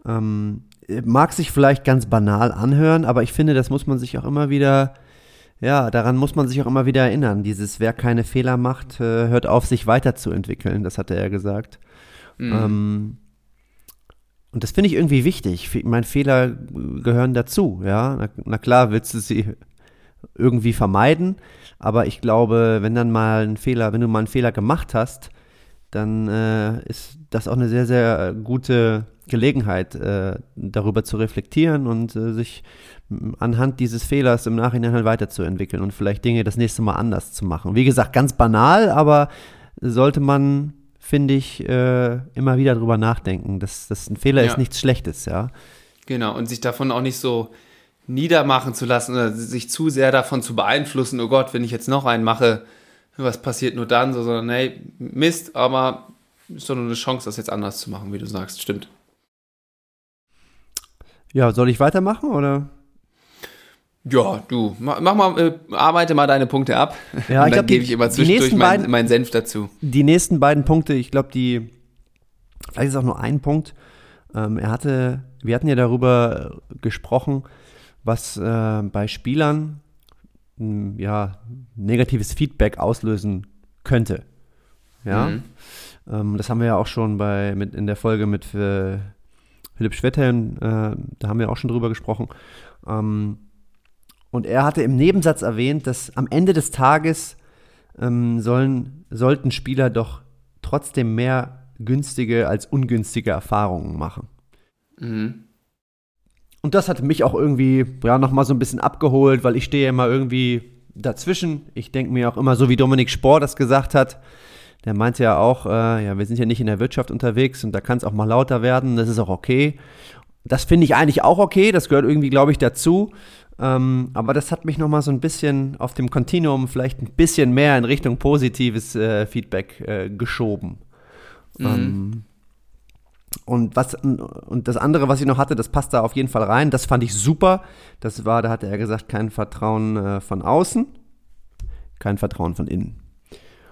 Ähm, mag sich vielleicht ganz banal anhören, aber ich finde, das muss man sich auch immer wieder, ja, daran muss man sich auch immer wieder erinnern. Dieses, wer keine Fehler macht, äh, hört auf, sich weiterzuentwickeln, das hat er gesagt. Mhm. Ähm, und das finde ich irgendwie wichtig. Meine, Fehler gehören dazu, ja. Na, na klar, willst du sie irgendwie vermeiden, aber ich glaube, wenn dann mal ein Fehler, wenn du mal einen Fehler gemacht hast, dann äh, ist das auch eine sehr, sehr gute Gelegenheit, äh, darüber zu reflektieren und äh, sich anhand dieses Fehlers im Nachhinein halt weiterzuentwickeln und vielleicht Dinge das nächste Mal anders zu machen. Wie gesagt, ganz banal, aber sollte man, finde ich, äh, immer wieder drüber nachdenken. dass das ein Fehler Ja. ist nichts Schlechtes, ja. Genau, und sich davon auch nicht so niedermachen zu lassen oder sich zu sehr davon zu beeinflussen, oh Gott, wenn ich jetzt noch einen mache, was passiert nur dann, so, sondern hey, Mist, aber ist doch nur eine Chance, das jetzt anders zu machen, wie du sagst, stimmt. Ja, soll ich weitermachen oder? Ja, du, ma- mach mal, äh, arbeite mal deine Punkte ab. Ja, und ich dann gebe ich immer zwischendurch meinen mein Senf dazu. Die nächsten beiden Punkte, ich glaube, die, vielleicht ist auch nur ein Punkt. Ähm, er hatte, wir hatten ja darüber gesprochen, was äh, bei Spielern ja, negatives Feedback auslösen könnte. Ja, Mhm. ähm, das haben wir ja auch schon bei, mit, in der Folge mit äh, Philipp Schwetteln, äh, da haben wir auch schon drüber gesprochen. Ähm, und er hatte im Nebensatz erwähnt, dass am Ende des Tages ähm, sollen, sollten Spieler doch trotzdem mehr günstige als ungünstige Erfahrungen machen. Mhm. Und das hat mich auch irgendwie ja, nochmal so ein bisschen abgeholt, weil ich stehe immer irgendwie dazwischen. Ich denke mir auch immer, so wie Dominik Spohr das gesagt hat, der meinte ja auch, äh, ja, wir sind ja nicht in der Wirtschaft unterwegs und da kann es auch mal lauter werden, das ist auch okay. Das finde ich eigentlich auch okay, das gehört irgendwie, glaube ich, dazu. Ähm, aber das hat mich nochmal so ein bisschen auf dem Kontinuum vielleicht ein bisschen mehr in Richtung positives äh, Feedback äh, geschoben. Ähm, und was und das andere, was ich noch hatte, das passt da auf jeden Fall rein. Das fand ich super. Das war, da hatte er gesagt, kein Vertrauen äh, von außen, kein Vertrauen von innen.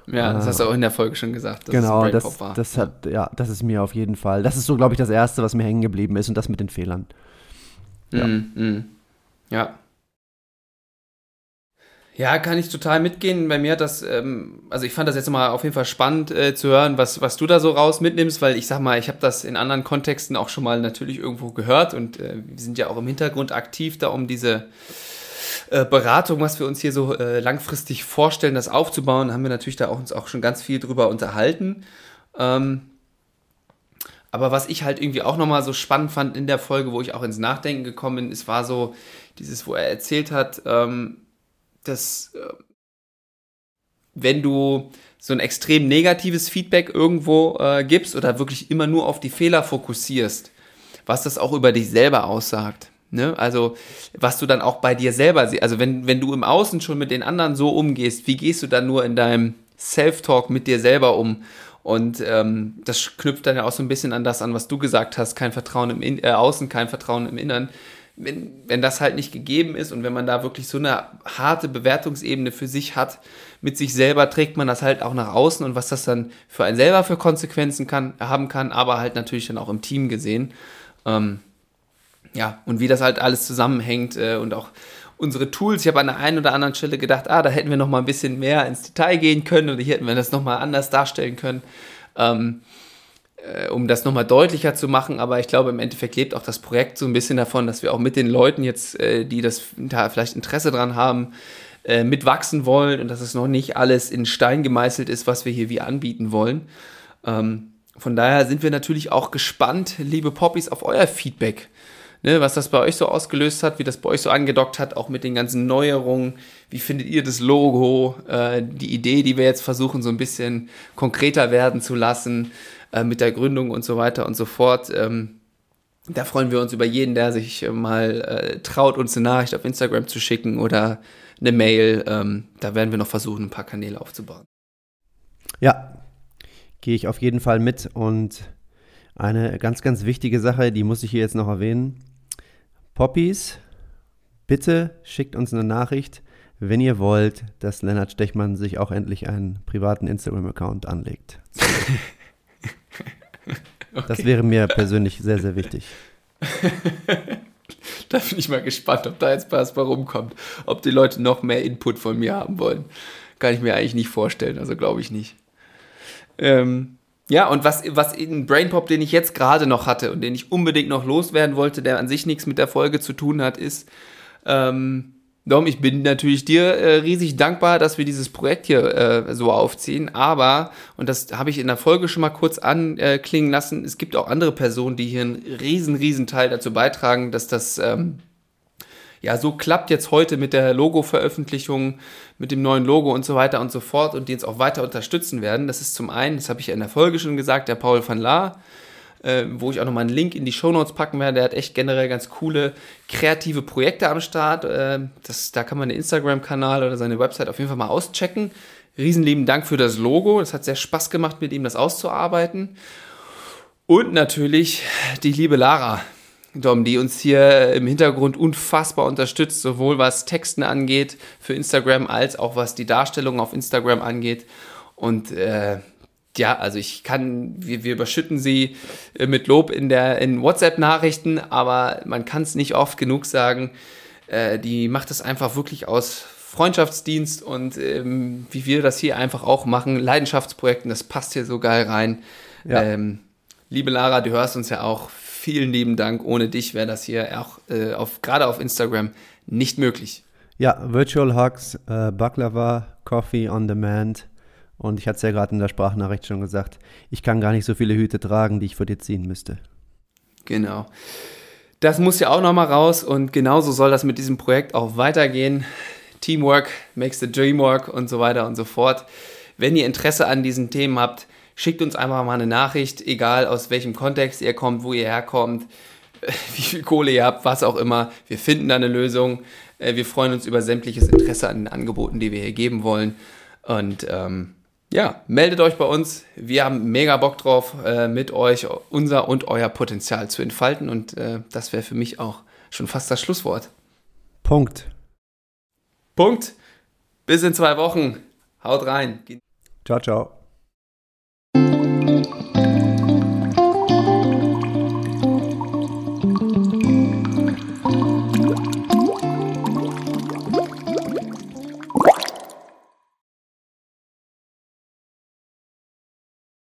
Ja, das hast du auch in der Folge schon gesagt. genau, das, das hat, ja, das ist mir auf jeden Fall. Das ist so, glaube ich, das Erste, was mir hängen geblieben ist und das mit den Fehlern. Ja. Mm, mm. ja. Ja, kann ich total mitgehen. Bei mir hat das, ähm, also ich fand das jetzt mal auf jeden Fall spannend äh, zu hören, was, was du da so raus mitnimmst, weil ich sag mal, ich habe das in anderen Kontexten auch schon mal natürlich irgendwo gehört und äh, wir sind ja auch im Hintergrund aktiv da, um diese äh, Beratung, was wir uns hier so äh, langfristig vorstellen, das aufzubauen, haben wir natürlich da auch, uns auch schon ganz viel drüber unterhalten. Ähm, aber was ich halt irgendwie auch nochmal so spannend fand in der Folge, wo ich auch ins Nachdenken gekommen bin, es war so dieses, wo er erzählt hat, ähm, dass äh, wenn du so ein extrem negatives Feedback irgendwo äh, gibst oder wirklich immer nur auf die Fehler fokussierst, was das auch über dich selber aussagt. Ne? Also, was du dann auch bei dir selber siehst. Also, wenn, wenn du im Außen schon mit den anderen so umgehst, wie gehst du dann nur in deinem Self-Talk mit dir selber um? Und ähm, das knüpft dann ja auch so ein bisschen an das an, was du gesagt hast: kein Vertrauen im in äh, Außen, kein Vertrauen im Innern wenn, wenn das halt nicht gegeben ist und wenn man da wirklich so eine harte Bewertungsebene für sich hat, mit sich selber trägt man das halt auch nach außen und was das dann für einen selber für Konsequenzen kann, haben kann, aber halt natürlich dann auch im Team gesehen. Ähm, ja, und wie das halt alles zusammenhängt äh, und auch unsere Tools. Ich habe an der einen oder anderen Stelle gedacht, ah, da hätten wir noch mal ein bisschen mehr ins Detail gehen können oder hier hätten wir das noch mal anders darstellen können. Ähm, äh, um das nochmal deutlicher zu machen, aber ich glaube, im Endeffekt lebt auch das Projekt so ein bisschen davon, dass wir auch mit den Leuten jetzt, äh, die das da vielleicht Interesse dran haben, äh, mitwachsen wollen und dass es noch nicht alles in Stein gemeißelt ist, was wir hier wie anbieten wollen. Ähm, von daher sind wir natürlich auch gespannt, liebe Poppies, auf euer Feedback. Ne, was das bei euch so ausgelöst hat, wie das bei euch so angedockt hat, auch mit den ganzen Neuerungen. Wie findet ihr das Logo, äh, die Idee, die wir jetzt versuchen, so ein bisschen konkreter werden zu lassen? Äh, mit der Gründung und so weiter und so fort. Ähm, da freuen wir uns über jeden, der sich äh, mal äh, traut, uns eine Nachricht auf Instagram zu schicken oder eine Mail. Ähm, da werden wir noch versuchen, ein paar Kanäle aufzubauen. Ja, gehe ich auf jeden Fall mit. Und eine ganz, ganz wichtige Sache, die muss ich hier jetzt noch erwähnen. Poppies, bitte schickt uns eine Nachricht, wenn ihr wollt, dass Lennart Stechmann sich auch endlich einen privaten Instagram-Account anlegt. [laughs] Okay. Das wäre mir persönlich sehr, sehr wichtig. [laughs] da bin ich mal gespannt, ob da jetzt was bei rumkommt. Ob die Leute noch mehr Input von mir haben wollen. Kann ich mir eigentlich nicht vorstellen, also glaube ich nicht. Ähm, ja, und was, was in Brainpop, den ich jetzt gerade noch hatte und den ich unbedingt noch loswerden wollte, der an sich nichts mit der Folge zu tun hat, ist, ähm, Dom, ich bin natürlich dir äh, riesig dankbar, dass wir dieses Projekt hier äh, so aufziehen. Aber, und das habe ich in der Folge schon mal kurz anklingen lassen, es gibt auch andere Personen, die hier einen riesen, riesen Teil dazu beitragen, dass das ähm, ja so klappt jetzt heute mit der Logo-Veröffentlichung, mit dem neuen Logo und so weiter und so fort und die uns auch weiter unterstützen werden. Das ist zum einen, das habe ich in der Folge schon gesagt, der Paul van Laar äh, wo ich auch nochmal einen Link in die Shownotes packen werde. Der hat echt generell ganz coole kreative Projekte am Start. Äh, das, da kann man den Instagram-Kanal oder seine Website auf jeden Fall mal auschecken. Riesenlieben Dank für das Logo. Es hat sehr Spaß gemacht, mit ihm das auszuarbeiten. Und natürlich die liebe Lara, Dom, die uns hier im Hintergrund unfassbar unterstützt, sowohl was Texten angeht für Instagram als auch was die Darstellung auf Instagram angeht. Und äh, ja, also ich kann, wir, wir überschütten sie äh, mit Lob in der in WhatsApp-Nachrichten, aber man kann es nicht oft genug sagen. Äh, die macht es einfach wirklich aus Freundschaftsdienst und ähm, wie wir das hier einfach auch machen, Leidenschaftsprojekten, das passt hier so geil rein. Ja. Ähm, liebe Lara, du hörst uns ja auch. Vielen lieben Dank. Ohne dich wäre das hier auch äh, auf, gerade auf Instagram nicht möglich. Ja, Virtual Hugs, äh, Baklava, Coffee on Demand und ich hatte es ja gerade in der Sprachnachricht schon gesagt, ich kann gar nicht so viele Hüte tragen, die ich vor dir ziehen müsste. Genau. Das muss ja auch nochmal raus und genauso soll das mit diesem Projekt auch weitergehen. Teamwork makes the dream work und so weiter und so fort. Wenn ihr Interesse an diesen Themen habt, schickt uns einfach mal eine Nachricht, egal aus welchem Kontext ihr kommt, wo ihr herkommt, [laughs] wie viel Kohle ihr habt, was auch immer. Wir finden da eine Lösung. Äh, wir freuen uns über sämtliches Interesse an den Angeboten, die wir hier geben wollen. Und ähm, ja, meldet euch bei uns. Wir haben mega Bock drauf, äh, mit euch unser und euer Potenzial zu entfalten. Und äh, das wäre für mich auch schon fast das Schlusswort. Punkt. Punkt. Bis in zwei Wochen. Haut rein. Ciao, ciao.